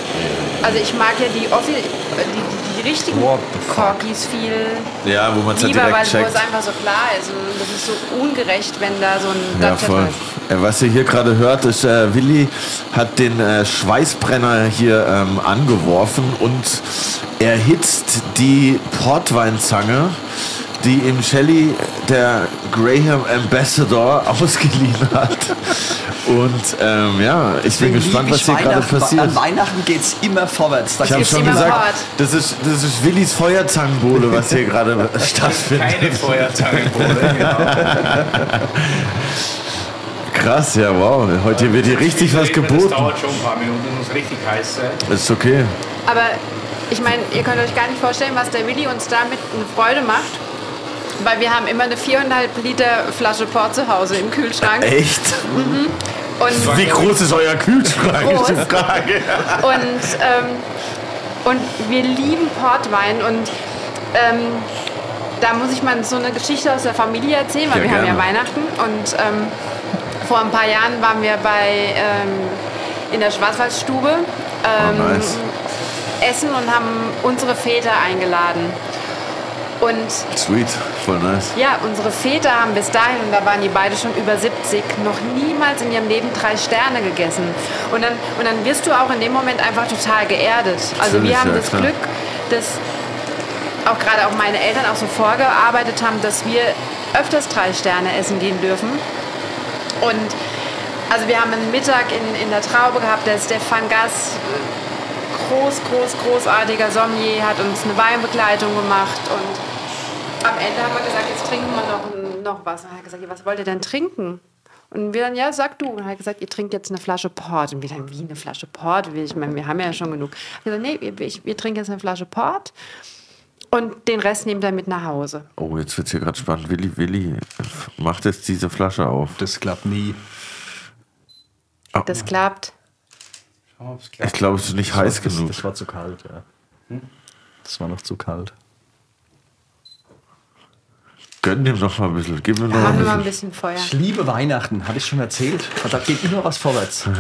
Also ich mag ja die, offi- die, die richtigen? Corgis viel ja, wo man halt lieber, weil direkt wo checkt. es einfach so klar ist. Und das ist so ungerecht, wenn da so ein Ja, voll. ist. Äh, Was ihr hier gerade hört, ist, äh, Willi hat den äh, Schweißbrenner hier ähm, angeworfen und erhitzt die Portweinzange, die ihm Shelley, der Graham Ambassador, ausgeliehen hat. Und ähm, ja, ich bin gespannt, was hier gerade passiert. An Weihnachten geht es immer vorwärts. Da Ich habe schon immer gesagt, das ist, das ist Willis Feuerzangenbowle, was hier gerade stattfindet. Keine Feuerzangenbowle, genau. Krass, ja, wow. Heute wird hier richtig was Das geboten. dauert schon ein paar Minuten, das muss richtig heiß sein. Das ist okay. Aber ich meine, ihr könnt euch gar nicht vorstellen, was der Willi uns damit eine Freude macht. Weil wir haben immer eine 4,5 Liter Flasche Port zu Hause im Kühlschrank. Echt? Und Wie groß ist euer Kühlschrank? Ist die Groß. Frage. Und, ähm, und wir lieben Portwein und ähm, da muss ich mal so eine Geschichte aus der Familie erzählen, weil Ja, wir haben ja gerne. Weihnachten und ähm, vor ein paar Jahren waren wir bei ähm, in der Schwarzwaldstube ähm, Oh, nice. essen und haben unsere Väter eingeladen. Und Sweet, voll nice. ja, unsere Väter haben bis dahin, und da waren die beide schon über 70, noch niemals in ihrem Leben drei Sterne gegessen. Und dann, und dann wirst du auch in dem Moment einfach total geerdet. Also Natürlich, wir haben ja, das klar. Glück, dass auch gerade auch meine Eltern auch so vorgearbeitet haben, dass wir öfters drei Sterne essen gehen dürfen. Und also wir haben einen Mittag in, in der Traube gehabt, der Stefan Gass, äh, groß, groß, großartiger Sommelier, hat uns eine Weinbegleitung gemacht und am Ende haben wir gesagt, jetzt trinken wir noch, noch was. Und er hat gesagt, was wollt ihr denn trinken? Und wir dann, ja, sag du. Und er hat gesagt, ihr trinkt jetzt eine Flasche Port. Und wir dann, wie eine Flasche Port? Ich meine, wir haben ja schon genug. Ich gesagt, nee, wir, ich, wir trinken jetzt eine Flasche Port und den Rest nehmt ihr mit nach Hause. Oh, jetzt wird hier gerade spannend. Willi, Willi macht jetzt diese Flasche auf. Das klappt nie. Das klappt. Ob's Ich glaube, es ist nicht heiß das, genug. Das war zu kalt, ja. Das war noch zu kalt. Gönn dem noch mal ein bisschen. Gib mir noch Machen ein mal ein bisschen. bisschen Feuer. Ich liebe Weihnachten, habe ich schon erzählt. Da geht immer was vorwärts.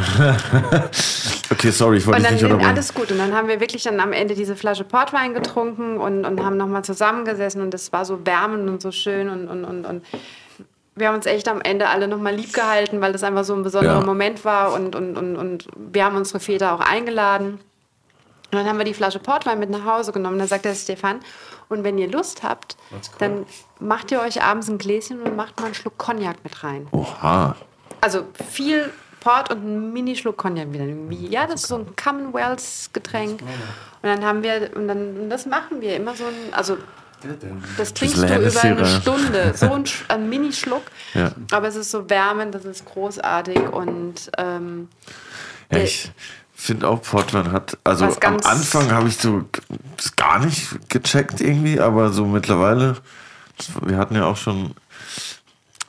Okay, sorry, ich wollte Und dich dann nicht unterbrechen. alles gut. Und dann haben wir wirklich dann am Ende diese Flasche Portwein getrunken und, und haben nochmal zusammengesessen und es war so wärmend und so schön und, und, und, und wir haben uns echt am Ende alle nochmal lieb gehalten, weil das einfach so ein besonderer Ja. Moment war und, und, und, und wir haben unsere Väter auch eingeladen. Und dann haben wir die Flasche Portwein mit nach Hause genommen. Dann sagt der Stefan, und wenn ihr Lust habt, dann macht ihr euch abends ein Gläschen und macht mal einen Schluck Cognac mit rein. Oha. Also viel Port und ein Mini-Schluck Cognac wieder. Ja, das ist so ein Commonwealth-Getränk. Und dann haben wir, und dann und das machen wir immer so ein, also das trinkst du Bisschen über eine Stunde. So ein, ein Mini-Schluck. Ja. Aber es ist so wärmend, das ist großartig und ähm, Ja, ich finde auch Portwein hat, also am Anfang habe ich so das gar nicht gecheckt irgendwie, aber so mittlerweile, wir hatten ja auch schon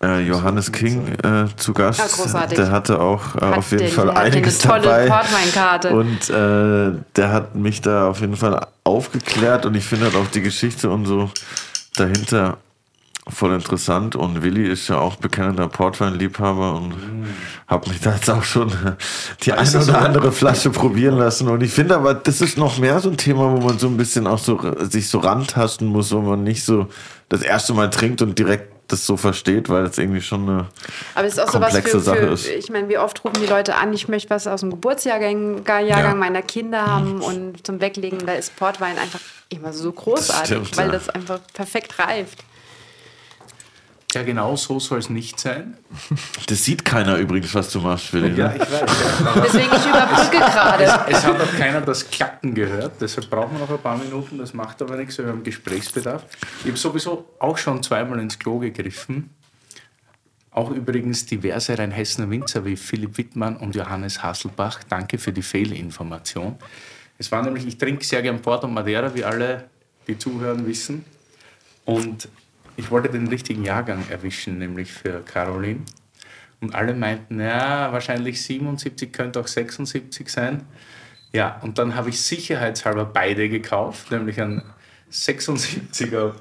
äh, Johannes King äh, zu Gast. Ja, großartig. Der hatte auch äh, auf jeden den- Fall den eine einiges tolle dabei. Portweinkarte. Und äh, der hat mich da auf jeden Fall aufgeklärt und ich finde halt auch die Geschichte und so dahinter voll interessant und Willi ist ja auch bekennender Portweinliebhaber und habe mich da jetzt auch schon die eine oder andere Flasche probieren lassen und ich finde aber, das ist noch mehr so ein Thema, wo man so ein bisschen auch so sich so rantasten muss, wo man nicht so das erste Mal trinkt und direkt das so versteht, weil das irgendwie schon eine Aber es ist auch so was komplexe für, Sache für ist. ich meine, wie oft rufen die Leute an, ich möchte was aus dem Geburtsjahrgang Jahrgang Ja. meiner Kinder haben und zum Weglegen, da ist Portwein einfach immer so großartig, Das stimmt, weil ja. das einfach perfekt reift. Ja, genau so soll es nicht sein. Das sieht keiner übrigens, was du machst, Willi. ne? ich weiß. Ja. Deswegen, ich überbrücke gerade. Es hat auch keiner das Klacken gehört, deshalb brauchen wir noch ein paar Minuten, das macht aber nichts, wir haben Gesprächsbedarf. Ich habe sowieso auch schon zweimal ins Klo gegriffen. Auch übrigens diverse Rheinhessener Winzer wie Philipp Wittmann und Johannes Hasselbach. Danke für die Fehlinformation. Es war nämlich, ich trinke sehr gern Port und Madeira, wie alle, die zuhören, wissen. Und ich wollte den richtigen Jahrgang erwischen, nämlich für Caroline. Und alle meinten, ja, wahrscheinlich 77, könnte auch 76 sein. Ja, und dann habe ich sicherheitshalber beide gekauft, nämlich einen 76er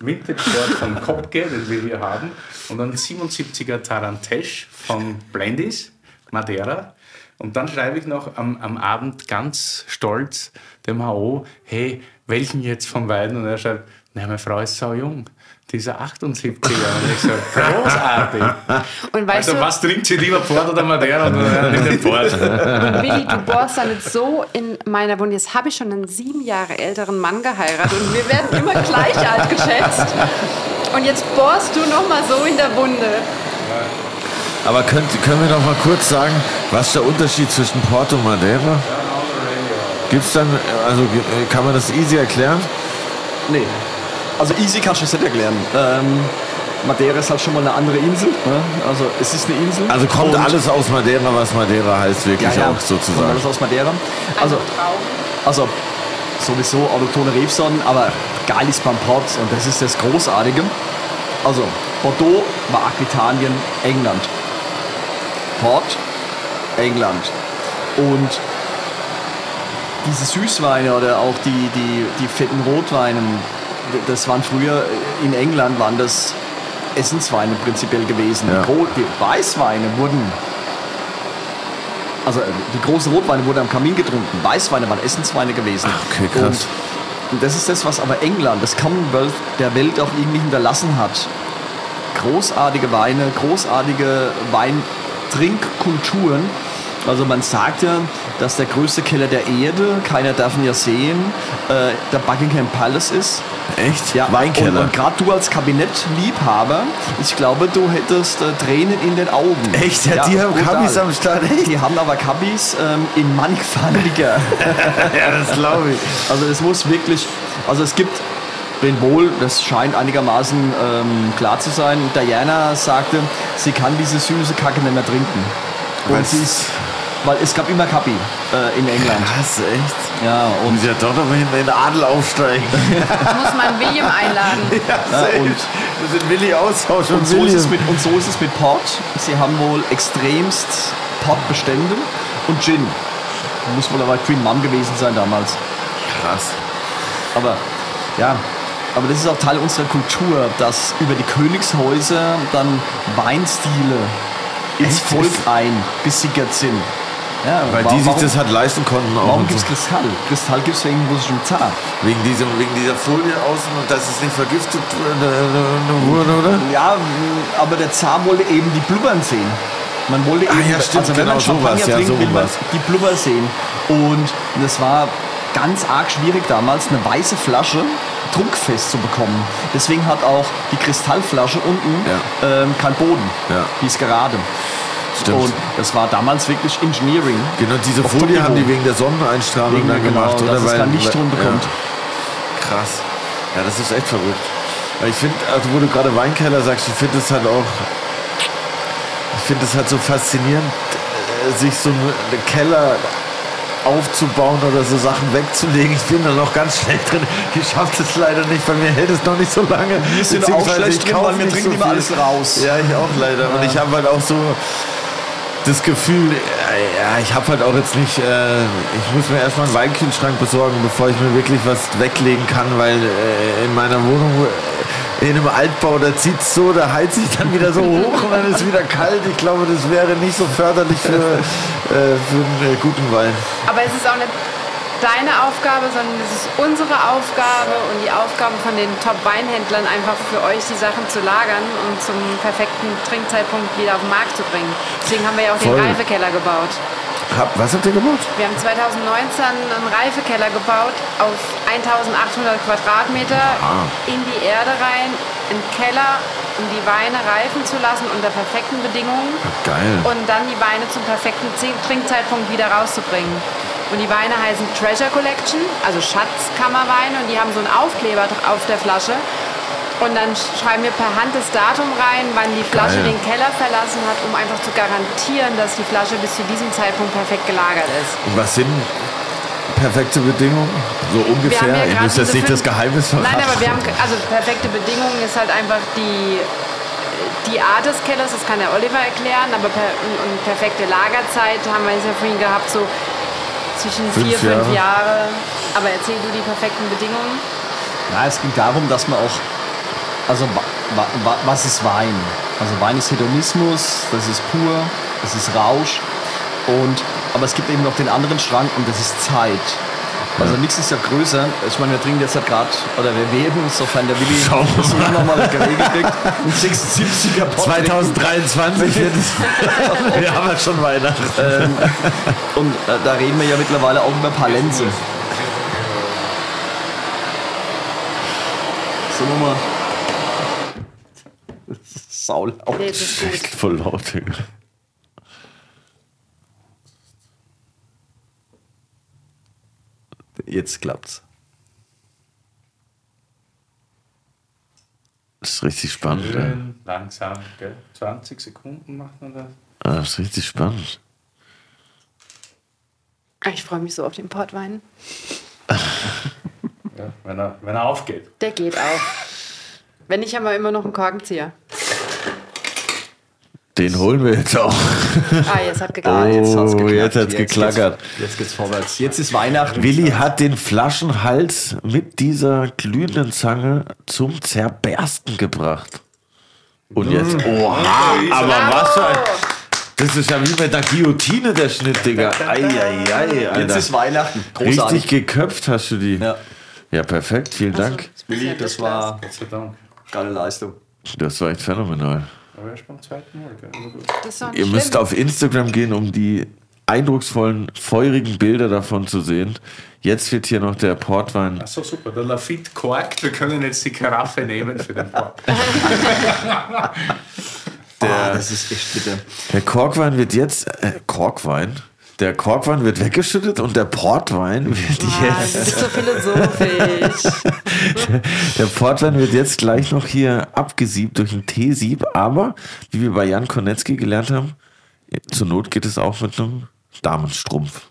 Vintage Ford von Kopke, den wir hier haben, und einen 77er Tarantesh von Blendis, Madeira. Und dann schreibe ich noch am, am Abend ganz stolz dem HO, hey, welchen jetzt von beiden? Und er schreibt, na, meine Frau ist sau jung. Dieser 78er. Und ich so, großartig. Und weißt Also, du, was trinkt sie lieber Port oder Madeira? Nimmt den Port. und Willi, du bohrst damit so in meiner Wunde. Jetzt habe ich schon einen sieben Jahre älteren Mann geheiratet und wir werden immer gleich alt geschätzt. Und jetzt bohrst du noch mal so in der Wunde. Aber könnt, können wir noch mal kurz sagen, was der Unterschied zwischen Port und Madeira? Gibt's dann, also äh, kann man das easy erklären? Nee. Also easy kannst du es nicht erklären. Ähm, Madeira ist halt schon mal eine andere Insel. Ne? Also es ist eine Insel. Also kommt Und- alles aus Madeira, was Madeira heißt, wirklich ja, ja, auch kommt sozusagen. Alles aus Madeira. Also Also, Trauben. also sowieso autochtone Rebsorten, aber geil ist beim Port und das ist das Großartige. Also Bordeaux war Aquitanien, England. Port, England. Und diese Süßweine oder auch die, die, die fetten Rotweine, das waren früher in England waren das Essensweine prinzipiell gewesen. Ja. Die, Weißweine wurden also äh, die großen Rotweine wurden am Kamin getrunken. Weißweine waren Essensweine gewesen. Okay, krass. Und das ist das, was aber England, das Commonwealth der Welt auch irgendwie hinterlassen hat. Großartige Weine, großartige Weintrinkkulturen. Also man sagt ja, dass der größte Keller der Erde, keiner darf ihn ja sehen, äh, der Buckingham Palace ist. Echt? Ja, Weinkeller. Und, und gerade du als Kabinettliebhaber, ich glaube, du hättest äh, Tränen in den Augen. Echt? Ja, die haben brutal. Kabis am Start, echt? Die haben aber Kabis ähm, in mannigfaltiger. ja, das glaube ich. also es muss wirklich, also es gibt den Wohl, das scheint einigermaßen ähm, klar zu sein. Diana sagte, sie kann diese süße Kacke nicht mehr trinken. Und sie ist, weil es gab immer Kapi äh, in England. Krass, echt? Ja, und Muss ja doch noch mal in den Adel aufsteigen. Muss man William einladen. ja, Ja, und- wir sind Willi Austausch und, Und so, ist es mit, und so ist es mit Port. Sie haben wohl extremst Portbestände und Gin. Muss wohl aber Queen Mum gewesen sein damals. Krass. Aber ja, aber das ist auch Teil unserer Kultur, dass über die Königshäuser dann Weinstile ins Echt? Volk eingesickert sind. Ja, Weil wa- die sich warum, das halt leisten konnten auch. Warum gibt es so. Kristall? Kristall gibt es wegen russischem Zar. Wegen, diesem, wegen dieser Folie außen und dass es nicht vergiftet wurde, oder? Ja, aber der Zar wollte eben die Blubbern sehen. Man wollte Ah, eben, ja, stimmt, also wenn genau, man Champagner sowas, ja, trinkt, so will man die Blubber sehen. Und das war ganz arg schwierig damals, eine weiße Flasche druckfest zu bekommen. Deswegen hat auch die Kristallflasche unten Ja. ähm, keinen Boden. Ja. Die ist gerade. Stimmt. Und das war damals wirklich Engineering. Genau, diese Folie haben die wegen der Sonneneinstrahlung Wegen, dann genau, gemacht, dass oder? es kein Licht drunter ja. kommt. Krass. Ja, das ist echt verrückt. Weil ich finde, also wo du gerade Weinkeller sagst, ich finde es halt auch, ich finde es halt so faszinierend, äh, sich so einen Keller aufzubauen oder so Sachen wegzulegen. Ich bin da noch ganz schnell drin. Ich schaffe das leider nicht, bei mir hält es noch nicht so lange. Wir sind auch schlecht drin, weil wir trinken immer viel. alles raus. Ja, ich auch leider. Und ich habe halt auch so das Gefühl, äh, ja, ich habe halt auch jetzt nicht, äh, ich muss mir erstmal einen Weinkühlschrank besorgen, bevor ich mir wirklich was weglegen kann, weil äh, in meiner Wohnung äh, in einem Altbau, da zieht es so, da heizt sich dann wieder so hoch und dann ist wieder kalt. Ich glaube, das wäre nicht so förderlich für, äh, für einen äh, guten Wein. Aber es ist auch nicht deine Aufgabe, sondern es ist unsere Aufgabe und die Aufgabe von den Top-Weinhändlern, einfach für euch die Sachen zu lagern und zum perfekten Trinkzeitpunkt wieder auf den Markt zu bringen. Deswegen haben wir ja auch Voll. den Reifekeller gebaut. Hab, was habt ihr gemacht? Wir haben 2019 einen Reifekeller gebaut auf 1800 Quadratmeter in die Erde rein, einen Keller, um die Weine reifen zu lassen unter perfekten Bedingungen Geil. und dann die Weine zum perfekten Trinkzeitpunkt wieder rauszubringen. Und die Weine heißen Treasure Collection, also Schatzkammerweine und die haben so einen Aufkleber auf der Flasche. Und dann schreiben wir per Hand das Datum rein, wann die Flasche Geil. den Keller verlassen hat, um einfach zu garantieren, dass die Flasche bis zu diesem Zeitpunkt perfekt gelagert ist. Und was sind perfekte Bedingungen? So ungefähr? ja gerade müsst jetzt nicht das Geheimnis verraten. Nein, aber wir haben, also perfekte Bedingungen ist halt einfach die, die Art des Kellers, das kann der Oliver erklären, aber per, und, und perfekte Lagerzeit haben wir jetzt ja vorhin gehabt, so zwischen Fünf vier, fünf Jahre. Aber erzähl du die perfekten Bedingungen. Ja, es ging darum, dass man auch, also wa, wa, wa, was ist Wein? Also Wein ist Hedonismus, das ist pur, das ist Rausch. Und, aber es gibt eben noch den anderen Strang und das ist Zeit. Also nichts ist ja größer. Ich meine, wir trinken jetzt halt gerade, oder wir werden, sofern der Willi das mal. nochmal geregelt kriegt, einen 76er Pott 2023 wird es. Wir haben ja schon Weihnachten. Ähm, und äh, da reden wir ja mittlerweile auch über Palenze. So nochmal. Saulaut. Nee, das ist voll laut. Digga. Jetzt klappt's. Das ist richtig spannend. Schön, langsam, gell? 20 Sekunden macht man das. Ah, Das ist richtig spannend. Ich freue mich so auf den Portwein. Ja, wenn, er, wenn er aufgeht. Der geht auch. Wenn nicht, haben wir immer noch einen Korkenzieher. Den holen wir jetzt auch. Ah, jetzt hat geklappt. Ah, jetzt hat's Oh, geklappt. jetzt hat's geklackert. Jetzt geht's vorwärts. Jetzt ist Weihnachten. Willi hat den Flaschenhals mit dieser glühenden Zange zum Zerbersten gebracht. Und jetzt, oha, aber was für ein, das ist ja wie mit der Guillotine der Schnitt, Digga. Eieiei, Jetzt Alter. ist Weihnachten. Richtig Großartig. geköpft hast du die. Ja. Ja, perfekt, vielen Dank. Willi, das war Gott sei Dank. geile Leistung. Das war echt phänomenal. Aber erst beim zweiten Mal, nicht Ihr müsst schlimm. auf Instagram gehen, um die eindrucksvollen, feurigen Bilder davon zu sehen. Jetzt wird hier noch der Portwein. Achso, super. Der Lafitte korkt. Wir können jetzt die Karaffe nehmen für den Port. Der, das ist echt bitter. Der Korkwein wird jetzt. Äh, Korkwein? Der Korkwein wird weggeschüttet und der Portwein wird Ah, jetzt. du bist so philosophisch. Der Portwein wird jetzt gleich noch hier abgesiebt durch ein Teesieb, aber wie wir bei Jan Konetzki gelernt haben, zur Not geht es auch mit einem Damenstrumpf.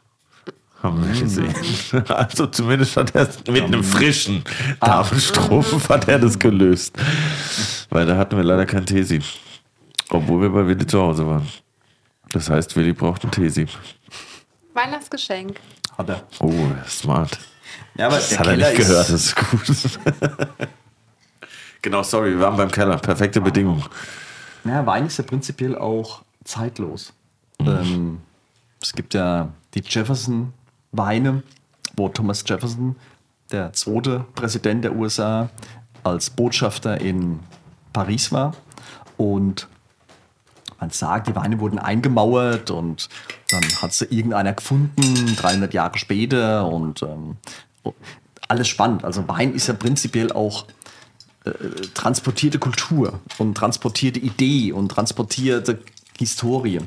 Haben wir gesehen. Also zumindest hat er es mit einem frischen Damenstrumpf hat er das gelöst. Weil da hatten wir leider kein Teesieb. Obwohl wir bei Willi zu Hause waren. Das heißt, Willi braucht ein Teesieb. Weihnachtsgeschenk. Hat er. Oh, smart. Ja, aber Das der hat er Keller nicht gehört, ist, das ist gut. genau, sorry, wir waren beim Keller. Perfekte Bedingung. Ja, Wein ist ja prinzipiell auch zeitlos. Mhm. Ähm, es gibt ja die Jefferson-Weine, wo Thomas Jefferson, der zweite Präsident der USA, als Botschafter in Paris war. Und man sagt, die Weine wurden eingemauert und dann hat sie irgendeiner gefunden, 300 Jahre später. Und ähm, alles spannend. Also Wein ist ja prinzipiell auch transportierte Kultur und transportierte Idee und transportierte Historie.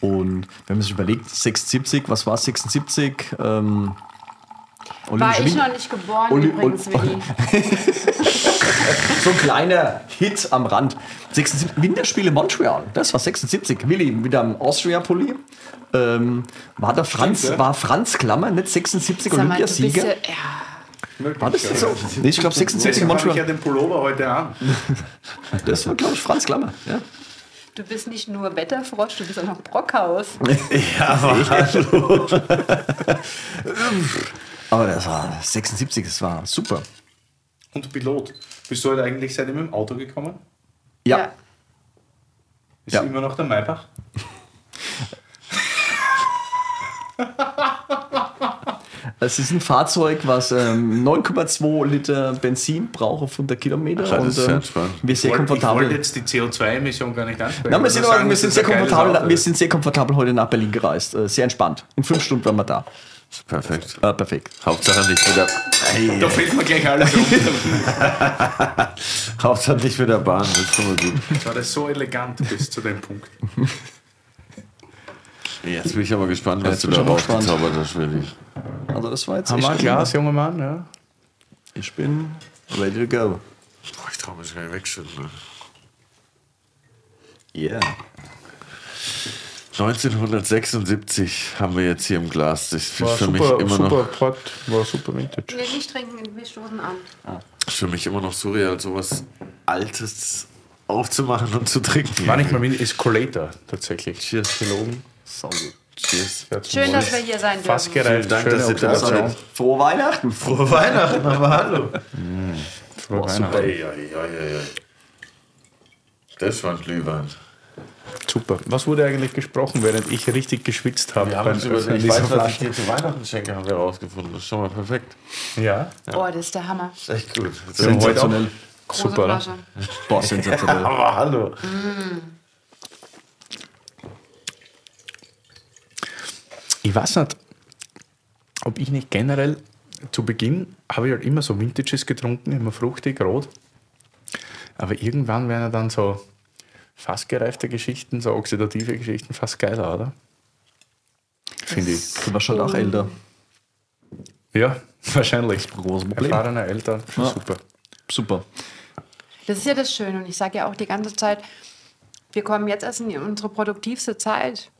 Und wenn man sich überlegt, 76, was war 76? Ähm, War ich noch nicht geboren Oli- übrigens, Willi. so ein kleiner Hit am Rand. 76, Winterspiele Montreal, das war 76. Willi mit einem Austria-Pulli. Ähm, war der Franz, Stimmt, ja. war Franz Klammer nicht 76 Sag mal, du bist Olympiasieger? ja, ja, War das so? Nee, ich glaube 76 Deswegen habe ich ja Montreal. den Pullover heute an. Das war, glaube ich, Franz Klammer. Ja. du bist nicht nur Wetterfrosch, du bist auch noch Brockhaus. Aber das war 76, das war super. Und Pilot. Bist du heute eigentlich seitdem im Auto gekommen? Ja. Ist Ja. immer noch der Maybach? Es ist ein Fahrzeug, was ähm, 9,2 Liter Benzin braucht auf 100 Kilometer. Ach, das und ist sehr ähm, wir sehr Ich wollte komfortabel. jetzt die CO2-Emission gar nicht ansprechen. Nein, wir sind, sagen, wir, sind sehr komfortabel, wir sind sehr komfortabel heute nach Berlin gereist. Äh, sehr entspannt. In fünf Stunden waren wir da. Perfekt. Äh, perfekt. Hauptsache nicht mit der, Da fehlt mir gleich alles runter. Hauptsache nicht mit der Bahn, das ist schon mal gut. War das so elegant bis zu dem Punkt. Jetzt bin ich aber gespannt, was du bin da rausgezaubert hast, Willi. Also das war jetzt Haben wir ein echt Glas, junger Mann? Ja. Ich bin ready to go. Boah, ich trau mich gar nicht wegschütten. Ne? Yeah. 1976 haben wir jetzt hier im Glas. Das ist War für mich super, immer super noch Port, war super Vintage. Nee, nicht trinken, wir stoßen an. ist für mich immer noch surreal, sowas Altes aufzumachen und zu trinken. War nicht mal Vintage, ist Collator tatsächlich. Cheers. Gelogen. So gut. Cheers. Schön, dass wir hier sein Fast dürfen. gereift. Dank, schöne dass ihr da seid. Frohe Weihnachten. Frohe Weihnachten, aber hallo. Frohe Weihnachten. Ei, ei, ei, ei, ei. Das war ein Glühwein. Super. Was wurde eigentlich gesprochen, während ich richtig geschwitzt habe? Wir haben beim uns über ich weiß, was ich dir zu Weihnachten schenke, haben wir rausgefunden. Das ist schon mal perfekt. Ja, Oh, das ist der Hammer. Das ist echt gut. heute auch Sensationell. Große Super, oder? Flasche. Boah, sensationell. Aber hallo. Ich weiß nicht, ob ich nicht generell zu Beginn habe ich halt immer so Vintages getrunken, immer fruchtig, rot. Aber irgendwann werden ja dann so fast gereifte Geschichten, so oxidative Geschichten fast geiler, oder? Finde ich. Du warst schon auch älter. Ja, wahrscheinlich. Großes Problem. Erfahrener Eltern, Ja. super. Super. Das ist ja das Schöne. Und ich sage ja auch die ganze Zeit, wir kommen jetzt erst in unsere produktivste Zeit.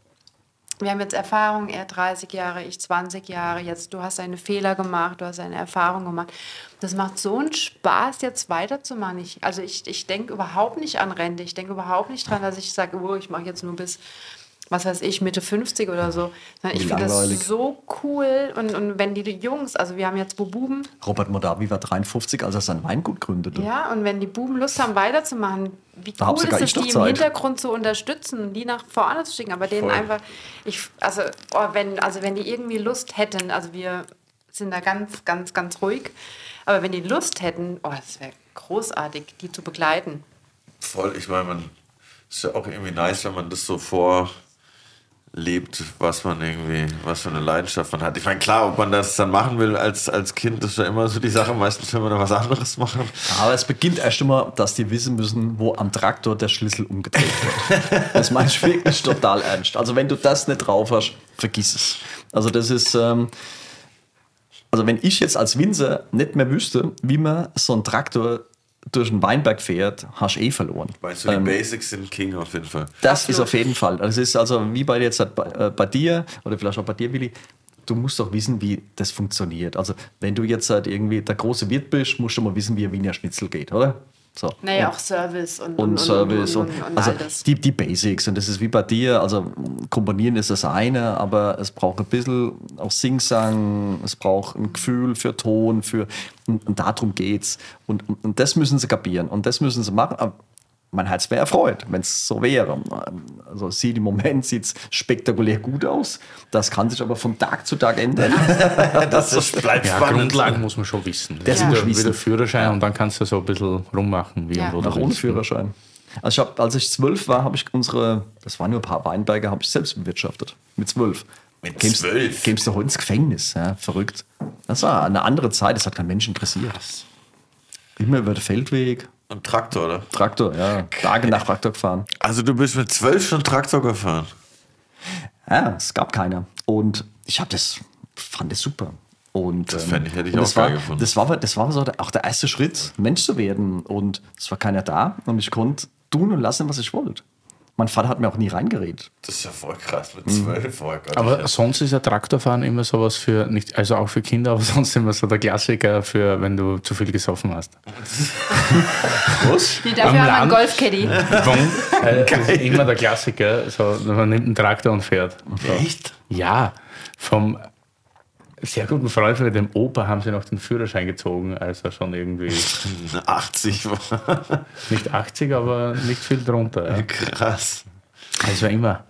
Wir haben jetzt Erfahrung, er 30 Jahre, ich 20 Jahre. Jetzt, du hast deine Fehler gemacht, du hast deine Erfahrung gemacht. Das macht so einen Spaß, jetzt weiterzumachen. Ich, also ich, ich denke überhaupt nicht an Rente. Ich denke überhaupt nicht dran, dass ich sage, oh, ich mache jetzt nur bis, was weiß ich, Mitte 50 oder so. Ich finde das so cool. Und, und wenn die Jungs, also wir haben jetzt wo Buben, Robert Modavi war 53, als er sein Weingut gründete. ja, und wenn die Buben Lust haben, weiterzumachen, wie Da cool ist es, die im Zeit. Hintergrund zu unterstützen und die nach vorne zu schicken, aber denen Voll. einfach, ich, also, oh, wenn, also wenn die irgendwie Lust hätten, also wir sind da ganz, ganz, ganz ruhig, aber wenn die Lust hätten, oh, das wäre großartig, die zu begleiten. Voll, ich meine, man ist ja auch irgendwie nice, wenn man das so vorlebt, was man irgendwie, was für eine Leidenschaft man hat. Ich meine, klar, ob man das dann machen will als, als Kind, ist ja immer so die Sache. Meistens will man dann was anderes machen. Aber es beginnt erst immer, dass die wissen müssen, wo am Traktor der Schlüssel umgedreht wird. Das meine ich wirklich total ernst. Also wenn du das nicht drauf hast, vergiss es. Also das ist, ähm, also wenn ich jetzt als Winzer nicht mehr wüsste, wie man so einen Traktor durch den Weinberg fährt, hast du eh verloren. Meinst du, die Ähm, Basics sind King auf jeden Fall. das Absolut. ist auf jeden Fall. Das ist also wie bei jetzt halt bei, äh, bei dir oder vielleicht auch bei dir, Willi. Du musst doch wissen, wie das funktioniert. Also, wenn du jetzt halt irgendwie der große Wirt bist, musst du mal wissen, wie ein Wiener Schnitzel geht, oder? So. Naja, Und- auch Service und, und, Service und, und, und, also all das. die, die Basics und das ist wie bei dir, also komponieren ist das eine, aber es braucht ein bisschen auch Singsang, es braucht ein Gefühl für Ton, für und, und darum geht's und, und, und das müssen sie kapieren und das müssen sie machen. Aber mein Herz wäre erfreut, wenn es so wäre. Also sieht im Moment sieht's spektakulär gut aus. Das kann sich aber von Tag zu Tag ändern. Das ist, bleibt Ja, spannend. Grundlagen muss man schon wissen. Das Ja. muss Wieder, wieder Führerschein und dann kannst du so ein bisschen rummachen, wie Ja. und Auch ohne. Führerschein. Also ich hab, als ich zwölf war, habe ich unsere, das waren nur ein paar Weinberge, habe ich selbst bewirtschaftet. Mit zwölf. Mit Kämst- zwölf? Kämst du heute ins Gefängnis. Ja, verrückt. Das war eine andere Zeit, das hat kein Mensch interessiert. Immer über den Feldweg, Ein Traktor, oder? Traktor, ja. Tage nach Traktor gefahren. Also du bist mit zwölf schon Traktor gefahren. Ja, es gab keiner. Und ich habe das, fand das super. Und, Das ähm, fänd ich- hätte ich auch das war, geil gefunden. Das war, das war so der, auch der erste Schritt, Mensch zu werden. Und es war keiner da und ich konnte tun und lassen, was ich wollte. Mein Vater hat mir auch nie reingeredet. Das ist ja voll krass mit zwölf. Oh Gott, Aber sonst ist ja Traktorfahren immer sowas für, nicht, also auch für Kinder, aber sonst immer so der Klassiker für, wenn du zu viel gesoffen hast. was? Die dafür am haben wir einen Land. Golfcaddy. Äh, das ist immer der Klassiker. So, man nimmt einen Traktor und fährt. So. Echt? Ja, vom sehr guten Freund von dem Opa haben sie noch den Führerschein gezogen, als er schon irgendwie 80 war. nicht 80, aber nicht viel drunter. Ja. Krass. Also immer.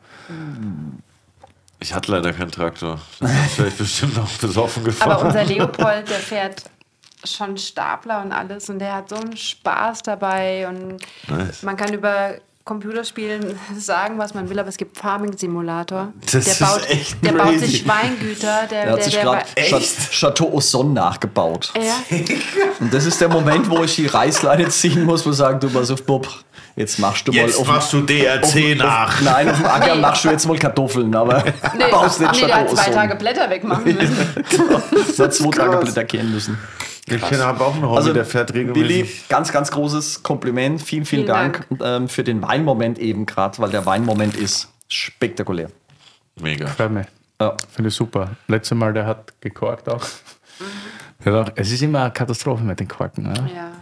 Ich hatte leider keinen Traktor. Das wäre ich bestimmt noch besoffen gefahren. Aber unser Leopold, der fährt schon Stapler und alles und der hat so einen Spaß dabei und Nice. man kann über Computerspielen sagen, was man will, aber es gibt Farming Simulator. Das der ist baut, echt der baut crazy. sich Weingüter, der, Er hat der, sich der, gerade? Chateau Ozon nachgebaut. ja, Und das ist der Moment, wo ich die Reißleine ziehen muss und sagen, du pass auf, Bob, jetzt machst du Jetzt mal auf, machst du DRC auf, nach. Auf, nein, auf dem Acker Nee. machst du jetzt mal Kartoffeln, aber nee, baust nicht nee, der hat Chateau zwei Ozon. Tage Blätter wegmachen müssen. Der hat zwei Tage. Blätter kehren müssen. Ich habe auch einen Hobby, Also, der fährt Billy, regelmäßig. ganz, ganz großes Kompliment. Vielen, vielen, Vielen Dank, ähm, für den Weinmoment eben gerade, weil der Weinmoment ist spektakulär. Mega. Freut mich. Ja. Finde ich super. Letztes Mal, der hat gekorkt auch. Hat auch es ist immer eine Katastrophe mit den Korken. Ne? Ja.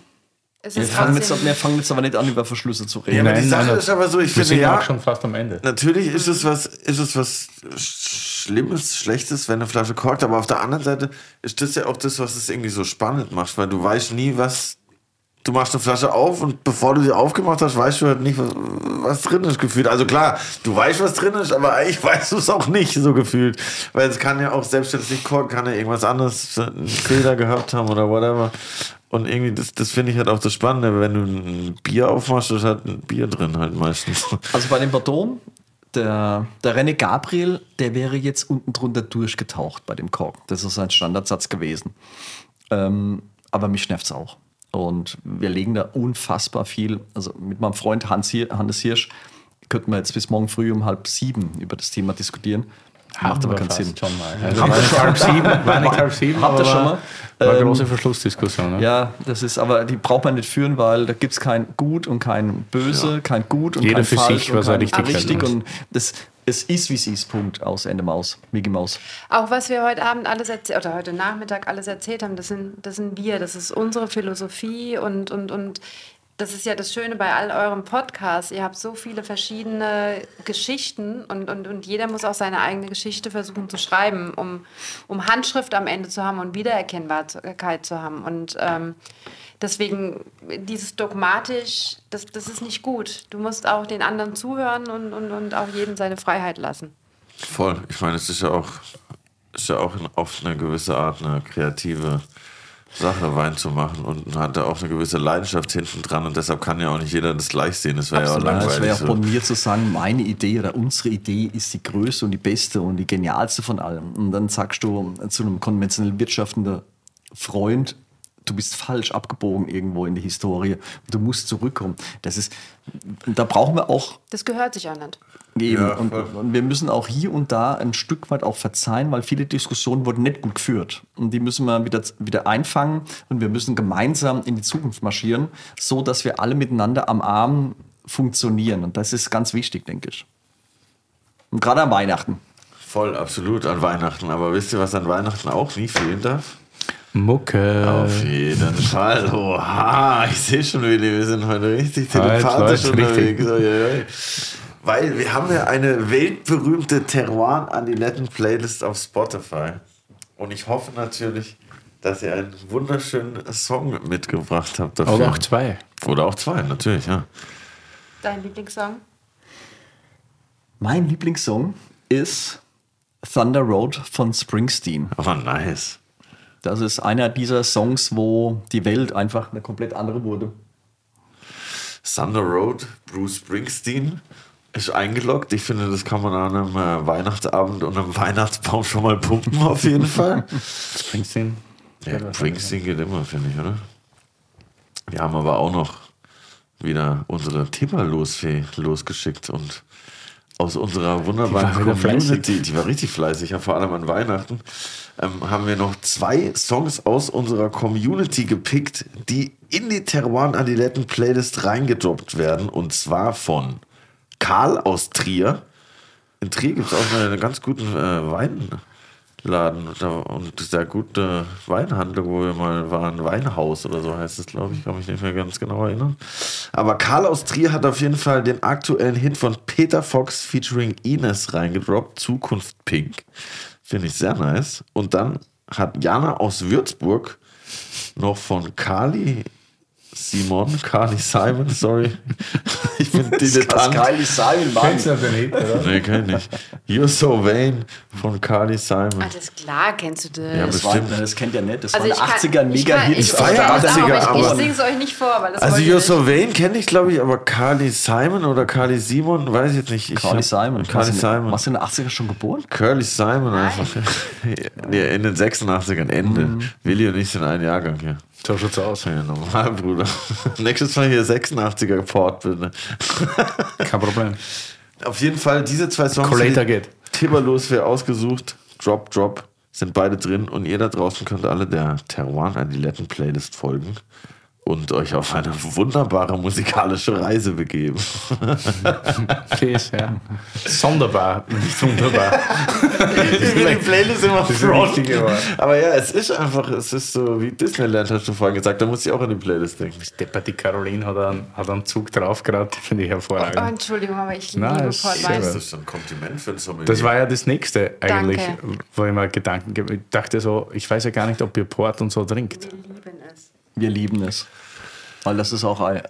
Es Wir fangen, jetzt, wir fangen jetzt aber nicht an, über Verschlüsse zu reden. Ja, aber die Sache nein, ist aber so, ich Wir finde sind ja, schon fast am Ende. natürlich ist es was, ist es was Schlimmes, Schlechtes, wenn eine Flasche korkt, aber auf der anderen Seite ist das ja auch das, was es irgendwie so spannend macht, weil du weißt nie, was. Du machst eine Flasche auf und bevor du sie aufgemacht hast, weißt du halt nicht, was, was drin ist gefühlt. Also klar, du weißt, was drin ist, aber eigentlich weißt du es auch nicht so gefühlt. Weil es kann ja auch, selbst wenn es nicht korkt, kann ja irgendwas anderes, einen Fehler gehabt haben oder whatever. Und irgendwie, das, das finde ich halt auch das Spannende, wenn du ein Bier aufmachst, ist halt ein Bier drin halt meistens. Also bei dem Bordeaux, der, der René Gabriel, der wäre jetzt unten drunter durchgetaucht bei dem Kork. Das ist sein Standardsatz gewesen. Ähm, aber mich nervt es auch. Und wir legen da unfassbar viel. Also mit meinem Freund Hans Hannes Hirsch könnten wir jetzt bis morgen früh um halb sieben über das Thema diskutieren. Macht aber keinen Sinn. Schon mal. Also Habt war ihr nicht schon- halb sieben, war nicht halb sieben, Habt ihr aber schon mal? War eine Ähm, große Verschlussdiskussion. Ne? Ja, das ist, aber die braucht man nicht führen, weil da gibt es kein Gut und kein Böse, kein Gut und Jeder kein für Falsch sich, und was er kein richtig hält. richtig und das, es ist, wie es ist, Punkt, aus, Ende Maus, Mickey Maus. Auch was wir heute Abend alles erzählt oder heute Nachmittag alles erzählt haben, das sind, das sind wir, das ist unsere Philosophie und, und, und das ist ja das Schöne bei all euren Podcasts. Ihr habt so viele verschiedene Geschichten und, und, und jeder muss auch seine eigene Geschichte versuchen zu schreiben, um, um Handschrift am Ende zu haben und Wiedererkennbarkeit zu haben. Und ähm, deswegen dieses dogmatisch, das, das ist nicht gut. Du musst auch den anderen zuhören und, und, und auch jedem seine Freiheit lassen. Voll. Ich meine, es ist ja auch, ist ja auch auf eine gewisse Art eine kreative Sache, Wein zu machen und hat da auch eine gewisse Leidenschaft hinten dran und deshalb kann ja auch nicht jeder das gleich sehen. Das wäre ja auch langweilig. es wäre auch von mir zu sagen, meine Idee oder unsere Idee ist die größte und die beste und die genialste von allem. Und dann sagst du zu einem konventionell wirtschaftenden Freund, du bist falsch abgebogen irgendwo in die Historie. Du musst zurückkommen. Das ist, da brauchen wir auch Das gehört sich auch nicht. Eben. Ja, und, und wir müssen auch hier und da ein Stück weit auch verzeihen, weil viele Diskussionen wurden nicht gut geführt. Und die müssen wir wieder, wieder einfangen und wir müssen gemeinsam in die Zukunft marschieren, so dass wir alle miteinander am Arm funktionieren. Und das ist ganz wichtig, denke ich. Und gerade an Weihnachten. Voll, absolut an Weihnachten. Aber wisst ihr, was an Weihnachten auch nie fehlen darf? Mucke. Auf jeden Fall. Oha, ich sehe schon, Willi, wir sind heute richtig telepathisch läuft's unterwegs. richtig. Weil wir haben ja eine weltberühmte Terroir Adiletten Playlist auf Spotify. Und ich hoffe natürlich, dass ihr einen wunderschönen Song mitgebracht habt dafür. Oder auch zwei. Oder auch zwei, natürlich, ja. Dein Lieblingssong? Mein Lieblingssong ist Thunder Road von Springsteen. Aber nice. Das ist einer dieser Songs, wo die Welt einfach eine komplett andere wurde. Thunder Road, Bruce Springsteen ist eingeloggt. Ich finde, das kann man an einem äh, Weihnachtsabend und einem Weihnachtsbaum schon mal pumpen, auf jeden Fall. Springsteen. Ja, Springsteen geht immer, finde ich, oder? Wir haben aber auch noch wieder unsere Tipper losfee losgeschickt und aus unserer wunderbaren Die Community, die war richtig fleißig, ja, vor allem an Weihnachten, ähm, haben wir noch zwei Songs aus unserer Community gepickt, die in die Terroir Adiletten Playlist reingedroppt werden und zwar von Karl aus Trier. In Trier gibt es auch einen ganz guten äh, Weinladen und sehr gute Weinhandlung, wo wir mal waren. Weinhaus oder so heißt es, glaube ich. Kann mich nicht mehr ganz genau erinnern. Aber Karl aus Trier hat auf jeden Fall den aktuellen Hit von Peter Fox featuring Ines reingedroppt. Zukunft Pink. Finde ich sehr nice. Und dann hat Jana aus Würzburg noch von Kali Simon, Kali Simon, sorry. Ich bin Dilettant. Simon, Kennst du den Hit, oder? Nee, kenn ich. You're so vain von Kali Simon. Alles klar, kennst du das? Ja, Das, war, bestimmt. das kennt ihr nicht. Das Also war 80ern ein ich kann- Mega-Hit. Ich, feier ich, weiß 80er, auch, aber ich, aber- ich singe es euch nicht vor, weil das Also You're nicht. so vain kenne ich, glaube ich, aber Kali Simon oder Kali Simon, weiß ich jetzt nicht. Ich Carly hab- Simon. Carly Warst du- Simon. Warst du in den 80er schon geboren? Curly Simon einfach. Nee, in den 86ern, Ende. Mhm. Willi und ich sind ein Jahrgang hier. So schaut's aus. Ja, normal, Bruder. Nächstes Mal hier 86er Port, bitte. Kein Problem. Auf jeden Fall, diese zwei Songs. Collator die geht. Timberlos wäre ausgesucht. Drop, Drop sind beide drin. Und ihr da draußen könnt alle der Terroir Adiletten Playlist folgen und euch auf eine wunderbare musikalische Reise begeben. Peace, ja. Sonderbar, nicht wunderbar. Ich will die Playlist immer Das das Wort. Aber ja, es ist einfach, es ist so wie Disneyland, hast du vorhin gesagt. Da muss ich auch an die Playlist denken. Depper, die Caroline hat einen, hat einen Zug drauf gerade, finde ich Oh, hervorragend. Entschuldigung, aber ich Nein, liebe ist sehr Portwein. gut. ist ein Kompliment für Sommelier. Das war ja das nächste eigentlich, Danke. wo ich mir Gedanken gebe. Ich dachte so, ich weiß ja gar nicht, ob ihr Port und so trinkt. Wir lieben es. Wir lieben es. Weil das ist auch eine,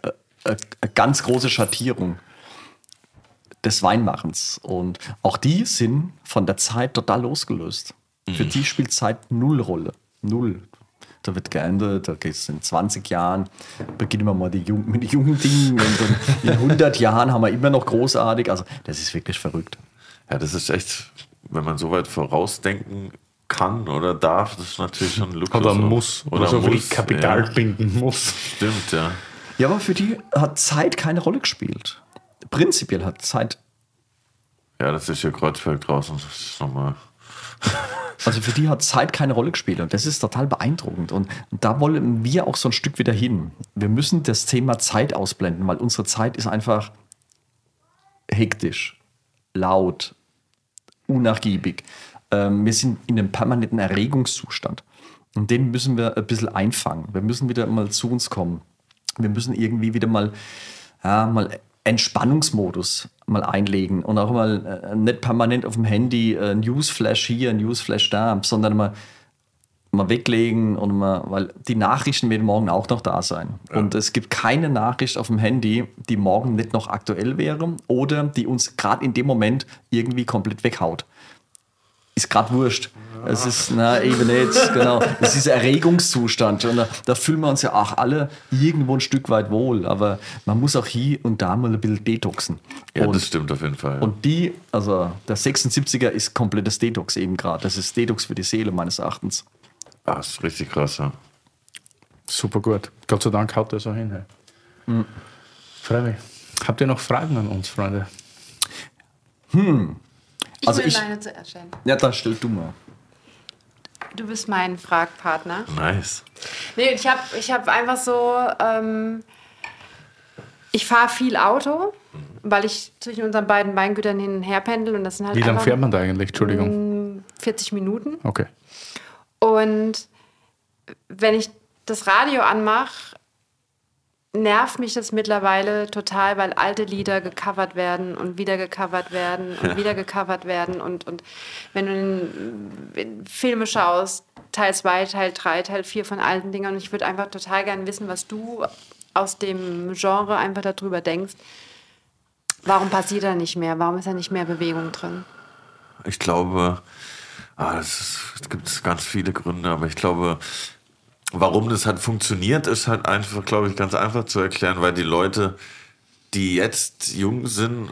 eine, eine ganz große Schattierung des Weinmachens. Und auch die sind von der Zeit total losgelöst. Für die spielt Zeit null Rolle. Null. Da wird geändert, da geht es in 20 Jahren, beginnen wir mal die Jung, mit den jungen Dingen und in 100 Jahren haben wir immer noch großartig. Also, das ist wirklich verrückt. Ja, das ist echt, wenn man so weit vorausdenken kann oder darf, das ist natürlich schon Luxus. Oder muss. Oder, so viel muss, Kapital ja. binden muss. Stimmt, ja. Ja, aber für die hat Zeit keine Rolle gespielt. Prinzipiell hat Zeit Ja, das ist hier Kreuzberg draußen. Das ist nochmal. Also für die hat Zeit keine Rolle gespielt und das ist total beeindruckend. Und, und da wollen wir auch so ein Stück wieder hin. Wir müssen das Thema Zeit ausblenden, weil unsere Zeit ist einfach hektisch, laut, unnachgiebig. Ähm, wir sind in einem permanenten Erregungszustand. Und den müssen wir ein bisschen einfangen. Wir müssen wieder mal zu uns kommen. Wir müssen irgendwie wieder mal, ja, mal Entspannungsmodus mal einlegen und auch mal äh, nicht permanent auf dem Handy äh, Newsflash hier, Newsflash da, sondern mal, mal weglegen und mal, weil die Nachrichten werden morgen auch noch da sein. Und es gibt keine Nachricht auf dem Handy, die morgen nicht noch aktuell wäre oder die uns gerade in dem Moment irgendwie komplett weghaut ist gerade wurscht. Es ist, na, eben nicht, genau. Es ist Erregungszustand. Und da, da fühlen wir uns ja auch alle irgendwo ein Stück weit wohl. Aber man muss auch hier und da mal ein bisschen detoxen. Ja, und, das stimmt auf jeden Fall. Ja. und die, also der 76er ist komplettes Detox eben gerade. Das ist Detox für die Seele meines Erachtens. ah, das ist richtig krass, ja. Super gut. Gott sei Dank haut er so hin. Hey. Freue mich. Habt ihr noch Fragen an uns, Freunde? Ich Also will ich- deine zuerst stellen. Ja, dann stell du mal. Du bist mein Fragpartner. Nice. Nee, ich habe ich hab einfach so, ähm, ich fahre viel Auto, weil ich zwischen unseren beiden Weingütern hin und her pendel und das sind halt Wie lange fährt man da eigentlich? Entschuldigung. 40 Minuten. Okay. Und wenn ich das Radio anmache, nervt mich das mittlerweile total, weil alte Lieder gecovert werden und wieder gecovert werden und wieder gecovert werden. Und, und wenn du in, in Filme schaust, Teil 2, Teil 3, Teil 4 von alten Dingern, und ich würde einfach total gerne wissen, was du aus dem Genre einfach darüber denkst. Warum passiert da nicht mehr? Warum ist da nicht mehr Bewegung drin? Ich glaube, ah, ist, es gibt ganz viele Gründe, aber ich glaube, warum das halt funktioniert, ist halt einfach, glaube ich, ganz einfach zu erklären, weil die Leute, die jetzt jung sind,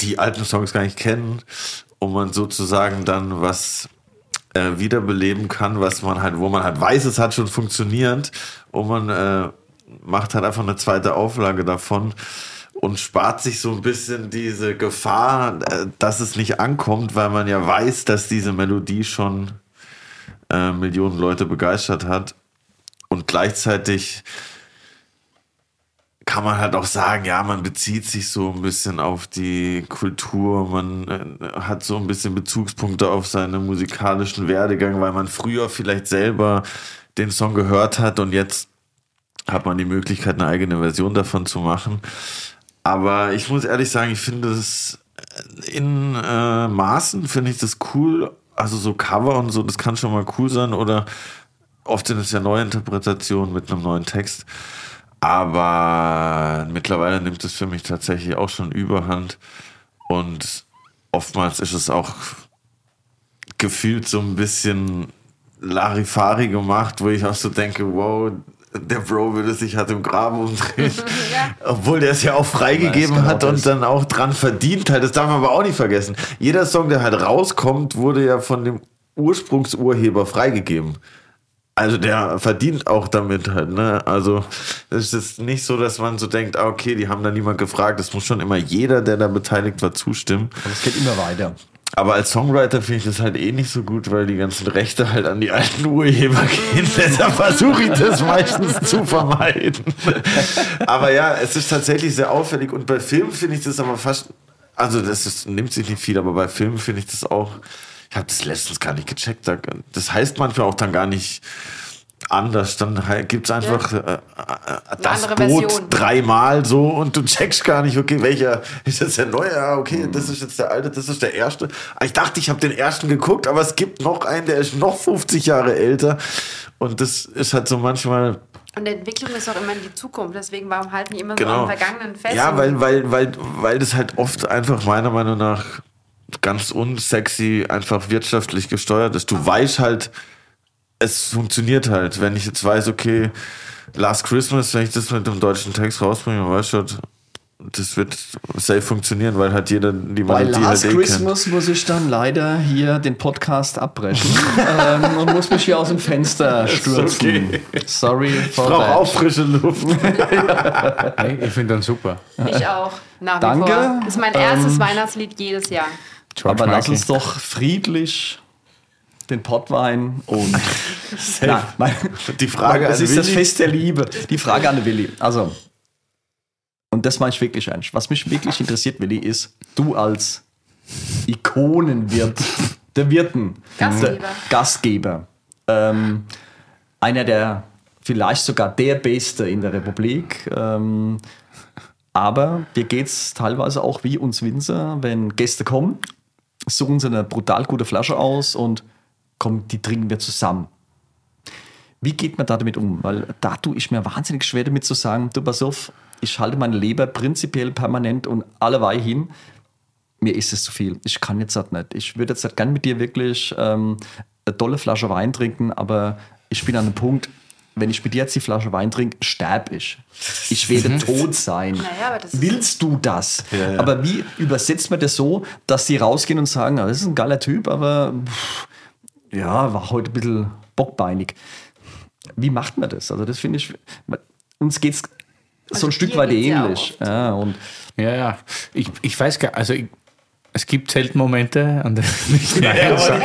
die alten Songs gar nicht kennen und man sozusagen dann was äh, wiederbeleben kann, was man halt, wo man halt weiß, es hat schon funktioniert und man äh, macht halt einfach eine zweite Auflage davon und spart sich so ein bisschen diese Gefahr, äh, dass es nicht ankommt, weil man ja weiß, dass diese Melodie schon äh, Millionen Leute begeistert hat und gleichzeitig kann man halt auch sagen, ja, man bezieht sich so ein bisschen auf die Kultur, man äh, hat so ein bisschen Bezugspunkte auf seinen musikalischen Werdegang, weil man früher vielleicht selber den Song gehört hat und jetzt hat man die Möglichkeit, eine eigene Version davon zu machen. Aber ich muss ehrlich sagen, ich finde es in äh, Maßen finde ich das cool. Also so Cover und so, das kann schon mal cool sein. Oder oft sind es ja neue Interpretationen mit einem neuen Text. Aber mittlerweile nimmt es für mich tatsächlich auch schon Überhand. Und oftmals ist es auch gefühlt so ein bisschen Larifari gemacht, wo ich auch so denke, wow, der Bro würde sich halt im Graben umdrehen. Obwohl der es ja auch freigegeben hat und das. dann auch dran verdient hat. Das darf man aber auch nicht vergessen. Jeder Song, der halt rauskommt, wurde ja von dem Ursprungsurheber freigegeben. Also der verdient auch damit halt, ne? Also es ist nicht so, dass man so denkt, ah, okay, die haben da niemand gefragt. Es muss schon immer jeder, der da beteiligt war, zustimmen. Aber es geht immer weiter. Aber als Songwriter finde ich das halt eh nicht so gut, weil die ganzen Rechte halt an die alten Urheber gehen. Deshalb versuche ich das meistens zu vermeiden. aber ja, es ist tatsächlich sehr auffällig. Und bei Filmen finde ich das aber fast, also das ist, nimmt sich nicht viel, aber bei Filmen finde ich das auch, ich habe das letztens gar nicht gecheckt. Da- Das heißt manchmal auch dann gar nicht anders. Dann gibt es einfach äh, äh, das andere Boot Version. dreimal so und du checkst gar nicht, okay, welcher ist jetzt der neue? Ja, okay, das ist jetzt der alte, das ist der erste. Ah, Ich dachte, ich habe den ersten geguckt, aber es gibt noch einen, der ist noch 50 Jahre älter. Und das ist halt so manchmal Und Entwicklung ist auch immer in die Zukunft. Deswegen, warum halten die immer so Genau. am Vergangenen fest? Ja, weil, weil, weil, weil das halt oft einfach meiner Meinung nach ganz unsexy einfach wirtschaftlich gesteuert ist. Du weißt halt, es funktioniert halt. Wenn ich jetzt weiß, okay, Last Christmas, wenn ich das mit dem deutschen Text rausbringe, dann weiß ich halt, das wird safe funktionieren, weil halt jeder die Bei Melodie Last halt eh kennt. Christmas muss ich dann leider hier den Podcast abbrechen ähm, und muss mich hier aus dem Fenster stürzen. okay. Sorry Ich for brauche that. auch frische Luft. Hey, ich finde den super. Ich auch, nach wie Danke. vor. Ist mein erstes Ähm, Weihnachtslied jedes Jahr. George Aber lass Michael. uns doch friedlich den Pottwein und Nein, mein, Die Frage das an ist das Willi. Fest der Liebe. Die Frage an Willi. Also, und das meine ich wirklich ernst. Was mich wirklich interessiert, Willi, ist, du als Ikonenwirt der Wirten, Gastgeber. der Gastgeber, ähm, einer der, vielleicht sogar der Beste in der Republik, ähm, aber dir geht es teilweise auch wie uns Winzer, wenn Gäste kommen, suchen sie eine brutal gute Flasche aus und komm, die trinken wir zusammen. Wie geht man da damit um? Weil da tue ich mir wahnsinnig schwer damit zu sagen, du pass auf, ich halte meine Leber prinzipiell permanent und alleweil hin. Mir ist es zu viel. Ich kann jetzt halt nicht. Ich würde jetzt halt gern mit dir wirklich ähm, eine tolle Flasche Wein trinken, aber ich bin an einem Punkt, wenn ich mit dir jetzt die Flasche Wein trinke, sterb ich. Ich werde tot sein. Naja, aber das ist- Willst du das? Ja, ja. Aber wie übersetzt man das so, dass sie rausgehen und sagen, "Ah, das ist ein geiler Typ, aber pff, ja, war heute ein bisschen bockbeinig. Wie macht man das? Also das finde ich, uns geht es so Also ein Stück dir weit ja ähnlich. Ja, und Ja, ja. Ich, ich weiß gar also ich, es gibt selten Momente, an denen ich Nein sage.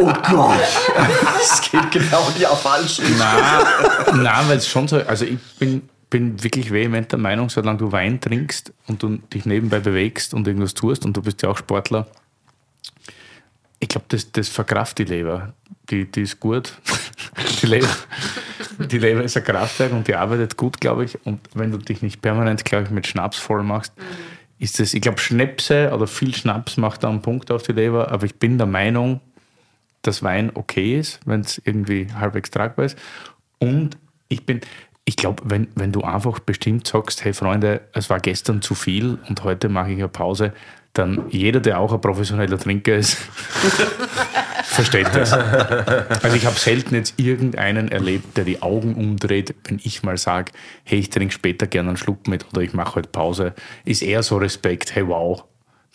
oh Gott, es geht genau ja falsch. Nein, nein weil es schon so, also ich bin, bin wirklich vehement der Meinung, solange du Wein trinkst und du dich nebenbei bewegst und irgendwas tust und du bist ja auch Sportler, ich glaube, das, das verkraft die Leber. Die, die ist gut. Die Leber, die Leber ist ein Kraftwerk und die arbeitet gut, glaube ich. Und wenn du dich nicht permanent, glaube ich, mit Schnaps voll machst, ist das, ich glaube, Schnäpse oder viel Schnaps macht da einen Punkt auf die Leber. Aber ich bin der Meinung, dass Wein okay ist, wenn es irgendwie halbwegs tragbar ist. Und ich bin, ich glaube, wenn, wenn du einfach bestimmt sagst, hey Freunde, es war gestern zu viel und heute mache ich eine Pause, dann jeder, der auch ein professioneller Trinker ist, versteht das. Also ich habe selten jetzt irgendeinen erlebt, der die Augen umdreht, wenn ich mal sage, hey, ich trinke später gerne einen Schluck mit oder ich mache heute Pause. Ist eher so Respekt, hey wow,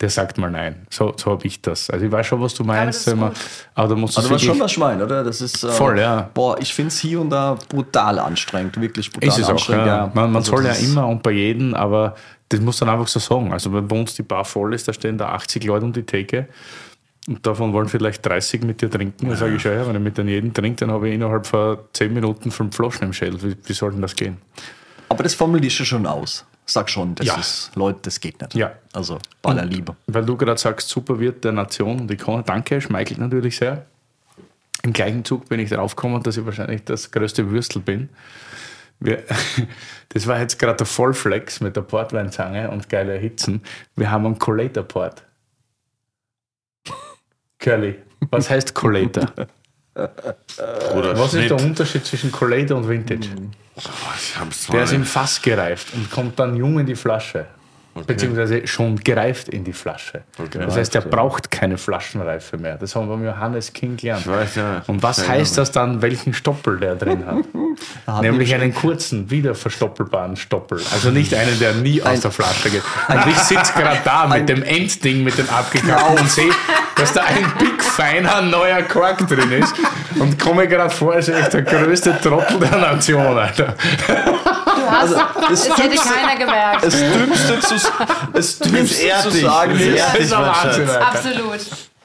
der sagt mal nein. So, so habe ich das. Also ich weiß schon, was du meinst, das aber, aber da musst du Also schon was ich meine, oder? Das ist äh, Voll, ja. Boah, ich finde es hier und da brutal anstrengend, wirklich brutal Ist es auch, anstrengend. ja. Man, man Also soll ja das immer und bei jedem, aber das muss dann einfach so sagen. Also wenn bei uns die Bar voll ist, da stehen da 80 Leute um die Theke und davon wollen vielleicht 30 mit dir trinken. Dann sage ich, ja, ja, wenn ich mit jeden trinke, dann habe ich innerhalb von 10 Minuten fünf Flaschen im Schädel. Wie, wie soll denn das gehen? Aber das formulierst du schon aus. Sag schon, das Ja. ist, Leute, das geht nicht. Ja. Also, bei aller Liebe. Weil du gerade sagst, super Wirt der Nation und Ikone, danke, schmeichelt natürlich sehr. Im gleichen Zug bin ich draufgekommen, dass ich wahrscheinlich das größte Würstel bin. Wir, das war jetzt gerade der Vollflex mit der Portweinzange und geile Erhitzen. Wir haben einen Collator Port. Curly, was heißt Collator? Oder Was ist Schnitt. der Unterschied zwischen Collator und Vintage? Hab's Der ist im Fass gereift und kommt dann jung in die Flasche. Beziehungsweise schon gereift in die Flasche. Das heißt, er braucht keine Flaschenreife mehr. Das haben wir beim Johannes King gelernt. Ich weiß, ja. Und was Ja, heißt das dann, welchen Stoppel der drin hat? Nämlich einen kurzen, wieder verstoppelbaren Stoppel. Also nicht einen, der nie aus der Flasche geht. Und ich sitze gerade da mit dem Endding, mit dem abgekappten und sehe, dass da ein big feiner neuer Kork drin ist und komme gerade vor, als wäre ich der größte Trottel der Nation, Alter. Du hast, das das hätte Dümmste- keiner gemerkt. Das Dümmste zu, das Dümmste zu sagen Das ist, dich, ist Wahnsinn. Absolut.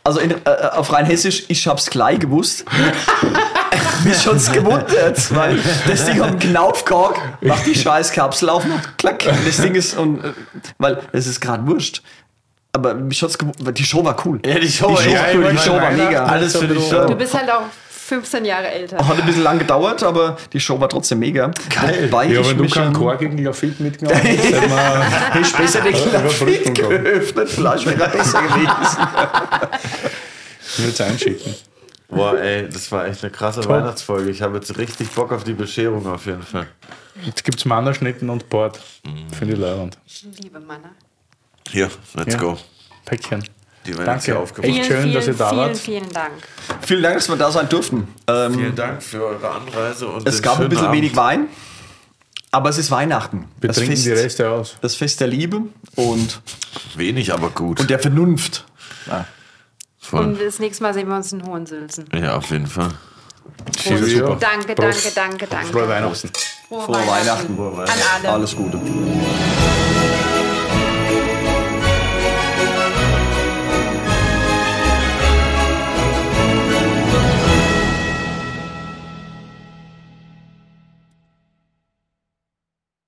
also in, äh, auf rein hessisch, ich hab's gleich gewusst. Mich schon's gewundert, weil das Ding hat einen Knaufkork, macht die scheiß Kapsel auf und klack. Das Ding ist, und, äh, weil es ist gerade wurscht. Aber mich hat's gewundert, die Show war cool. Ja, die Show, die Show, ja, war cool, die Show war mega. alles für die Du Show. bist halt auch 15 Jahre älter. Hat ein bisschen lang gedauert, aber die Show war trotzdem mega. Geil. Wobei Ja, ich wenn du mich keinen schon- Chor gegen Lafitte mitgenommen hast, hätten wir Ich besser den gehabt. geöffnet, vielleicht wäre er besser gewesen. Ich würde es einschicken. Boah, ey, das war echt eine krasse Weihnachtsfolge. Ich habe jetzt richtig Bock auf die Bescherung auf jeden Fall. Jetzt gibt es Mannerschnitten und Bord. Finde ich leibend. Ich liebe Manna. Hier, let's Ja. go. Päckchen. Die hier Danke. aufgebracht. Echt schön, dass ihr da vielen, wart. vielen Dank. Vielen Dank, dass wir da sein durften. Ähm, Vielen Dank für eure Anreise und es gab ein bisschen Abend. wenig Wein, aber es ist Weihnachten. Wir das, trinken Fest, die Reste aus. das Fest der Liebe und, Wenig, aber gut. und der Vernunft. Voll. Und das nächste Mal sehen wir uns in Hohensülzen. ja, auf jeden Fall. Prost. Super. Danke, danke, Prost. danke, danke. Frohe Weihnachten. Frohe Frohe Weihnachten. An alle. Alles Gute.